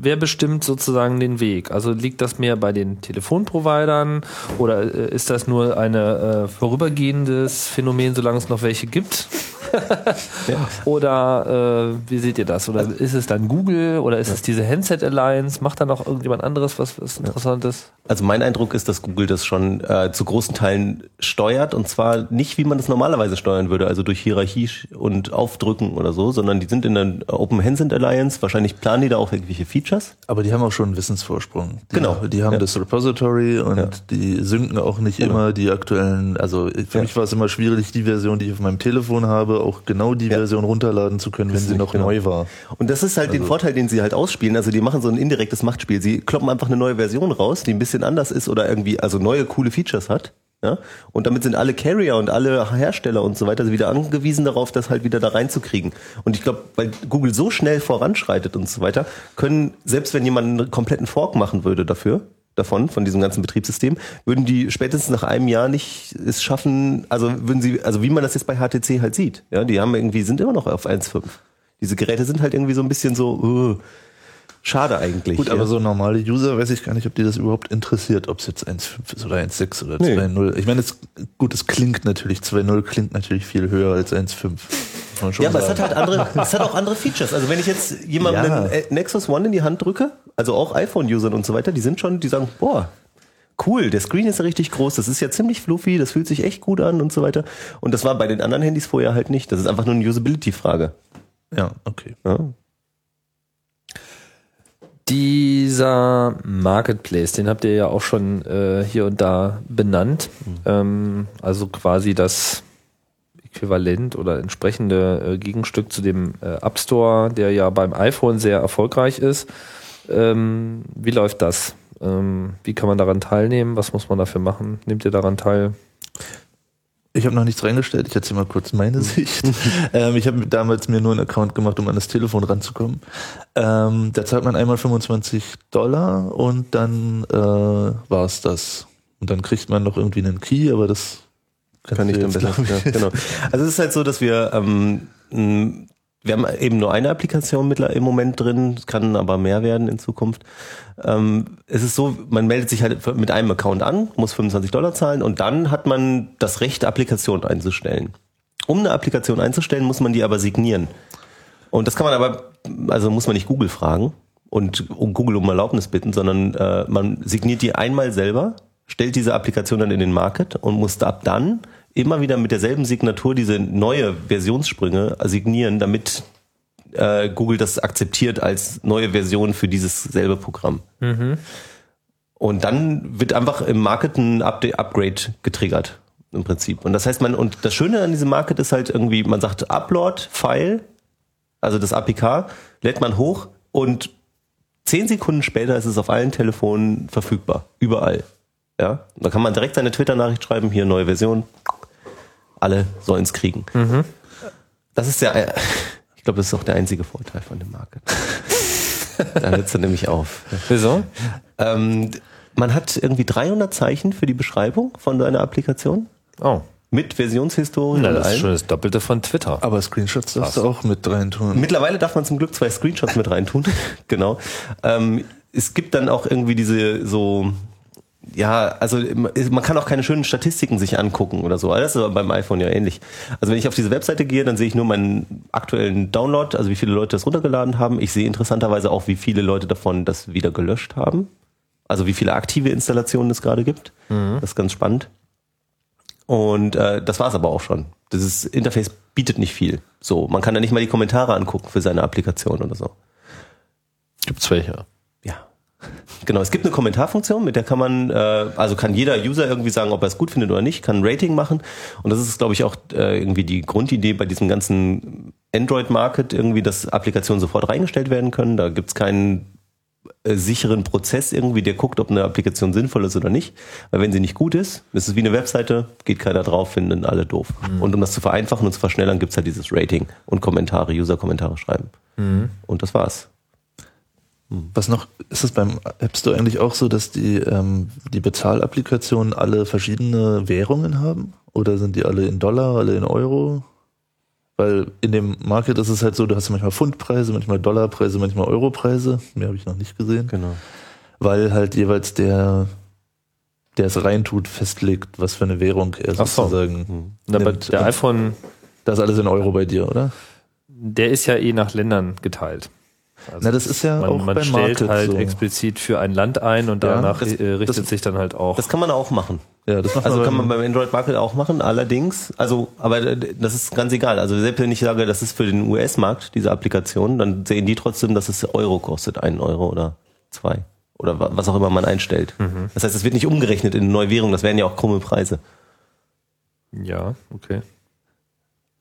wer bestimmt sozusagen den Weg? Also liegt das mehr bei den Telefonprovidern oder äh, ist das nur ein äh, vorübergehendes Phänomen, solange es noch welche gibt? [LAUGHS] Oder äh, wie seht ihr das? Oder ist es dann Google oder ist es diese Handset Alliance? Macht da noch irgendjemand anderes was, was Interessantes? Also mein Eindruck ist, dass Google das schon äh, zu großen Teilen steuert und zwar nicht, wie man das normalerweise steuern würde, also durch Hierarchie und Aufdrücken oder so, sondern die sind in der Open Handset Alliance. Wahrscheinlich planen die da auch irgendwelche Features. Aber die haben auch schon einen Wissensvorsprung. Die, Genau. Die haben Ja. das Repository und Ja. die synken auch nicht immer die aktuellen, also für Ja. mich war es immer schwierig, die Version, die ich auf meinem Telefon habe, auch genau die Ja. Version runterladen zu können, wenn sie noch genau. neu war. Und das ist halt den Vorteil, den sie halt ausspielen. Also die machen so ein indirektes Machtspiel. Sie kloppen einfach eine neue Version raus, die ein bisschen anders ist oder irgendwie also neue coole Features hat. Ja? Und damit sind alle Carrier und alle Hersteller und so weiter wieder angewiesen darauf, das halt wieder da reinzukriegen. Und ich glaube, weil Google so schnell voranschreitet und so weiter, können, selbst wenn jemand einen kompletten Fork machen würde dafür, davon, von diesem ganzen Betriebssystem, würden die spätestens nach einem Jahr nicht es schaffen, also würden sie, also wie man das jetzt bei HTC halt sieht, ja, die haben irgendwie, sind immer noch auf 1.5. Diese Geräte sind halt irgendwie so ein bisschen so, uh, schade eigentlich. Gut, ja. aber so normale User weiß ich gar nicht, ob die das überhaupt interessiert, ob es jetzt 1.5 ist oder 1.6 oder Nee. 2.0. Ich meine, es, gut, es klingt natürlich, 2.0 klingt natürlich viel höher als 1.5. Muss man schon Ja, aber es hat halt andere, es hat auch andere Features. Also wenn ich jetzt jemandem Ja. einen äh, Nexus One in die Hand drücke, also auch iPhone-Usern und so weiter, die sind schon, die sagen, boah, cool, der Screen ist ja richtig groß, das ist ja ziemlich fluffy, das fühlt sich echt gut an und so weiter. Und das war bei den anderen Handys vorher halt nicht. Das ist einfach nur eine Usability-Frage. Ja, okay. Ja. Dieser Marketplace, den habt ihr ja auch schon äh, hier und da benannt. Ähm, also quasi das Äquivalent oder entsprechende äh, Gegenstück zu dem äh, App Store, der ja beim iPhone sehr erfolgreich ist. Ähm, wie läuft das? Ähm, wie kann man daran teilnehmen? Was muss man dafür machen? Nehmt ihr daran teil? Ich habe noch nichts reingestellt, ich erzähle mal kurz meine Sicht. [LAUGHS] ähm, ich habe damals mir nur einen Account gemacht, um an das Telefon ranzukommen. Ähm, da zahlt man einmal 25 Dollar und dann äh, war's das. Und dann kriegt man noch irgendwie einen Key, aber das Kann ich dann besser. Ja, genau. Also es ist halt so, dass wir ähm, wir haben eben nur eine Applikation mittler im Moment drin, kann aber mehr werden in Zukunft. Ähm, es ist so, man meldet sich halt mit einem Account an, muss 25 Dollar zahlen und dann hat man das Recht, Applikation einzustellen. Um eine Applikation einzustellen, muss man die aber signieren. Und das kann man aber, also muss man nicht Google fragen und Google um Erlaubnis bitten, sondern äh, man signiert die einmal selber, stellt diese Applikation dann in den Market und muss ab dann immer wieder mit derselben Signatur diese neue Versionssprünge signieren, damit äh, Google das akzeptiert als neue Version für dieses selbe Programm. Und dann wird einfach im Market ein Upgrade getriggert im Prinzip. Und das heißt, man, und das Schöne an diesem Market ist halt irgendwie, man sagt Upload, File, also das APK, lädt man hoch und zehn Sekunden später ist es auf allen Telefonen verfügbar. Überall. Ja. Da kann man direkt seine Twitter-Nachricht schreiben, hier neue Version. Alle sollen es kriegen. Das ist ja, [LAUGHS] ich glaube, das ist auch der einzige Vorteil von dem Market. [LAUGHS] da hört es dann nämlich auf. Wieso? Ähm, man hat irgendwie 300 Zeichen für die Beschreibung von seiner Applikation. Oh. Mit Versionshistorie Na, das ist schon das Doppelte von Twitter. Aber Screenshots darfst du auch mit rein tun. Mittlerweile darf man zum Glück zwei Screenshots mit reintun. [LAUGHS] genau. Ähm, es gibt dann auch irgendwie diese so ja, also man kann auch keine schönen Statistiken sich angucken oder so. Das ist aber beim iPhone ja ähnlich. Also wenn ich auf diese Webseite gehe, dann sehe ich nur meinen aktuellen Download, also wie viele Leute das runtergeladen haben. Ich sehe interessanterweise auch, wie viele Leute davon das wieder gelöscht haben. Also wie viele aktive Installationen es gerade gibt. Mhm. Das ist ganz spannend. Und äh, das war's aber auch schon. Dieses Interface bietet nicht viel. So, man kann da nicht mal die Kommentare angucken für seine Applikation oder so. Gibt's welche? [LAUGHS] Genau, es gibt eine Kommentarfunktion, mit der kann man, äh, also kann jeder User irgendwie sagen, ob er es gut findet oder nicht, kann ein Rating machen. Und das ist, glaube ich, auch äh, irgendwie die Grundidee bei diesem ganzen Android-Market, irgendwie, dass Applikationen sofort reingestellt werden können. Da gibt's keinen äh, sicheren Prozess irgendwie, der guckt, ob eine Applikation sinnvoll ist oder nicht. Weil wenn sie nicht gut ist, ist es wie eine Webseite, geht keiner drauf, finden alle doof. Mhm. Und um das zu vereinfachen und zu verschnellern, gibt's halt dieses Rating und Kommentare, User-Kommentare schreiben. Mhm. Und das war's. Was noch, ist es beim App Store eigentlich auch so, dass die, ähm, die Bezahlapplikationen alle verschiedene Währungen haben? Oder sind die alle in Dollar, alle in Euro? Weil in dem Market ist es halt so, du hast manchmal Pfundpreise, manchmal Dollarpreise, manchmal Europreise. Mehr habe ich noch nicht gesehen. Genau. Weil halt jeweils der, der es reintut, festlegt, was für eine Währung er so. sozusagen. Mhm. Aber der iPhone. Das ist alles in Euro bei dir, oder? Der ist ja eh nach Ländern geteilt. Also Na, das ist ja man, auch man beim stellt Market halt so. explizit für ein Land ein und Ja, danach das- äh, richtet das- sich dann halt auch. Das kann man auch machen. Ja, das macht Also man kann man beim- Android Market auch machen, allerdings, also, aber das ist ganz egal. Also selbst wenn ich sage, das ist für den US-Markt, diese Applikation, dann sehen die trotzdem, dass es Euro kostet, einen Euro oder zwei. Oder wa- was auch immer man einstellt. Das heißt, es wird nicht umgerechnet in eine neue Währung, das wären ja auch krumme Preise. ja, okay.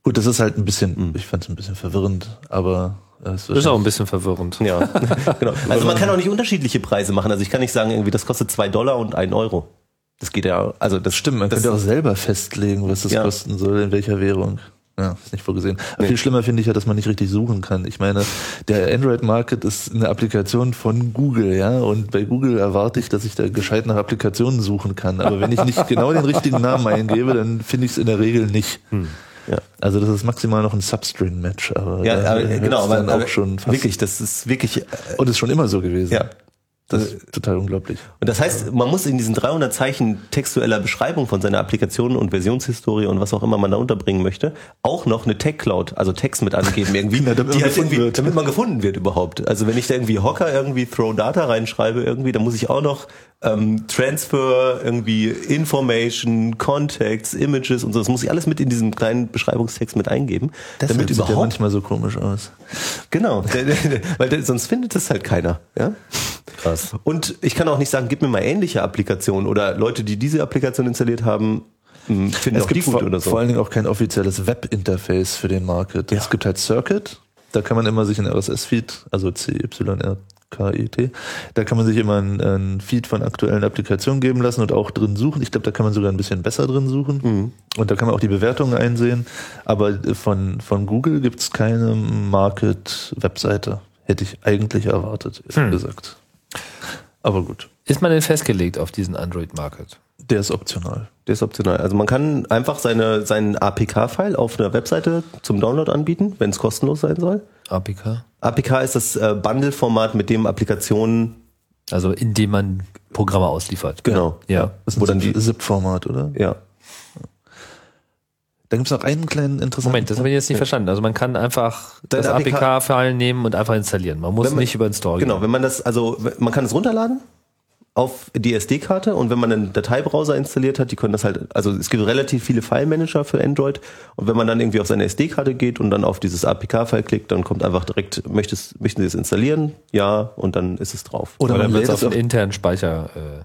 Gut, das ist halt ein bisschen, ich fand es ein bisschen verwirrend, aber es Ist auch ein bisschen verwirrend. Ja, [LAUGHS] genau. Also man kann auch nicht unterschiedliche Preise machen. Also ich kann nicht sagen, irgendwie, das kostet zwei Dollar und ein Euro. Das geht ja, also das Stimmt, man das, könnte auch selber festlegen, was das Ja. kosten soll, in welcher Währung. Ja, ist nicht vorgesehen. Aber viel schlimmer finde ich ja, dass man nicht richtig suchen kann. Ich meine, der Android Market ist eine Applikation von Google, ja, und bei Google erwarte ich, dass ich da gescheit nach Applikationen suchen kann. Aber wenn ich nicht [LAUGHS] genau den richtigen Namen eingebe, dann finde ich es in der Regel nicht. Ja. Also das ist maximal noch ein Substring-Match, aber ja, aber, genau, aber, aber auch schon fast. wirklich, das ist wirklich, äh, Und ist schon immer so gewesen. ja. Das ist total unglaublich. Und das heißt, man muss in diesen 300 Zeichen textueller Beschreibung von seiner Applikation und Versionshistorie und was auch immer man da unterbringen möchte, auch noch eine Tag Cloud, also Text mit angeben irgendwie, Ja, [LAUGHS] damit man die halt gefunden irgendwie wird. damit man gefunden wird überhaupt. Also wenn ich da irgendwie Hocker irgendwie Throw Data reinschreibe irgendwie, dann muss ich auch noch ähm, Transfer irgendwie Information, Contacts, Images und so, das muss ich alles mit in diesem kleinen Beschreibungstext mit eingeben, damit sieht ja überhaupt manchmal so komisch aus. Genau, [LAUGHS] weil sonst findet es halt keiner. Ja? Krass. Und ich kann auch nicht sagen, gib mir mal ähnliche Applikationen oder Leute, die diese Applikation installiert haben, mh, finden Es auch die gut vor, oder so. vor allen Dingen auch kein offizielles Web-Interface für den Market. Ja. Es gibt halt Circuit, da kann man immer sich ein RSS-Feed, also CYRKIT, da kann man sich immer ein, ein Feed von aktuellen Applikationen geben lassen und auch drin suchen. Ich glaube, da kann man sogar ein bisschen besser drin suchen. Mhm. Und da kann man auch die Bewertungen einsehen. Aber von, von Google gibt es keine Market-Webseite. Hätte ich eigentlich erwartet, ehrlich Hm. gesagt. Aber gut, Ist man denn festgelegt auf diesen Android Market? der ist optional. Der ist optional. Also man kann einfach seine, seinen APK-File auf einer Webseite zum Download anbieten, wenn es kostenlos sein soll. APK? APK ist das äh, Bundle-Format, mit dem Applikationen Also indem man Programme ausliefert. Genau. Ja. Das ist Wo ein dann die- ZIP-Format, oder? ja Da gibt es noch einen kleinen interessanten Moment, das habe ich jetzt nicht verstanden. Also man kann einfach Deine das APK APK-File nehmen und einfach installieren. Man muss man- nicht über den Store Genau, gehen. wenn man das, also man kann es runterladen auf die SD-Karte und wenn man einen Dateibrowser installiert hat, die können das halt, also es gibt relativ viele File-Manager für Android und wenn man dann irgendwie auf seine SD-Karte geht und dann auf dieses APK-File klickt, dann kommt einfach direkt, möchtest, möchten Sie es installieren? Ja, und dann ist es drauf. Oder Oder man dann wird es auf den internen Speicher. Äh,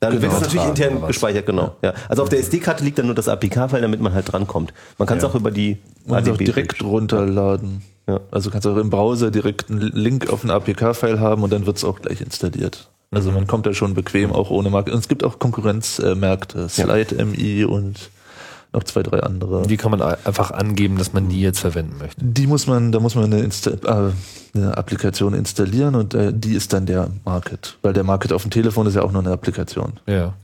Dann wird Genau. es natürlich intern gespeichert, genau. Ja. Also auf der SD-Karte liegt dann nur das APK-File, damit man halt drankommt. Man kann es Ja. auch über die Man kann es auch ADB direkt runterladen. Ja. Also kannst auch im Browser direkt einen Link auf ein APK-File haben und dann wird es auch gleich installiert. Also man kommt da schon bequem auch ohne Marke. Und es gibt auch Konkurrenzmärkte, Slide MI und noch zwei, drei andere. die kann man einfach angeben, dass man die jetzt verwenden möchte. Die muss man, da muss man eine, Insta äh, eine Applikation installieren und äh, die ist dann der Market. Weil der Market auf dem Telefon ist ja auch nur eine Applikation. Ja.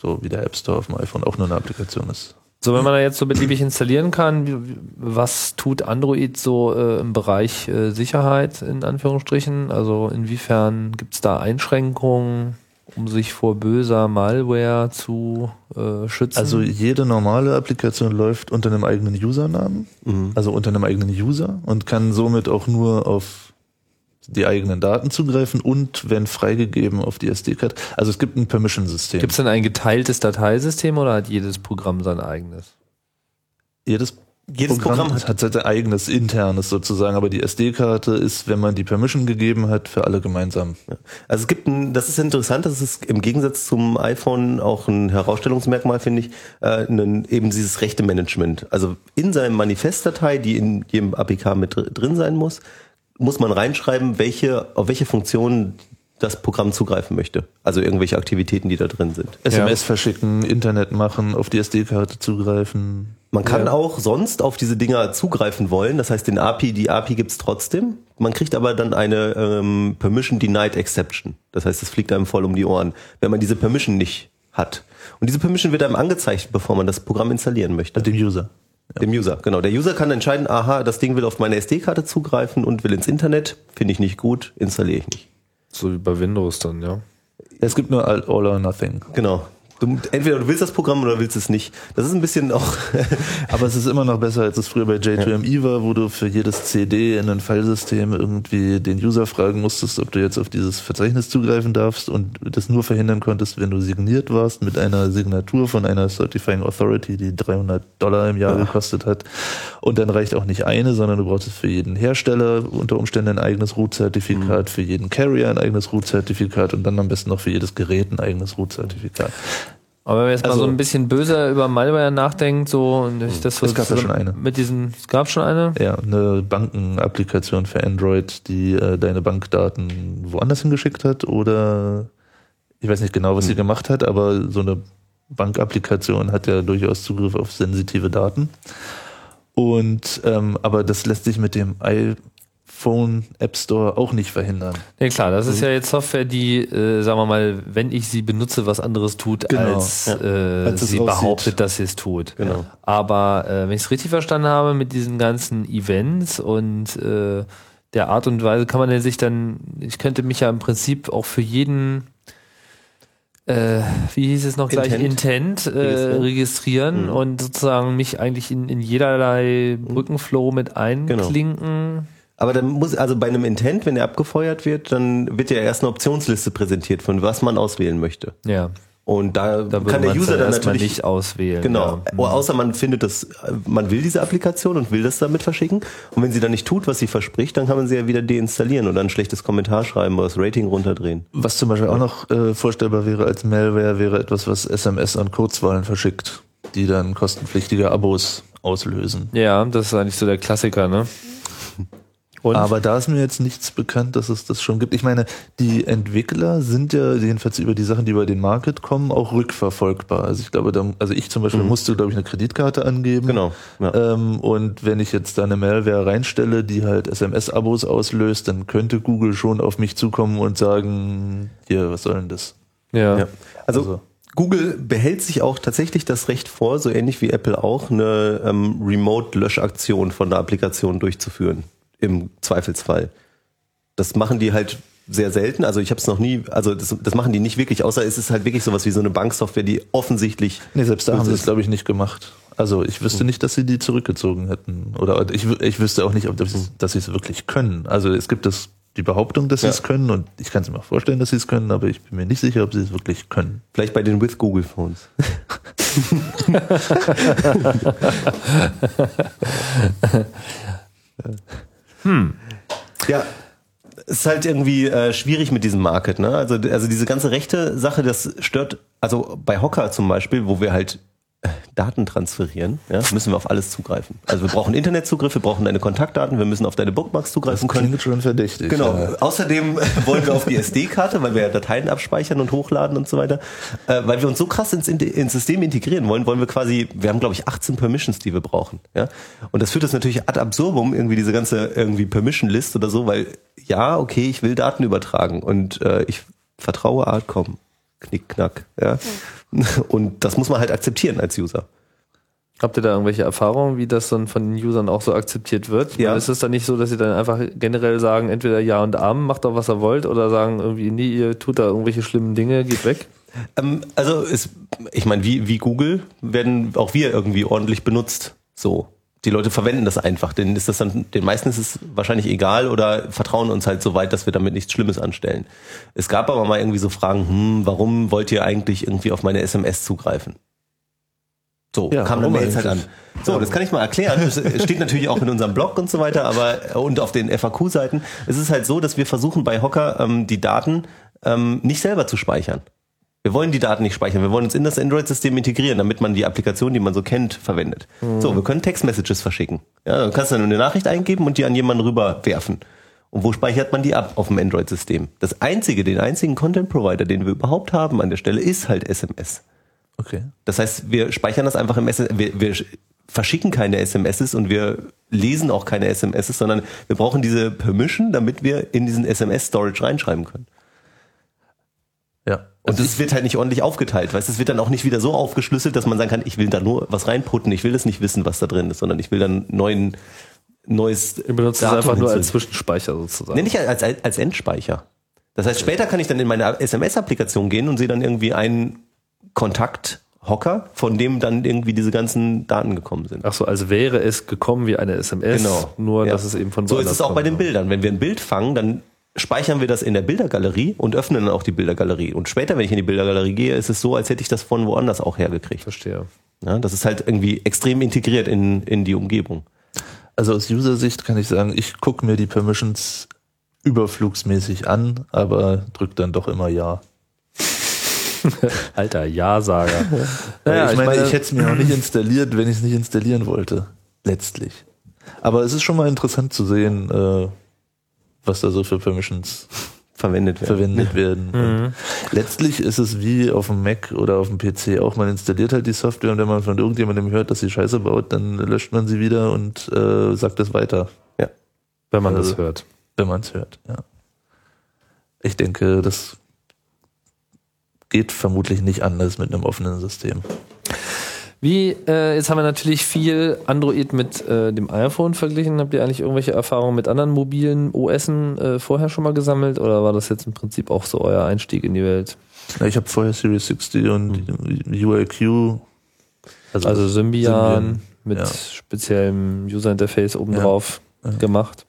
So wie der App Store auf dem iPhone auch nur eine Applikation ist. So, wenn man da jetzt so beliebig installieren kann, was tut Android so äh, im Bereich äh, Sicherheit in Anführungsstrichen? Also inwiefern gibt es da Einschränkungen um sich vor böser Malware zu äh, schützen? Also jede normale Applikation läuft unter einem eigenen Usernamen, Mhm. also unter einem eigenen User und kann somit auch nur auf die eigenen Daten zugreifen und wenn freigegeben auf die SD-Karte. Also es gibt ein Permission-System. Gibt es denn ein geteiltes Dateisystem oder hat jedes Programm sein eigenes? Jedes Jedes Programm hat, hat sein eigenes internes sozusagen, aber die SD-Karte ist, wenn man die Permission gegeben hat, für alle gemeinsam. also es gibt ein, das ist interessant, das ist im Gegensatz zum iPhone auch ein Herausstellungsmerkmal, finde ich, äh, ein, eben dieses Rechte-Management. Also in seinem Manifestdatei, die in jedem APK mit dr- drin sein muss, muss man reinschreiben, welche, auf welche Funktionen das Programm zugreifen möchte. Also irgendwelche Aktivitäten, die da drin sind. SMS verschicken, Internet machen, auf die SD-Karte zugreifen. Man kann auch sonst auf diese Dinger zugreifen wollen. Das heißt, den API, die API gibt's trotzdem. Man kriegt aber dann eine ähm, Permission Denied Exception. Das heißt, es fliegt einem voll um die Ohren, wenn man diese Permission nicht hat. Und diese Permission wird einem angezeigt, bevor man das Programm installieren möchte. Dem User. Dem User, genau. Der User kann entscheiden, aha, das Ding will auf meine SD-Karte zugreifen und will ins Internet. Finde ich nicht gut, installiere ich nicht. So wie bei Windows dann, ja. Es gibt nur All All or Nothing. Genau. Du, entweder du willst das Programm oder willst es nicht. Das ist ein bisschen auch [LAUGHS] Aber es ist immer noch besser, als es früher bei J2ME war, wo du für jedes CD in ein Filesystem irgendwie den User fragen musstest, ob du jetzt auf dieses Verzeichnis zugreifen darfst und das nur verhindern konntest, wenn du signiert warst mit einer Signatur von einer Certifying Authority, die 300 Dollar im Jahr gekostet hat. Und dann reicht auch nicht eine, sondern du brauchst für jeden Hersteller unter Umständen ein eigenes Root-Zertifikat, für jeden Carrier ein eigenes Root-Zertifikat und dann am besten noch für jedes Gerät ein eigenes Root-Zertifikat. Aber wenn man jetzt mal Also- so ein bisschen böser über Malware nachdenkt, so und ich das so Es gab ja schon eine. mit diesen, es gab schon eine. Ja, eine Bankenapplikation für Android, die äh, deine Bankdaten woanders hingeschickt hat oder ich weiß nicht genau, was sie gemacht hat, aber so eine Bankapplikation hat ja durchaus Zugriff auf sensitive Daten. Und ähm, aber das lässt sich mit dem iPhone App Store auch nicht verhindern. Ja klar, das ist ja jetzt Software, die, äh, sagen wir mal, wenn ich sie benutze, was anderes tut, Genau, als, ja. äh, Als sie aussieht. behauptet, dass sie es tut. Genau. Aber äh, wenn ich es richtig verstanden habe, mit diesen ganzen Events und äh, der Art und Weise kann man ja sich dann, ich könnte mich ja im Prinzip auch für jeden äh, wie hieß es noch gleich, Intent, Intent. äh, Registrieren. registrieren Mhm. und sozusagen mich eigentlich in, in jederlei Brückenflow mit einklinken. Aber dann muss, also bei einem Intent, wenn er abgefeuert wird, dann wird ja erst eine Optionsliste präsentiert, von was man auswählen möchte. Ja, Und da, da kann der User dann natürlich nicht auswählen. Genau. Ja. Oder außer man findet das, man will diese Applikation und will das damit verschicken. Und wenn sie dann nicht tut, was sie verspricht, dann kann man sie ja wieder deinstallieren oder ein schlechtes Kommentar schreiben oder das Rating runterdrehen. Was zum Beispiel auch noch äh, vorstellbar wäre als Malware, wäre etwas, was SMS an Kurzwahlen verschickt, die dann kostenpflichtige Abos auslösen. Ja, das ist eigentlich so der Klassiker, ne? Und Aber da ist mir jetzt nichts bekannt, dass es das schon gibt. Ich meine, die Entwickler sind ja jedenfalls über die Sachen, die über den Market kommen, auch rückverfolgbar. Also ich glaube, da, also ich zum Beispiel musste, glaube ich, eine Kreditkarte angeben. Genau. Ja. Ähm, und wenn ich jetzt da eine Malware reinstelle, die halt SMS-Abos auslöst, dann könnte Google schon auf mich zukommen und sagen, hier, was soll denn das? ja. Ja. Also, Also- Google behält sich auch tatsächlich das Recht vor, so ähnlich wie Apple auch, eine ähm, Remote-Löschaktion von der Applikation durchzuführen. Im Zweifelsfall. Das machen die halt sehr selten. Also ich habe es noch nie, also das, das machen die nicht wirklich, außer es ist halt wirklich sowas wie so eine Banksoftware, die offensichtlich Nee, selbst da haben sie es, glaube ich, nicht gemacht. Also ich wüsste nicht, dass sie die zurückgezogen hätten. Oder ich, ich wüsste auch nicht, ob das, dass sie es wirklich können. Also es gibt das, die Behauptung, dass sie Ja. es können und ich kann es mir auch vorstellen, dass sie es können, aber ich bin mir nicht sicher, ob sie es wirklich können. Vielleicht bei den With Google Phones. [LAUGHS] [LAUGHS] Ja, es ist halt irgendwie äh, schwierig mit diesem Market, ne? Also, also diese ganze rechte Sache, das stört, also bei Hocker zum Beispiel, wo wir halt Daten transferieren, ja, müssen wir auf alles zugreifen. Also wir brauchen Internetzugriff, wir brauchen deine Kontaktdaten, wir müssen auf deine Bookmarks zugreifen können. Klingt schon verdächtig. Genau. Ja. Außerdem [LAUGHS] wollen wir auf die SD-Karte, weil wir ja Dateien abspeichern und hochladen und so weiter. Äh, weil wir uns so krass ins, ins System integrieren wollen, wollen wir quasi, wir haben glaube ich 18 Permissions, die wir brauchen. Ja? Und das führt uns natürlich ad absurdum, irgendwie diese ganze irgendwie Permission-List oder so, weil ja, okay, ich will Daten übertragen und äh, ich vertraue Artcom. Knick, knack. Ja? Und das muss man halt akzeptieren als User. Habt ihr da irgendwelche Erfahrungen, wie das dann von den Usern auch so akzeptiert wird? Ja. Ist es dann nicht so, dass sie dann einfach generell sagen, entweder Ja und Amen, macht doch was ihr wollt, oder sagen irgendwie, nee, ihr tut da irgendwelche schlimmen Dinge, geht weg? Ähm, also es, ich meine, wie, wie Google werden auch wir irgendwie ordentlich benutzt. So. Die Leute verwenden das einfach. Denen ist das dann, den meisten ist es wahrscheinlich egal oder vertrauen uns halt so weit, dass wir damit nichts Schlimmes anstellen. Es gab aber mal irgendwie so Fragen, hm, warum wollt ihr eigentlich irgendwie auf meine SMS zugreifen? So, Ja, kam dann Mails halt an. So, das kann ich mal erklären. Das [LAUGHS] steht natürlich auch in unserem Blog und so weiter, aber und auf den FAQ-Seiten. Es ist halt so, dass wir versuchen bei Hocker ähm, die Daten ähm, nicht selber zu speichern. Wir wollen die Daten nicht speichern. Wir wollen uns in das Android-System integrieren, damit man die Applikation, die man so kennt, verwendet. So, wir können Text-Messages verschicken. Ja, du kannst dann eine Nachricht eingeben und die an jemanden rüberwerfen. Und wo speichert man die ab? Auf dem Android-System. Das einzige, den einzigen Content-Provider, den wir überhaupt haben an der Stelle, ist halt SMS. Okay. Das heißt, wir speichern das einfach im SMS. Wir, wir verschicken keine SMSs und wir lesen auch keine SMSs, sondern wir brauchen diese Permission, damit wir in diesen SMS-Storage reinschreiben können. Und das wird halt nicht ordentlich aufgeteilt, weißt, es wird dann auch nicht wieder so aufgeschlüsselt, dass man sagen kann, ich will da nur was reinputten, ich will das nicht wissen, was da drin ist, sondern ich will dann neuen, neues Ihr benutzt es Datum einfach nur als Zwischenspeicher sozusagen. Nee, nicht als, als, als Endspeicher. Das heißt, später kann ich dann in meine SMS-Applikation gehen und sehe dann irgendwie einen Kontakt-Hocker, von dem dann irgendwie diese ganzen Daten gekommen sind. Ach so, als wäre es gekommen wie eine SMS, nur Ja. dass es eben von So ist es auch bei den Bildern. Wenn wir ein Bild fangen, dann speichern wir das in der Bildergalerie und öffnen dann auch die Bildergalerie. Und später, wenn ich in die Bildergalerie gehe, ist es so, als hätte ich das von woanders auch hergekriegt. Verstehe. Ja, das ist halt irgendwie extrem integriert in, in die Umgebung. Also aus User-Sicht kann ich sagen, ich gucke mir die Permissions überflugsmäßig an, aber drück dann doch immer Ja. [LAUGHS] Alter Ja-Sager. Naja, ich, meine, ich hätte es mir auch nicht installiert, wenn ich es nicht installieren wollte. Letztlich. Aber es ist schon mal interessant zu sehen, äh, was da so für Permissions Verwendet werden. verwendet werden. Und letztlich ist es wie auf dem Mac oder auf dem PC auch, man installiert halt die Software und wenn man von irgendjemandem hört, dass sie Scheiße baut, dann löscht man sie wieder und äh, sagt es weiter, Ja. Wenn man Also- das hört. wenn man es hört. Ja. Ich denke, das geht vermutlich nicht anders mit einem offenen System. Wie, äh, jetzt haben wir natürlich viel Android mit äh, dem iPhone verglichen. Habt ihr eigentlich irgendwelche Erfahrungen mit anderen mobilen OSen äh, vorher schon mal gesammelt oder war das jetzt im Prinzip auch so euer Einstieg in die Welt? Ja, ich habe vorher Series 60 und UIQ. Also Symbian, Symbian, mit ja. speziellem User-Interface obendrauf gemacht.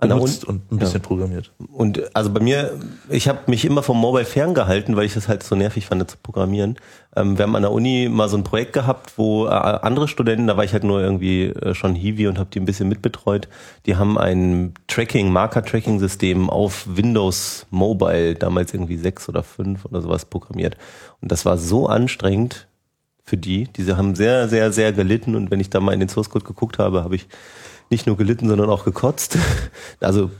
Benutzt und ein bisschen programmiert. Und also bei mir, ich habe mich immer vom Mobile ferngehalten, weil ich das halt so nervig fand zu programmieren. Ähm, wir haben an der Uni mal so ein Projekt gehabt, wo äh, andere Studenten, da war ich halt nur irgendwie äh, schon Hiwi und habe die ein bisschen mitbetreut, die haben ein Tracking, Marker-Tracking-System auf Windows Mobile, damals irgendwie sechs oder fünf oder sowas programmiert. Und das war so anstrengend für die. Diese haben sehr, sehr, sehr gelitten und wenn ich da mal in den Source Code geguckt habe, habe ich nicht nur gelitten, sondern auch gekotzt. [LAUGHS] Also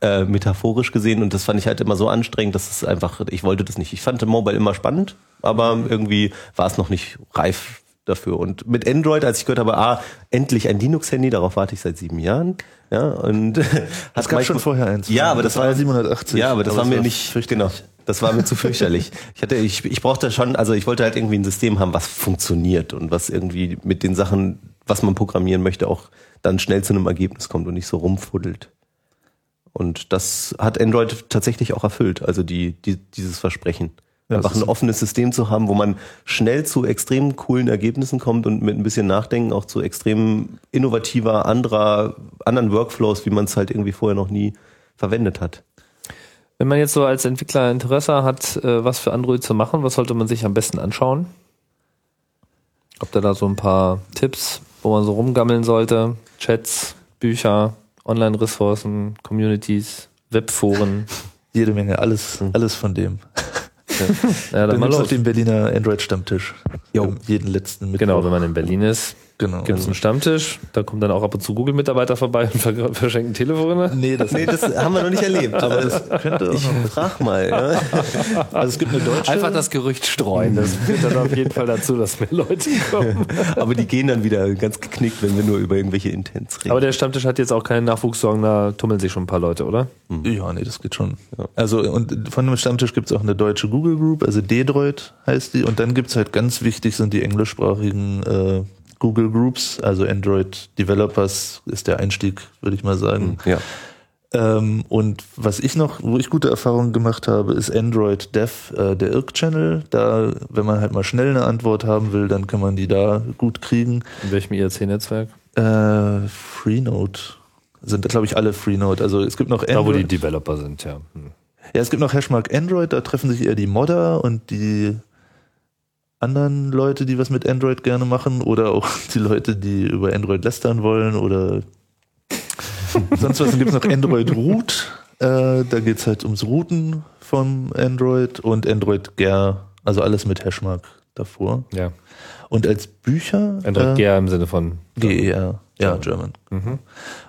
äh, metaphorisch gesehen und das fand ich halt immer so anstrengend, dass es einfach, ich wollte das nicht. Ich fand Mobile immer spannend, aber irgendwie war es noch nicht reif dafür. Und mit Android, als ich gehört habe, ah, endlich ein Linux-Handy, darauf warte ich seit sieben Jahren. Ja, und [LAUGHS] Es [LAUGHS] gab schon vorher eins. Ja, aber das, war 780. Ja, aber das aber war mir war nicht fürchterlich. genau. Das war mir zu fürchterlich. Ich hatte, ich, ich brauchte schon, also ich wollte halt irgendwie ein System haben, was funktioniert und was irgendwie mit den Sachen, was man programmieren möchte, auch dann schnell zu einem Ergebnis kommt und nicht so rumfuddelt. Und das hat Android tatsächlich auch erfüllt, also die, die dieses Versprechen. Ja, Einfach ein offenes System zu haben, wo man schnell zu extrem coolen Ergebnissen kommt und mit ein bisschen Nachdenken auch zu extrem innovativer, anderer, anderen Workflows, wie man es halt irgendwie vorher noch nie verwendet hat. Wenn man jetzt so als Entwickler Interesse hat, äh, was für Android zu machen, was sollte man sich am besten anschauen? Habt ihr da so ein paar Tipps, wo man so rumgammeln sollte? Chats, Bücher, Online-Ressourcen, Communities, Webforen. [LAUGHS] Jede Menge, alles, alles von dem. [LAUGHS] Ja, dann Dann mal los. auf den Berliner Android-Stammtisch. Jeden letzten Mittwoch. Genau, wenn man in Berlin ist, Genau. gibt es einen Stammtisch. Da kommen dann auch ab und zu Google-Mitarbeiter vorbei und ver [LAUGHS] verschenken Telefone. Nee, das, Nee, das haben wir noch nicht erlebt. aber das [LAUGHS] könnte Ich frag mal. Ja. Also es gibt eine deutsche. Einfach das Gerücht streuen. Das führt dann auf jeden Fall dazu, dass mehr Leute kommen. [LAUGHS] Aber die gehen dann wieder ganz geknickt, wenn wir nur über irgendwelche Intents reden. Aber der Stammtisch hat jetzt auch keinen Nachwuchssorgen, da tummeln sich schon ein paar Leute, oder? Ja, nee, das geht schon. Also und von dem Stammtisch gibt's auch eine deutsche Google Group, also Dedroid heißt die. Und dann gibt's halt ganz wichtig sind die englischsprachigen äh, Google Groups, also Android Developers ist der Einstieg, würde ich mal sagen. Ja. Ähm, und was ich noch, wo ich gute Erfahrungen gemacht habe, ist Android Dev, äh, der IRC-Channel. Da, wenn man halt mal schnell eine Antwort haben will, dann kann man die da gut kriegen. In welchem IRC-Netzwerk? Äh, Freenode sind, glaube ich, alle Freenode. Also es gibt noch Da, wo die Android. Developer sind, ja. Hm. Ja, es gibt noch Hashmark Android, da treffen sich eher die Modder und die anderen Leute, die was mit Android gerne machen oder auch [LAUGHS] die Leute, die über Android lästern wollen oder [LAUGHS] sonst was. Dann gibt es noch Android Root, äh, da geht's halt ums Routen vom Android und Android Ger, also alles mit Hashmark davor. Ja. Und als Bücher Android äh, GR im Sinne von. GER, ja, German.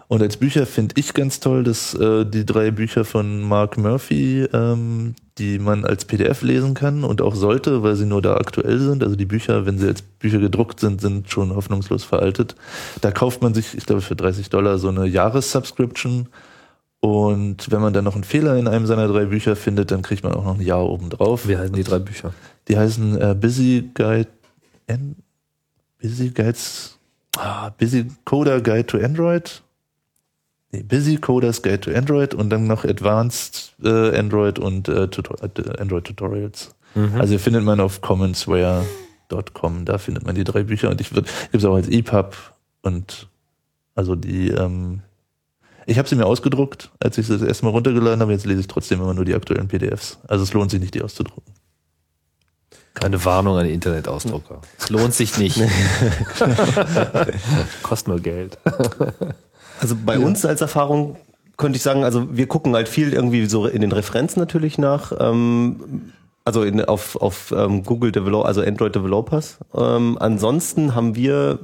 Und als Bücher finde ich ganz toll, dass äh, die drei Bücher von Mark Murphy, ähm, die man als PDF lesen kann und auch sollte, weil sie nur da aktuell sind. Also die Bücher, wenn sie als Bücher gedruckt sind, sind schon hoffnungslos veraltet. Da kauft man sich, ich glaube, für 30 Dollar so eine Jahressubscription. Und wenn man dann noch einen Fehler in einem seiner drei Bücher findet, dann kriegt man auch noch ein Jahr obendrauf. Wie heißen die drei Bücher? Die heißen äh, Busy Guide, Busy Guides, ah, Busy Coder Guide to Android. Nee, Busy Coders Guide to Android und dann noch Advanced äh, Android und äh, Tutor äh, Android Tutorials. Also ihr findet man auf commonsware.com, da findet man die drei Bücher und ich würde, habe es auch als EPUB und also die, ähm, ich habe sie mir ausgedruckt, als ich sie das erste Mal runtergeladen habe, jetzt lese ich trotzdem immer nur die aktuellen PDFs. Also es lohnt sich nicht, die auszudrucken. Eine Warnung an die Internetausdrucker. Es lohnt sich nicht. [LAUGHS] Kostet nur Geld. [LAUGHS] Also bei uns als Erfahrung könnte ich sagen, also wir gucken halt viel irgendwie so in den Referenzen natürlich nach. Ähm, also in, auf, auf ähm, Google Develop, also Android Developers. Ähm, ansonsten haben wir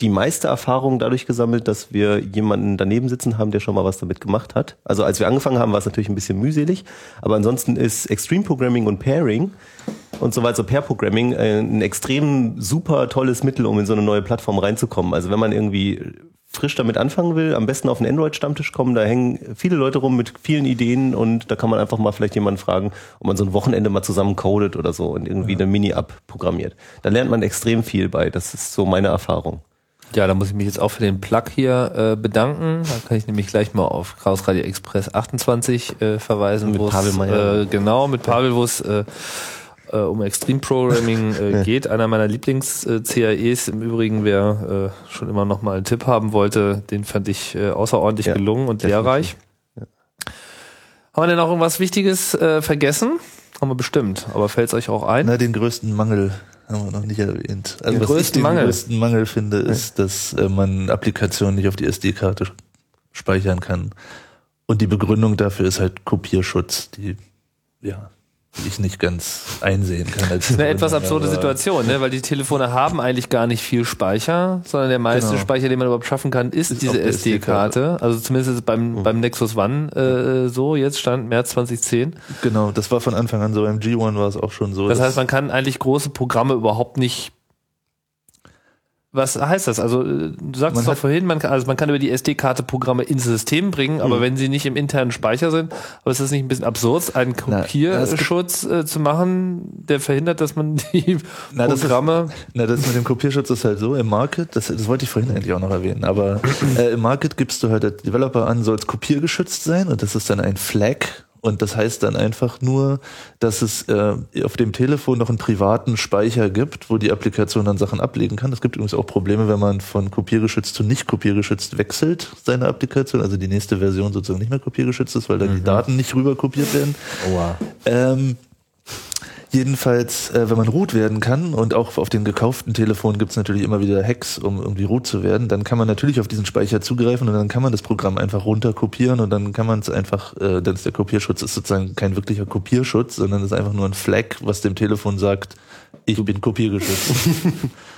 die meiste Erfahrung dadurch gesammelt, dass wir jemanden daneben sitzen haben, der schon mal was damit gemacht hat. Also als wir angefangen haben, war es natürlich ein bisschen mühselig, aber ansonsten ist Extreme Programming und Pairing und so weiter, so Pair Programming, äh, ein extrem super tolles Mittel, um in so eine neue Plattform reinzukommen. Also wenn man irgendwie frisch damit anfangen will, am besten auf einen Android-Stammtisch kommen, da hängen viele Leute rum mit vielen Ideen und da kann man einfach mal vielleicht jemanden fragen, ob man so ein Wochenende mal zusammen codet oder so und irgendwie eine Mini-App programmiert. Da lernt man extrem viel bei. Das ist so meine Erfahrung. Ja, da muss ich mich jetzt auch für den Plug hier äh, bedanken. Da kann ich nämlich gleich mal auf Chaos Radio Express 28 äh, verweisen. Mit wo es, Pavel Meyer. Äh, genau, mit Pavel, wo es äh, äh, um Extreme Programming äh, [LAUGHS] geht. Einer meiner Lieblings-CAEs. Im Übrigen, wer äh, schon immer noch mal einen Tipp haben wollte, den fand ich äh, außerordentlich Ja, gelungen und lehrreich. Haben wir denn noch irgendwas Wichtiges äh, vergessen? Haben wir bestimmt, aber fällt es euch auch ein? Na, den größten Mangel haben wir noch nicht erwähnt. Also Den was ich den Mangel? größten Mangel finde, ist, dass äh, man Applikationen nicht auf die SD-Karte speichern kann. Und die Begründung dafür ist halt Kopierschutz, die ja die ich nicht ganz einsehen kann. Als Das [LAUGHS] ist eine etwas absurde Situation, ne? weil die Telefone haben eigentlich gar nicht viel Speicher, sondern der meiste Genau. Speicher, den man überhaupt schaffen kann, ist, Ist diese SD-Karte. Also zumindest ist es beim, beim Nexus One äh, so, jetzt stand März 2010. Genau, das war von Anfang an so. Beim G1 war es auch schon so. Das heißt, man kann eigentlich große Programme überhaupt nicht. Was heißt das? Also äh, du sagst es doch vorhin, man kann, also man kann über die SD-Karte Programme ins System bringen, Mhm. aber wenn sie nicht im internen Speicher sind, aber ist das nicht ein bisschen absurd, einen Na, Kopierschutz äh, zu machen, der verhindert, dass man [LAUGHS] die Na, das ist- Programme Na, das mit dem Kopierschutz ist halt so, im Market, das, das wollte ich vorhin eigentlich auch noch erwähnen, aber äh, im Market gibst du halt als Developer an, soll es kopiergeschützt sein und das ist dann ein Flag und das heißt dann einfach nur, dass es äh, auf dem Telefon noch einen privaten Speicher gibt, wo die Applikation dann Sachen ablegen kann. Es gibt übrigens auch Probleme, wenn man von kopiergeschützt zu nicht kopiergeschützt wechselt, seine Applikation, also die nächste Version sozusagen nicht mehr kopiergeschützt ist, weil dann die Daten nicht rüber kopiert werden. Ähm, jedenfalls, äh, wenn man root werden kann und auch auf den gekauften Telefonen gibt es natürlich immer wieder Hacks, um irgendwie root zu werden, dann kann man natürlich auf diesen Speicher zugreifen und dann kann man das Programm einfach runterkopieren und dann kann man es einfach, äh, ist der Kopierschutz ist sozusagen kein wirklicher Kopierschutz, sondern ist einfach nur ein Flag, was dem Telefon sagt, ich bin kopiergeschützt. [LAUGHS]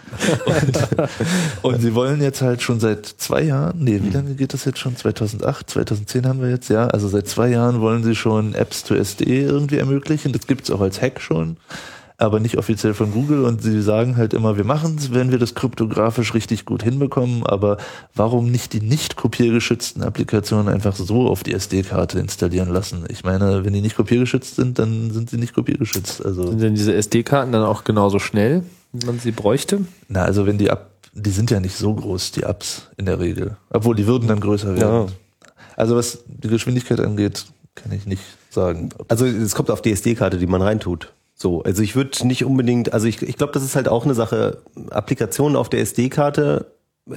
und, und sie wollen jetzt halt schon seit zwei Jahren, nee, wie lange geht das jetzt schon? 2008, 2010 haben wir jetzt, ja. Also seit zwei Jahren wollen sie schon Apps to SD irgendwie ermöglichen. Das gibt's auch als Hack schon, aber nicht offiziell von Google. Und sie sagen halt immer, wir machen's, wenn wir das kryptografisch richtig gut hinbekommen. Aber warum nicht die nicht kopiergeschützten Applikationen einfach so auf die SD-Karte installieren lassen? Ich meine, wenn die nicht kopiergeschützt sind, dann sind sie nicht kopiergeschützt. Also Sind denn diese SD-Karten dann auch genauso schnell, man sie bräuchte? Na, also wenn die ab, die sind ja nicht so groß, die Apps in der Regel. Obwohl, die würden dann größer werden. Ja. Also was die Geschwindigkeit angeht, kann ich nicht sagen. Also es kommt auf die SD-Karte, die man reintut. So, also ich würde nicht unbedingt, also ich, ich glaube, das ist halt auch eine Sache, Applikationen auf der SD-Karte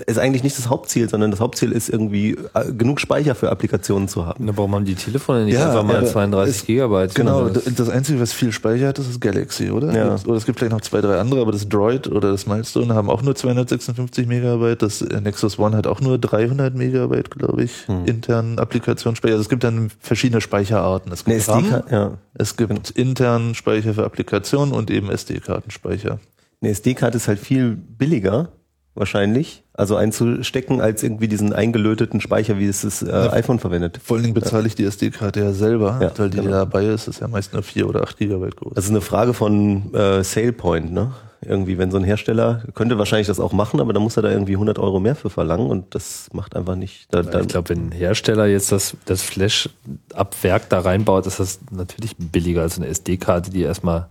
ist eigentlich nicht das Hauptziel, sondern das Hauptziel ist irgendwie äh, genug Speicher für Applikationen zu haben. Na, warum haben die Telefone nicht Ja, einfach mal aber 32 es- Gigabyte? Genau, Das- das Einzige, was viel Speicher hat, das ist Galaxy, oder? Ja. Oder es gibt vielleicht noch zwei, drei andere, aber das Droid oder das Milestone haben auch nur 256 Megabyte. Das äh, Nexus One hat auch nur 300 Megabyte, glaube ich, Hm. internen Applikationsspeicher. Also es gibt dann verschiedene Speicherarten. Es gibt RAM, SD-Karte, ja. es gibt internen Speicher für Applikationen und eben SD-Kartenspeicher. Eine SD-Karte ist halt viel billiger, wahrscheinlich, also einzustecken, als irgendwie diesen eingelöteten Speicher, wie es das äh, iPhone verwendet. Vor allen Dingen bezahle ich die SD-Karte ja selber, Ja, weil die genau. dabei ist, ist ja meist nur 4 oder 8 Gigabyte groß. Das ist eine Frage von äh, Sale Point, ne? Irgendwie, wenn so ein Hersteller könnte wahrscheinlich das auch machen, aber dann muss er da irgendwie 100 Euro mehr für verlangen und das macht einfach nicht. Da, da, ich glaube, wenn ein Hersteller jetzt das, das Flash ab Werk da reinbaut, ist das natürlich billiger als eine SD-Karte, die erstmal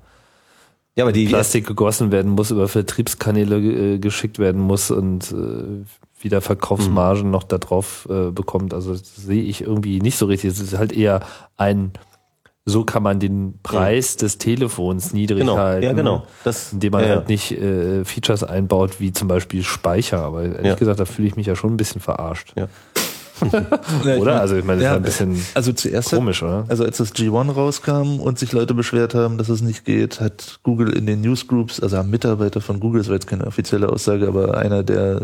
ja, aber die Plastik gegossen werden muss, über Vertriebskanäle äh, geschickt werden muss und äh, wieder Verkaufsmargen noch da drauf äh, bekommt. Also das sehe ich irgendwie nicht so richtig. Es ist halt eher ein, so kann man den Preis des Telefons niedrig Genau, halten. ja, genau. Das- indem man ja, ja. halt nicht äh, Features einbaut, wie zum Beispiel Speicher. Aber ehrlich Ja. gesagt, da fühle ich mich ja schon ein bisschen verarscht. Ja. [LAUGHS] Oder? Also ich meine, das Ja, ist ein bisschen Also zuerst komisch, oder? Also als das G1 rauskam und sich Leute beschwert haben, dass es nicht geht, hat Google in den Newsgroups, also haben Mitarbeiter von Google, das war jetzt keine offizielle Aussage, aber einer der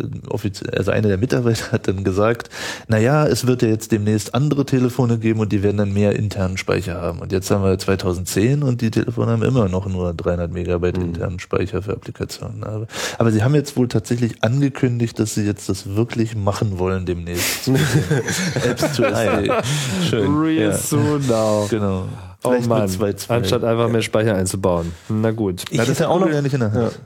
also einer der Mitarbeiter [LAUGHS] hat dann gesagt, na ja, es wird ja jetzt demnächst andere Telefone geben und die werden dann mehr internen Speicher haben. Und jetzt haben wir 2010 und die Telefone haben immer noch nur 300 Megabyte internen Speicher für Applikationen. Aber, aber sie haben jetzt wohl tatsächlich angekündigt, dass sie jetzt das wirklich machen wollen demnächst. [LAUGHS] [LAUGHS] Apps zu SD. schön. Real Ja. soon now. Genau. Oh Vielleicht Mann, zwei, zwei. anstatt einfach mehr Speicher einzubauen. Na gut. Ich Ja, das hätte hat auch noch ja nicht in der Hand.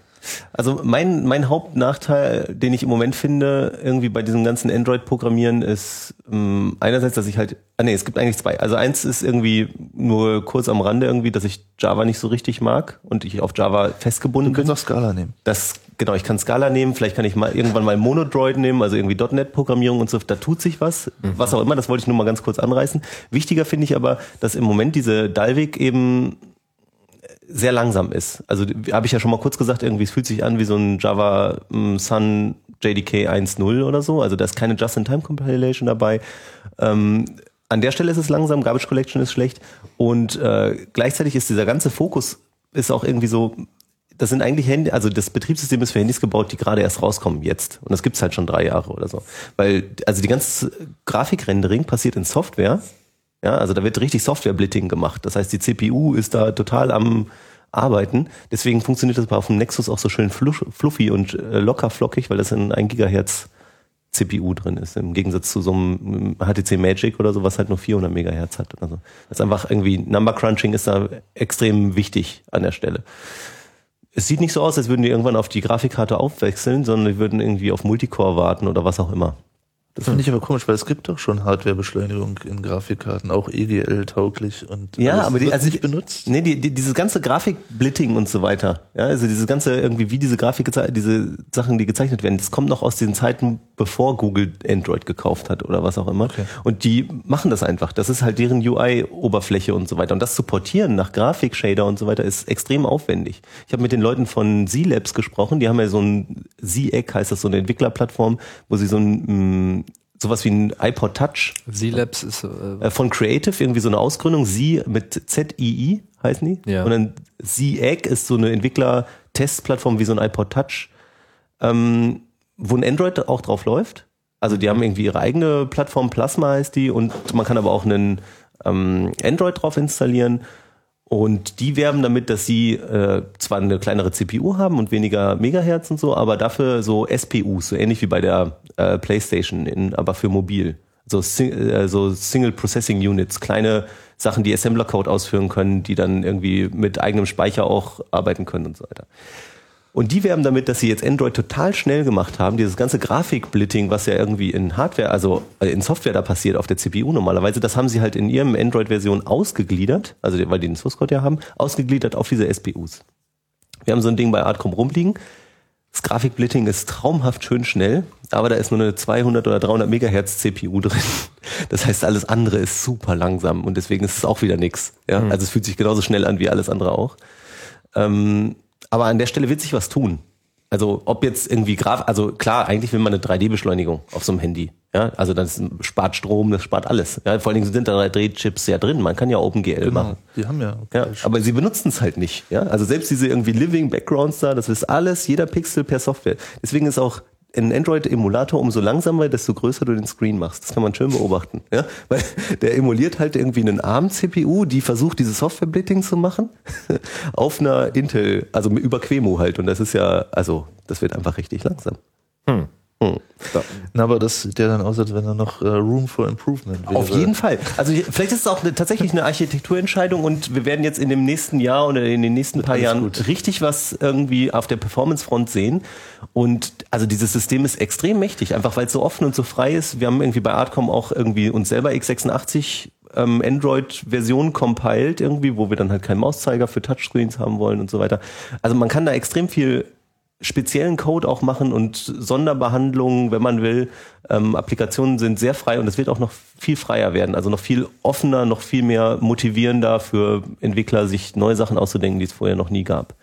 Also mein, mein Hauptnachteil, den ich im Moment finde, irgendwie bei diesem ganzen Android-Programmieren, ist ähm, einerseits, dass ich halt, ah nee, es gibt eigentlich zwei. Also eins ist irgendwie nur kurz am Rande irgendwie, dass ich Java nicht so richtig mag und ich auf Java festgebunden Du bin. kannst auch Scala nehmen. Das, genau, ich kann Scala nehmen, vielleicht kann ich mal irgendwann mal Monodroid nehmen, also irgendwie .NET-Programmierung und so, da tut sich was, was auch immer, das wollte ich nur mal ganz kurz anreißen. Wichtiger finde ich aber, dass im Moment diese Dalvik eben sehr langsam ist. Also habe ich ja schon mal kurz gesagt, irgendwie es fühlt sich an wie so ein Java ähm, Sun JDK 1.0 oder so. Also da ist keine Just-in-Time-Compilation dabei. Ähm, an der Stelle ist es langsam, Garbage Collection ist schlecht und äh, gleichzeitig ist dieser ganze Fokus ist auch irgendwie so, das sind eigentlich Handy, also das Betriebssystem ist für Handys gebaut, die gerade erst rauskommen jetzt. Und das gibt's halt schon drei Jahre oder so. Weil, also die ganze Grafikrendering passiert in Software. Ja, also da wird richtig Software-Blitting gemacht. Das heißt, die CPU ist da total am Arbeiten. Deswegen funktioniert das auf dem Nexus auch so schön fluff- fluffy und äh, locker flockig, weil das in 1 Gigahertz CPU drin ist, im Gegensatz zu so einem HTC Magic oder so, was halt nur 400 Megahertz hat. Also das ist einfach irgendwie, Number Crunching ist da extrem wichtig an der Stelle. Es sieht nicht so aus, als würden die irgendwann auf die Grafikkarte aufwechseln, sondern die würden irgendwie auf Multicore warten oder was auch immer. Das finde ich aber komisch, weil es gibt doch schon Hardwarebeschleunigung in Grafikkarten, auch EGL tauglich und Ja, aber die, also nicht benutzt. Nee, die, die, dieses ganze Grafikblitting und so weiter, ja, also dieses ganze irgendwie, wie diese Grafik, diese Sachen, die gezeichnet werden, das kommt noch aus den Zeiten, bevor Google Android gekauft hat oder was auch immer. Okay. Und die machen das einfach. Das ist halt deren UI-Oberfläche und so weiter. Und das zu portieren nach Grafikshader und so weiter ist extrem aufwendig. Ich habe mit den Leuten von Z-Labs gesprochen, die haben ja so ein Z-Egg, heißt das, so eine Entwicklerplattform, wo sie so ein mh, sowas wie ein iPod Touch Z-Labs ist äh, äh, von Creative, irgendwie so eine Ausgründung, Sie mit Z-I-I heißen die. Ja. Und dann Z-Egg ist so eine Entwickler-Testplattform wie so ein iPod Touch, ähm, wo ein Android auch drauf läuft. Also die haben irgendwie ihre eigene Plattform, Plasma heißt die, und man kann aber auch einen ähm, Android drauf installieren. Und die werben damit, dass sie äh, zwar eine kleinere CPU haben und weniger Megahertz und so, aber dafür so SPUs, so ähnlich wie bei der äh, PlayStation, in, aber für mobil. So, sing, äh, so Single Processing Units, kleine Sachen, die Assembler-Code ausführen können, die dann irgendwie mit eigenem Speicher auch arbeiten können und so weiter. Und die werben damit, dass sie jetzt Android total schnell gemacht haben. Dieses ganze Grafikblitting, was ja irgendwie in Hardware, also äh, in Software da passiert, auf der CPU normalerweise, das haben sie halt in ihrem Android-Version ausgegliedert, also weil die den Source Code ja haben, ausgegliedert auf diese SPUs. Wir haben so ein Ding bei Artcom rumliegen. Das Grafikblitting ist traumhaft schön schnell, aber da ist nur eine 200 oder 300 Megahertz CPU drin. Das heißt, alles andere ist super langsam und deswegen ist es auch wieder nix. Ja? Mhm. Also es fühlt sich genauso schnell an wie alles andere auch. Ähm, aber an der Stelle wird sich was tun. Also ob jetzt irgendwie Graf, also klar, eigentlich will man eine 3D-Beschleunigung auf so einem Handy. Ja, also das spart Strom, das spart alles. Ja, vor allen Dingen sind da 3D-Chips ja drin. Man kann ja OpenGL machen. Die haben ja. Ja, aber sie benutzen es halt nicht. Ja, also selbst diese irgendwie Living Backgrounds da, das ist alles, jeder Pixel per Software. Deswegen ist auch ein Android-Emulator umso langsamer, desto größer du den Screen machst. Das kann man schön beobachten. Ja, weil der emuliert halt irgendwie einen ARM-CPU, die versucht, dieses Software-Blitting zu machen [LAUGHS] auf einer Intel, also über Quemo halt. Und das ist ja, also das wird einfach richtig langsam. Na, aber das sieht ja dann aus, als wenn da noch äh, Room for Improvement wäre. Auf jeden Fall. Also vielleicht ist es auch eine, tatsächlich eine Architekturentscheidung und wir werden jetzt in dem nächsten Jahr oder in den nächsten paar Alles Jahren gut. richtig was irgendwie auf der Performance-Front sehen. Und also dieses System ist extrem mächtig, einfach weil es so offen und so frei ist. Wir haben irgendwie bei Artcom auch irgendwie uns selber x86 ähm, Android-Version compiled irgendwie, wo wir dann halt keinen Mauszeiger für Touchscreens haben wollen und so weiter. Also man kann da extrem viel speziellen Code auch machen und Sonderbehandlungen, wenn man will. Ähm, Applikationen sind sehr frei und es wird auch noch viel freier werden, also noch viel offener, noch viel mehr motivierender für Entwickler, sich neue Sachen auszudenken, die es vorher noch nie gab.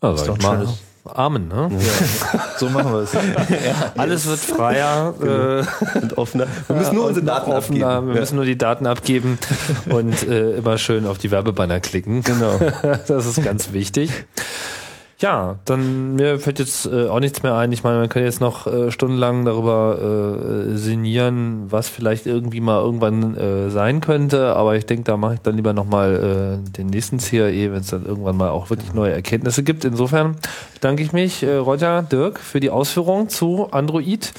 Doch ich mal. Amen, ne? So machen wir es. [LAUGHS] Alles wird freier. äh, Und offener. Wir müssen nur unsere Daten offener. abgeben. Wir müssen nur die Daten abgeben [LAUGHS] und äh, immer schön auf die Werbebanner klicken. Genau. [LAUGHS] das ist ganz wichtig. Ja, dann mir fällt jetzt äh, auch nichts mehr ein. Ich meine, man kann jetzt noch äh, stundenlang darüber äh, sinnieren, was vielleicht irgendwie mal irgendwann äh, sein könnte. Aber ich denke, da mache ich dann lieber nochmal äh, den nächsten CAE, wenn es dann irgendwann mal auch wirklich neue Erkenntnisse gibt. Insofern bedanke ich mich, äh, Roger, Dirk, für die Ausführung zu Android.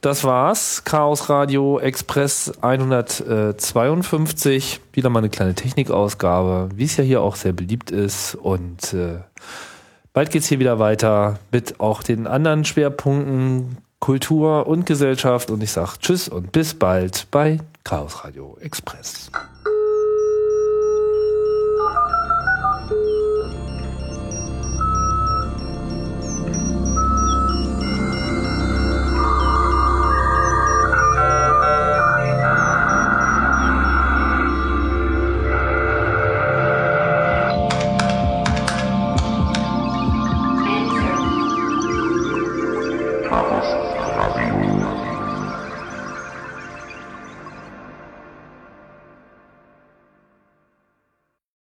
Das war's. Chaos Radio Express 152. Wieder mal eine kleine Technikausgabe, wie es ja hier auch sehr beliebt ist. Und äh, bald geht's hier wieder weiter mit auch den anderen Schwerpunkten Kultur und Gesellschaft. Und ich sag Tschüss und bis bald bei Chaos Radio Express.